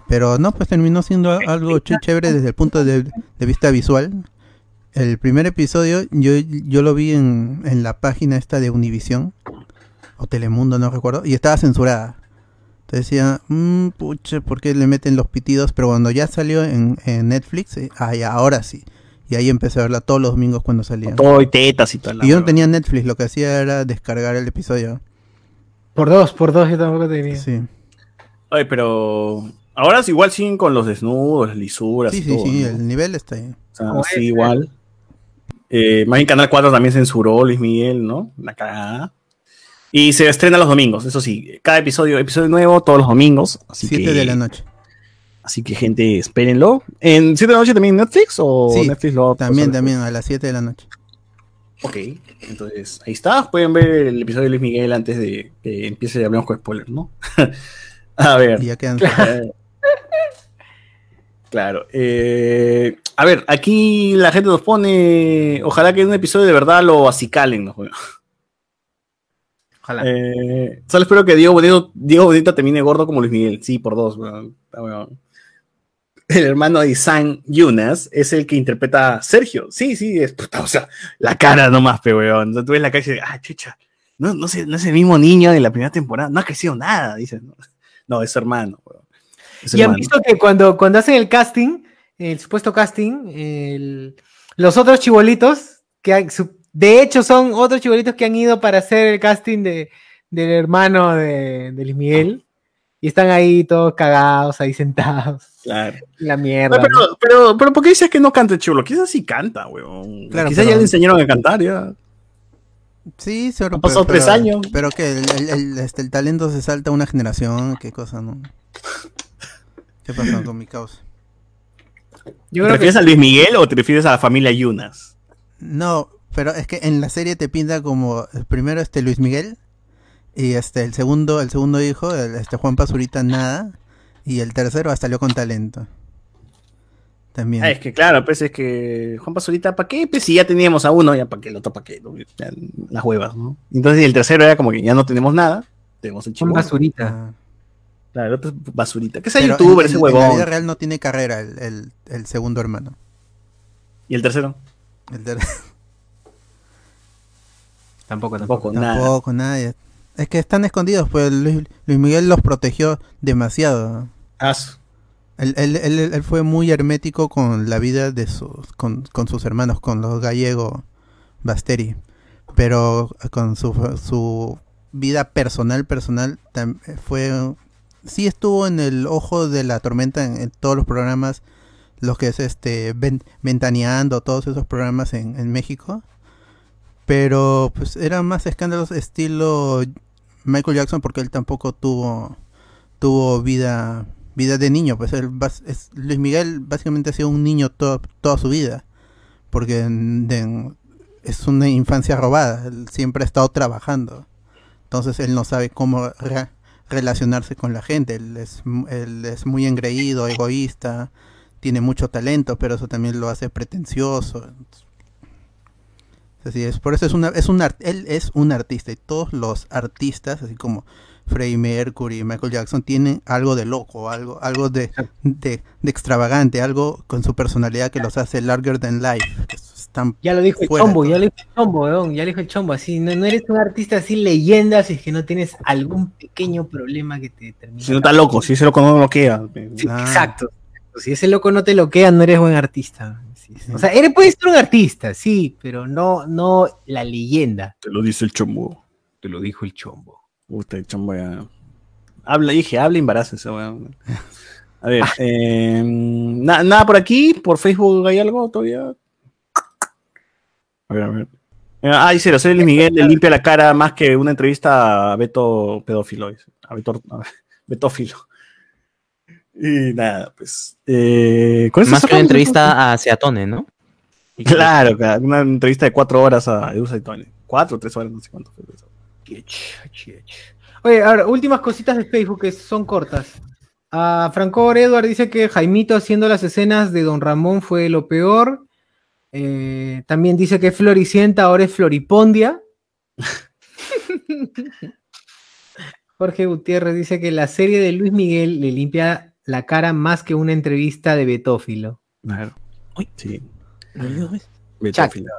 Pero no, pues terminó siendo algo ch- chévere desde el punto de, de vista visual. El primer episodio yo, yo lo vi en, en la página esta de Univision o Telemundo, no recuerdo, y estaba censurada. Entonces decía, mmm, pucha, ¿por qué le meten los pitidos? Pero cuando ya salió en, en Netflix, eh, ya, ahora sí. Y ahí empecé a verla todos los domingos cuando salía. Todo y tetas y tal. Y yo no tenía Netflix, lo que hacía era descargar el episodio. Por dos, por dos yo tampoco tenía. Sí, Oye, pero ahora es igual siguen con los desnudos, las lisuras sí, y sí, todo, sí, ¿no? el nivel está ahí. O sea, sí, es, igual. Eh, más bien Canal 4 también censuró Luis Miguel, ¿no? La cagada. Y se estrena los domingos, eso sí. Cada episodio, episodio nuevo todos los domingos. Así 7 que, de la noche. Así que, gente, espérenlo. ¿En 7 de la noche también en Netflix o Sí, Netflix lo También, pues, también, a las 7 de la noche. Ok, entonces ahí está. Pueden ver el episodio de Luis Miguel antes de que empiece y hablemos con spoilers, ¿no? a ver. Y ya quedan. Claro. eh, a ver, aquí la gente nos pone. Ojalá que en un episodio de verdad lo acicalen. ¿no? Ojalá. Eh, solo espero que Diego Bonito, Diego Bonito termine gordo como Luis Miguel. Sí, por dos, weón. Está weón. El hermano de San Yunas es el que interpreta a Sergio. Sí, sí, es puta, o sea, la cara nomás, pe weón. Tú ves la calle y dices, ah, chucha, no, no, sé, no es el mismo niño de la primera temporada, no ha crecido nada, dicen. No, No, es hermano, weón. Es Y han visto que cuando, cuando hacen el casting, el supuesto casting, el- los otros chibolitos, que han- de hecho son otros chibolitos que han ido para hacer el casting de, del hermano de, de Luis Miguel, y están ahí todos cagados, ahí sentados, Claro. la mierda. Pero, pero, pero, pero ¿por qué dices que no canta el chulo? Quizás sí canta, weón. Claro, Quizás ya le enseñaron a cantar, ya. Sí, seguro. Han pasado pero- tres años. Pero que el, el- el- este, el talento se salta una generación, qué cosa, ¿no? ¿Qué pasó con mi causa? Yo ¿Te que refieres a Luis Miguel o te refieres a la familia Yunas? No, pero es que en la serie te pinta como el primero este Luis Miguel y este el segundo el segundo hijo el, este Juan Pazurita nada y el tercero hasta salió con talento. También. Ah, es que claro, pues es que Juan Pazurita, ¿para qué? Pues si ya teníamos a uno, ya para qué, el otro para qué, ¿no? Ya, las huevas, ¿no? Entonces el tercero era como que ya no tenemos nada, tenemos el son chivo. basurita. Ah. Claro, el otro es basurita. Que sea Pero youtuber, en- ese en- En la huevón. vida real no tiene carrera el, el- el segundo hermano. Y el tercero, El ter- Tampoco, tampoco. tampoco, nada. tampoco. Es que están escondidos, pues Luis, Luis Miguel los protegió demasiado. Él, fue muy hermético con la vida de sus, con, sus hermanos, con los gallegos Basteri. Pero con su, su vida personal, personal, tam- fue... Sí estuvo en el ojo de la tormenta en, todos los programas, los que es este Ven- Ventaneando, todos esos programas en, en México. Pero pues eran más escándalos estilo Michael Jackson porque él tampoco tuvo tuvo vida vida de niño, pues él es, Luis Miguel básicamente ha sido un niño to- toda su vida, porque en- es una infancia robada, él siempre ha estado trabajando, entonces él no sabe cómo re- relacionarse con la gente, él es, él es muy engreído, egoísta, tiene mucho talento, pero eso también lo hace pretencioso. Así es, por eso es una, es un él es un artista y todos los artistas, así como Freddie Mercury, Michael Jackson, tienen algo de loco, algo, algo de, de, de extravagante, algo con su personalidad que los hace larger than life. están Ya lo dijo el chombo, ya lo dijo el chombo, weón, ya lo dijo el chombo, así, no, no eres un artista así leyenda si es que no tienes algún pequeño problema que te termine. Si no está loco, si ese loco no lo queda. Sí, Ah. Exacto. Si ese loco no te loquea, no eres buen artista. O sea, eres puedes ser un artista, sí, pero no, no la leyenda. Te lo dice el chombo. Te lo dijo el chombo. Usted, ya. Habla, dije, habla embarazo ese weón. A ver, eh, na- nada por aquí, por Facebook hay algo todavía. A ver, a ver. Eh, Ah, dice, la serie Luis Miguel le limpia la cara más que una entrevista a Beto pedófilo. dice. A Beto, a Betófilo. Y nada, pues. Eh, con eso Más que una entrevista a Seatone, ¿no? Claro, una entrevista de cuatro horas a Edusa y. Cuatro, tres horas, no sé cuánto fue eso. Oye, ahora, últimas cositas de Facebook que son cortas. A Franco Edward dice que Jaimito haciendo las escenas de Don Ramón fue lo peor. Eh, también dice que Floricienta ahora es Floripondia. Jorge Gutiérrez dice que la serie de Luis Miguel le limpia la cara más que una entrevista de Betófilo. Claro. Uy. Sí. Betófilo.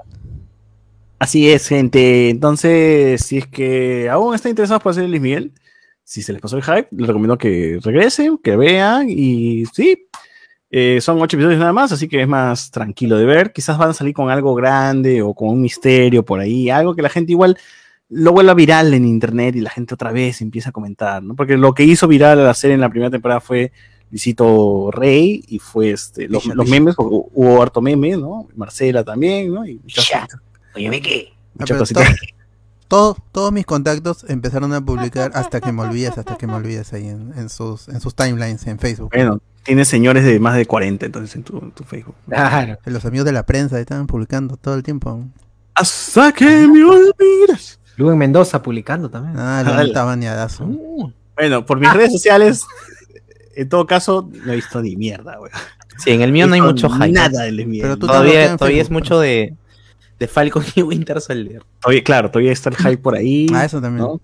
Así es, gente. Entonces, si es que aún están interesados por hacer Luis Miguel, si se les pasó el hype, les recomiendo que regresen, que vean y sí. eh, son ocho episodios nada más, así que es más tranquilo de ver. Quizás van a salir con algo grande o con un misterio por ahí, algo que la gente igual lo vuelva viral en internet y la gente otra vez empieza a comentar, ¿no? Porque lo que hizo viral a la serie en la primera temporada fue Luisito Rey y fue este, los, los memes, hubo, harto meme, ¿no? Marcela también, ¿no? Y muchas Ya. Oye. Ah, muchas cositas. todo- todos mis contactos empezaron a publicar hasta que me olvides, hasta que me olvides ahí en, en sus, en sus timelines en Facebook. Bueno, tienes señores de más de 40 entonces en tu, en tu Facebook. Claro. Los amigos de la prensa estaban publicando todo el tiempo. Hasta que me olvides. Luen Mendoza publicando también. Ah, lo estaba bañadazo. Uh, Bueno, por mis redes sociales, en todo caso, no he visto ni mierda, güey. Sí, en el mío no hay mucho hype. Nada de. Pero tú bloqueas Todavía, todavía es mucho de, de Falcon y Winter Soldier. Todavía, claro, todavía está el hype por ahí. Ah, eso también. ¿no?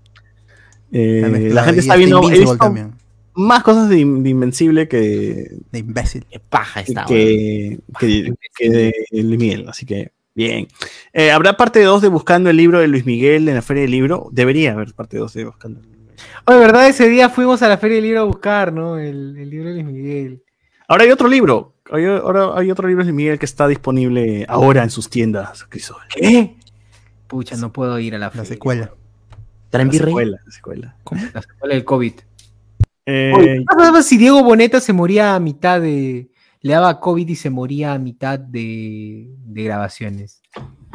Eh, Está la gente está viendo. He Invincible visto también. más cosas de, de Invencible que, De imbécil. Qué paja está. que, que, que de Luis Miguel. Así que, bien. Eh, ¿Habrá parte 2 de Buscando el libro de Luis Miguel en la Feria del Libro? Debería haber parte 2 de Buscando el libro. Oye, ¿verdad? Ese día fuimos a la Feria del Libro a buscar, ¿no? El, el libro de Luis Miguel. Ahora hay otro libro. Hay, ahora hay otro libro de Miguel que está disponible ahora en sus tiendas, Crisol. ¿Qué? Pucha, no puedo ir a la La secuela. ¿Traen La virrey? secuela, la secuela. La secuela del COVID. Eh, Oye, ¿qué pasaba si Diego Boneta se moría a mitad de. Le daba COVID y se moría a mitad de, de grabaciones?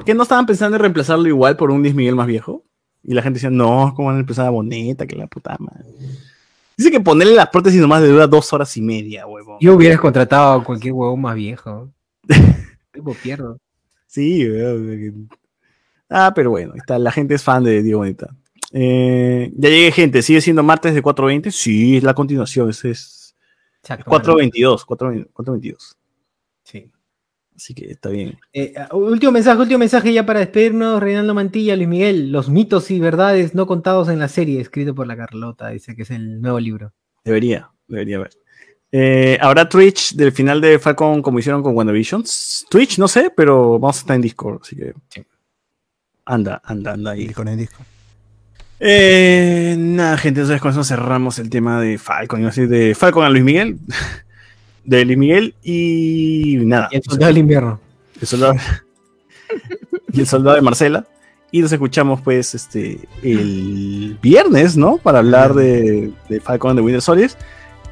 ¿Que no estaban pensando en reemplazarlo igual por un Luis Miguel más viejo? Y la gente decía, no, ¿cómo van a empezar a Boneta? Que la puta madre. Dice que ponerle las prótesis nomás le dura dos horas y media, huevón. Yo hubieras contratado a cualquier huevón más viejo. Tipo, pierdo. Sí, weón. Ah, pero bueno, está, la gente es fan de Diego Boneta. Eh, ya llegué, gente. ¿Sigue siendo martes de 4.20? Sí, es la continuación. Es Exacto, 4.22. 4.20, 4.22. Sí. Así que está bien. Eh, último mensaje, último mensaje ya para despedirnos. Reinaldo Mantilla, Luis Miguel, los mitos y verdades no contados en la serie, escrito por la Carlota, dice que es el nuevo libro. Debería, debería haber. Eh, ¿Habrá Twitch del final de Falcon como hicieron con WandaVision? Twitch, no sé, pero vamos a estar en Discord, así que. Anda, anda, anda ahí. Y con el disco. Eh, nada, gente, entonces con eso cerramos el tema de Falcon, iba a decir de Falcon a Luis Miguel. De Luis Miguel y nada. Y el soldado del invierno. El soldado, y el soldado de Marcela. Y nos escuchamos, pues, este, el viernes, ¿no? Para hablar de, de Falcon the Winter Soldier.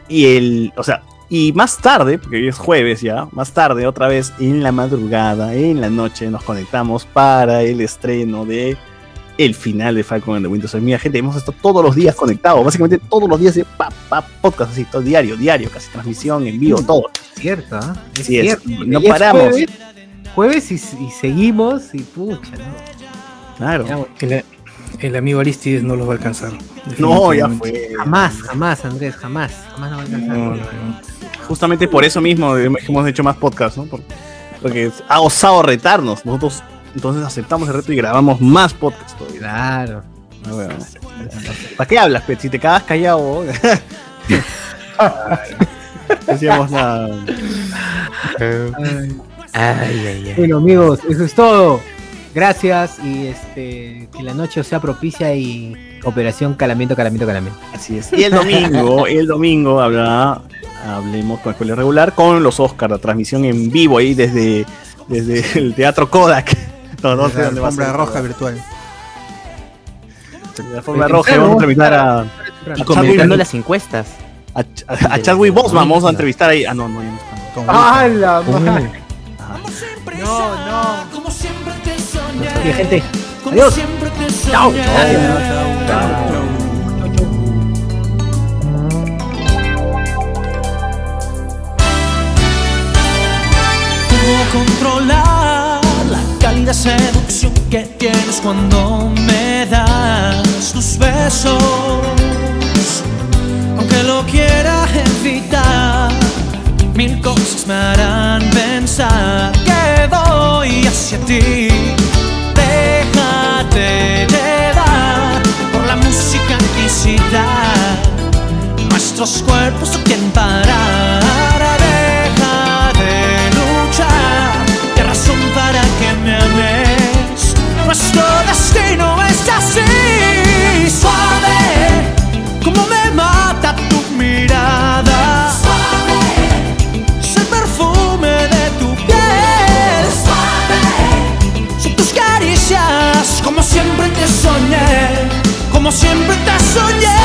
Y el, o sea, y más tarde, porque hoy es jueves ya, más tarde, otra vez en la madrugada, en la noche, nos conectamos para el estreno de el final de Falcon and the Winter Soldier. Mira, gente, hemos estado todos los días conectados, básicamente todos los días de pa, pa, podcast, así, todo diario, diario, casi transmisión, en vivo, todo. Cierto, ¿ah? Es es, cierto. no es paramos. Jueves, jueves y, y seguimos y pucha, ¿no? Claro. El, el amigo Aristides no los va a alcanzar. No, ya fue. Jamás, jamás, Andrés, jamás. Jamás no va a alcanzar. No, no, no. Justamente por eso mismo hemos hecho más podcasts, ¿no? Por- Porque ha osado retarnos. Nosotros entonces aceptamos el reto y grabamos más podcasts todavía. Claro. Ah, bueno. ¿Para qué hablas, Pet? Si te quedas callado. Decíamos la. Ay, ay, ay. Bueno, amigos, eso es todo. Gracias y este que la noche os sea propicia y operación calamiento, calamiento, calamiento. Así es. Y el domingo, el domingo habrá, hablemos con Escuela Regular con los Oscars, la transmisión en vivo ahí desde, desde el Teatro Kodak. No, no sé la dónde va a alfombra ser. roja virtual. La alfombra roja. Vamos a entrevistar a, Y a comentando las encuestas. a, a- a Chadwick Boseman. Vamos a entrevistar ahí. Ah, no, no, ya no está. ¡Ah, la madre! No, no. Como siempre te soñé. Gente, Como adiós. siempre te Chao. Cálida seducción que tienes cuando me das tus besos? Aunque lo quiera evitar, mil cosas me harán pensar que voy hacia ti. Déjate llevar por la música incitar. Nuestros cuerpos no quieren parar. Deja de luchar. ¿Qué razón para que me? Nuestro destino es así. Suave, como me mata tu mirada. Es el perfume de tu piel. Son tus caricias, como siempre te soñé, como siempre te soñé,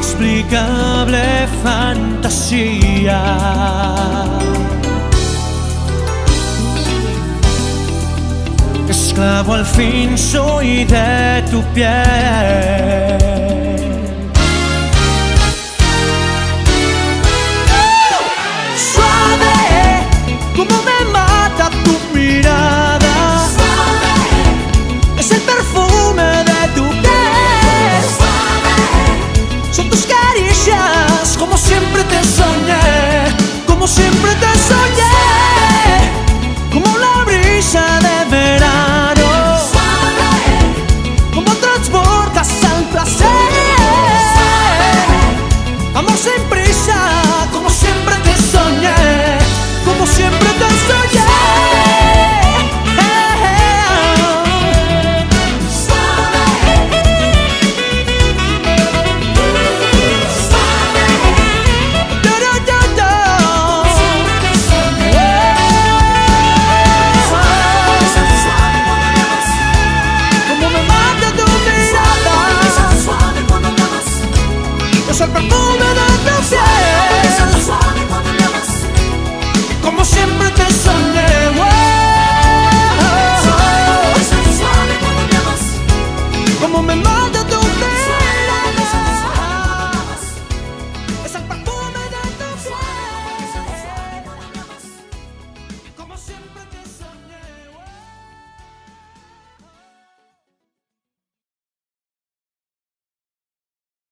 Inexplicable fantasía. Esclavo al fin soy de tu piel. Como siempre te soñé,